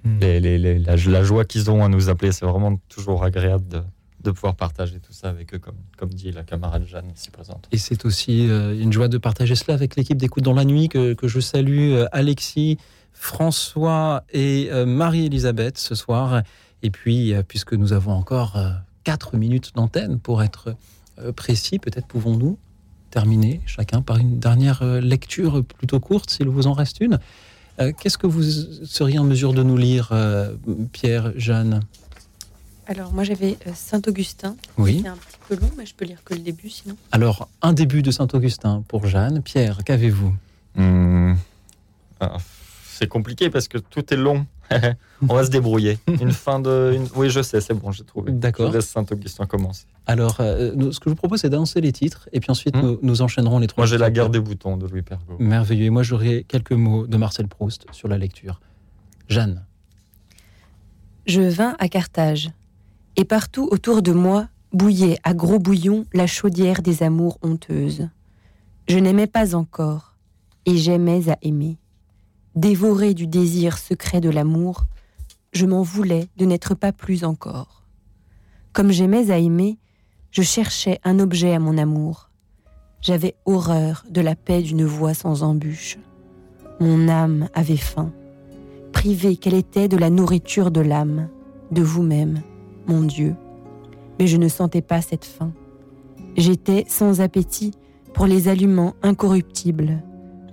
[SPEAKER 2] Mhm. la, joie qu'ils ont à nous appeler, c'est vraiment toujours agréable de, pouvoir partager tout ça avec eux, comme, comme dit la camarade Jeanne ici présente.
[SPEAKER 3] Et c'est aussi euh, une joie de partager cela avec l'équipe d'Écoute dans la nuit, que, je salue, euh, Alexis, François et euh, Marie-Elisabeth ce soir. Et puis, puisque nous avons encore 4 minutes d'antenne pour être précis, peut-être pouvons-nous terminer chacun par une dernière lecture plutôt courte, s'il vous en reste une. Euh, qu'est-ce que vous seriez en mesure de nous lire, euh, Pierre, Jeanne?
[SPEAKER 4] Alors, moi, j'avais euh, Saint-Augustin.
[SPEAKER 3] Oui.
[SPEAKER 4] C'est un petit peu long, mais je peux lire que le début sinon.
[SPEAKER 3] Alors, un début de Saint-Augustin pour Jeanne. Pierre, qu'avez-vous?
[SPEAKER 2] Hmm. ah, C'est compliqué parce que tout est long. On va se débrouiller. Une fin de. Oui, je sais, c'est bon, j'ai trouvé.
[SPEAKER 3] D'accord.
[SPEAKER 2] Je laisse Saint-Augustin commencer.
[SPEAKER 3] Alors, euh, ce que je vous propose, c'est d'annoncer les titres, et puis ensuite, hmm. nous, enchaînerons les trois.
[SPEAKER 2] Moi, j'ai La guerre des boutons de Louis Pergaud.
[SPEAKER 3] Merveilleux. Et moi, j'aurai quelques mots de Marcel Proust sur la lecture. Jeanne.
[SPEAKER 4] Je vins à Carthage, et partout autour de moi bouillait à gros bouillon la chaudière des amours honteuses. Je n'aimais pas encore, et j'aimais à aimer. Dévoré du désir secret de l'amour, je m'en voulais de n'être pas plus encore. Comme j'aimais à aimer, je cherchais un objet à mon amour. J'avais horreur de la paix d'une voix sans embûche. Mon âme avait faim, privée qu'elle était de la nourriture de l'âme, de vous-même, mon Dieu. Mais je ne sentais pas cette faim. J'étais sans appétit pour les aliments incorruptibles,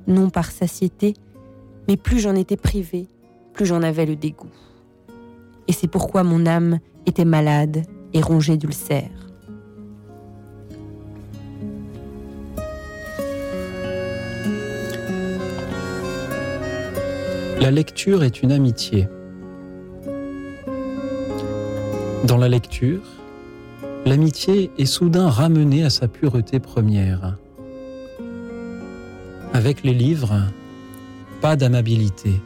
[SPEAKER 4] non par satiété, mais plus j'en étais privée, plus j'en avais le dégoût. Et c'est pourquoi mon âme était malade et rongée d'ulcères.
[SPEAKER 3] La lecture est une amitié. Dans la lecture, l'amitié est soudain ramenée à sa pureté première. Avec les livres, pas d'amabilité.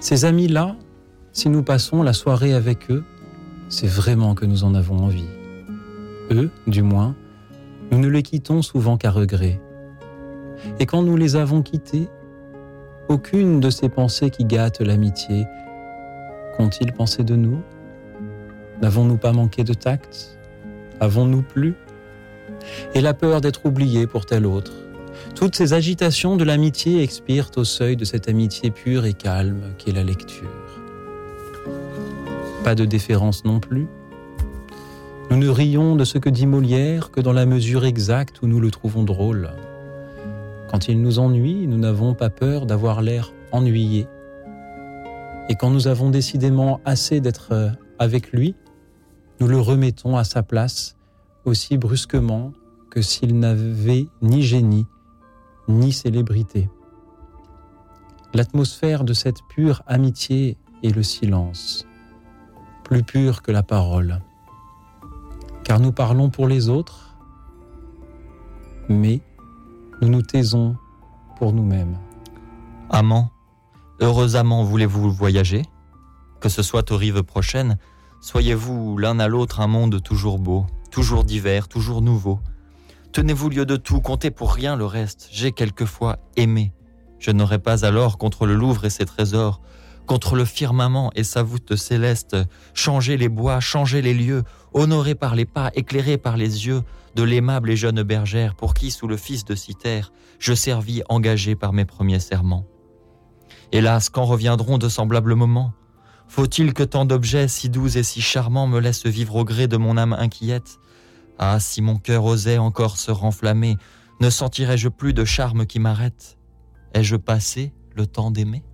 [SPEAKER 3] Ces amis-là, si nous passons la soirée avec eux, c'est vraiment que nous en avons envie. Eux, du moins, nous ne les quittons souvent qu'à regret. Et quand nous les avons quittés, aucune de ces pensées qui gâtent l'amitié qu'ont-ils pensé de nous? N'avons-nous pas manqué de tact? Avons-nous plu? Et la peur d'être oubliés pour tel autre? Toutes ces agitations de l'amitié expirent au seuil de cette amitié pure et calme qu'est la lecture. Pas de déférence non plus. Nous ne rions de ce que dit Molière que dans la mesure exacte où nous le trouvons drôle. Quand il nous ennuie, nous n'avons pas peur d'avoir l'air ennuyé. Et quand nous avons décidément assez d'être avec lui, nous le remettons à sa place aussi brusquement que s'il n'avait ni génie ni célébrité. L'atmosphère de cette pure amitié est le silence, plus pur que la parole, car nous parlons pour les autres, mais nous nous taisons pour nous-mêmes.
[SPEAKER 2] Amant, heureux amant, voulez-vous voyager? Que ce soit aux rives prochaines, soyez-vous l'un à l'autre un monde toujours beau, toujours divers, toujours nouveau, Tenez-vous lieu de tout, comptez pour rien le reste. J'ai quelquefois aimé. Je n'aurais pas alors contre le Louvre et ses trésors, contre le firmament et sa voûte céleste, changé les bois, changé les lieux, honoré par les pas, éclairé par les yeux de l'aimable et jeune bergère pour qui, sous le fils de Citer, je servis engagé par mes premiers serments. Hélas, quand reviendront de semblables moments? Faut-il que tant d'objets si doux et si charmants me laissent vivre au gré de mon âme inquiète? Ah, si mon cœur osait encore se renflammer, ne sentirais-je plus de charme qui m'arrête? Ai-je passé le temps d'aimer?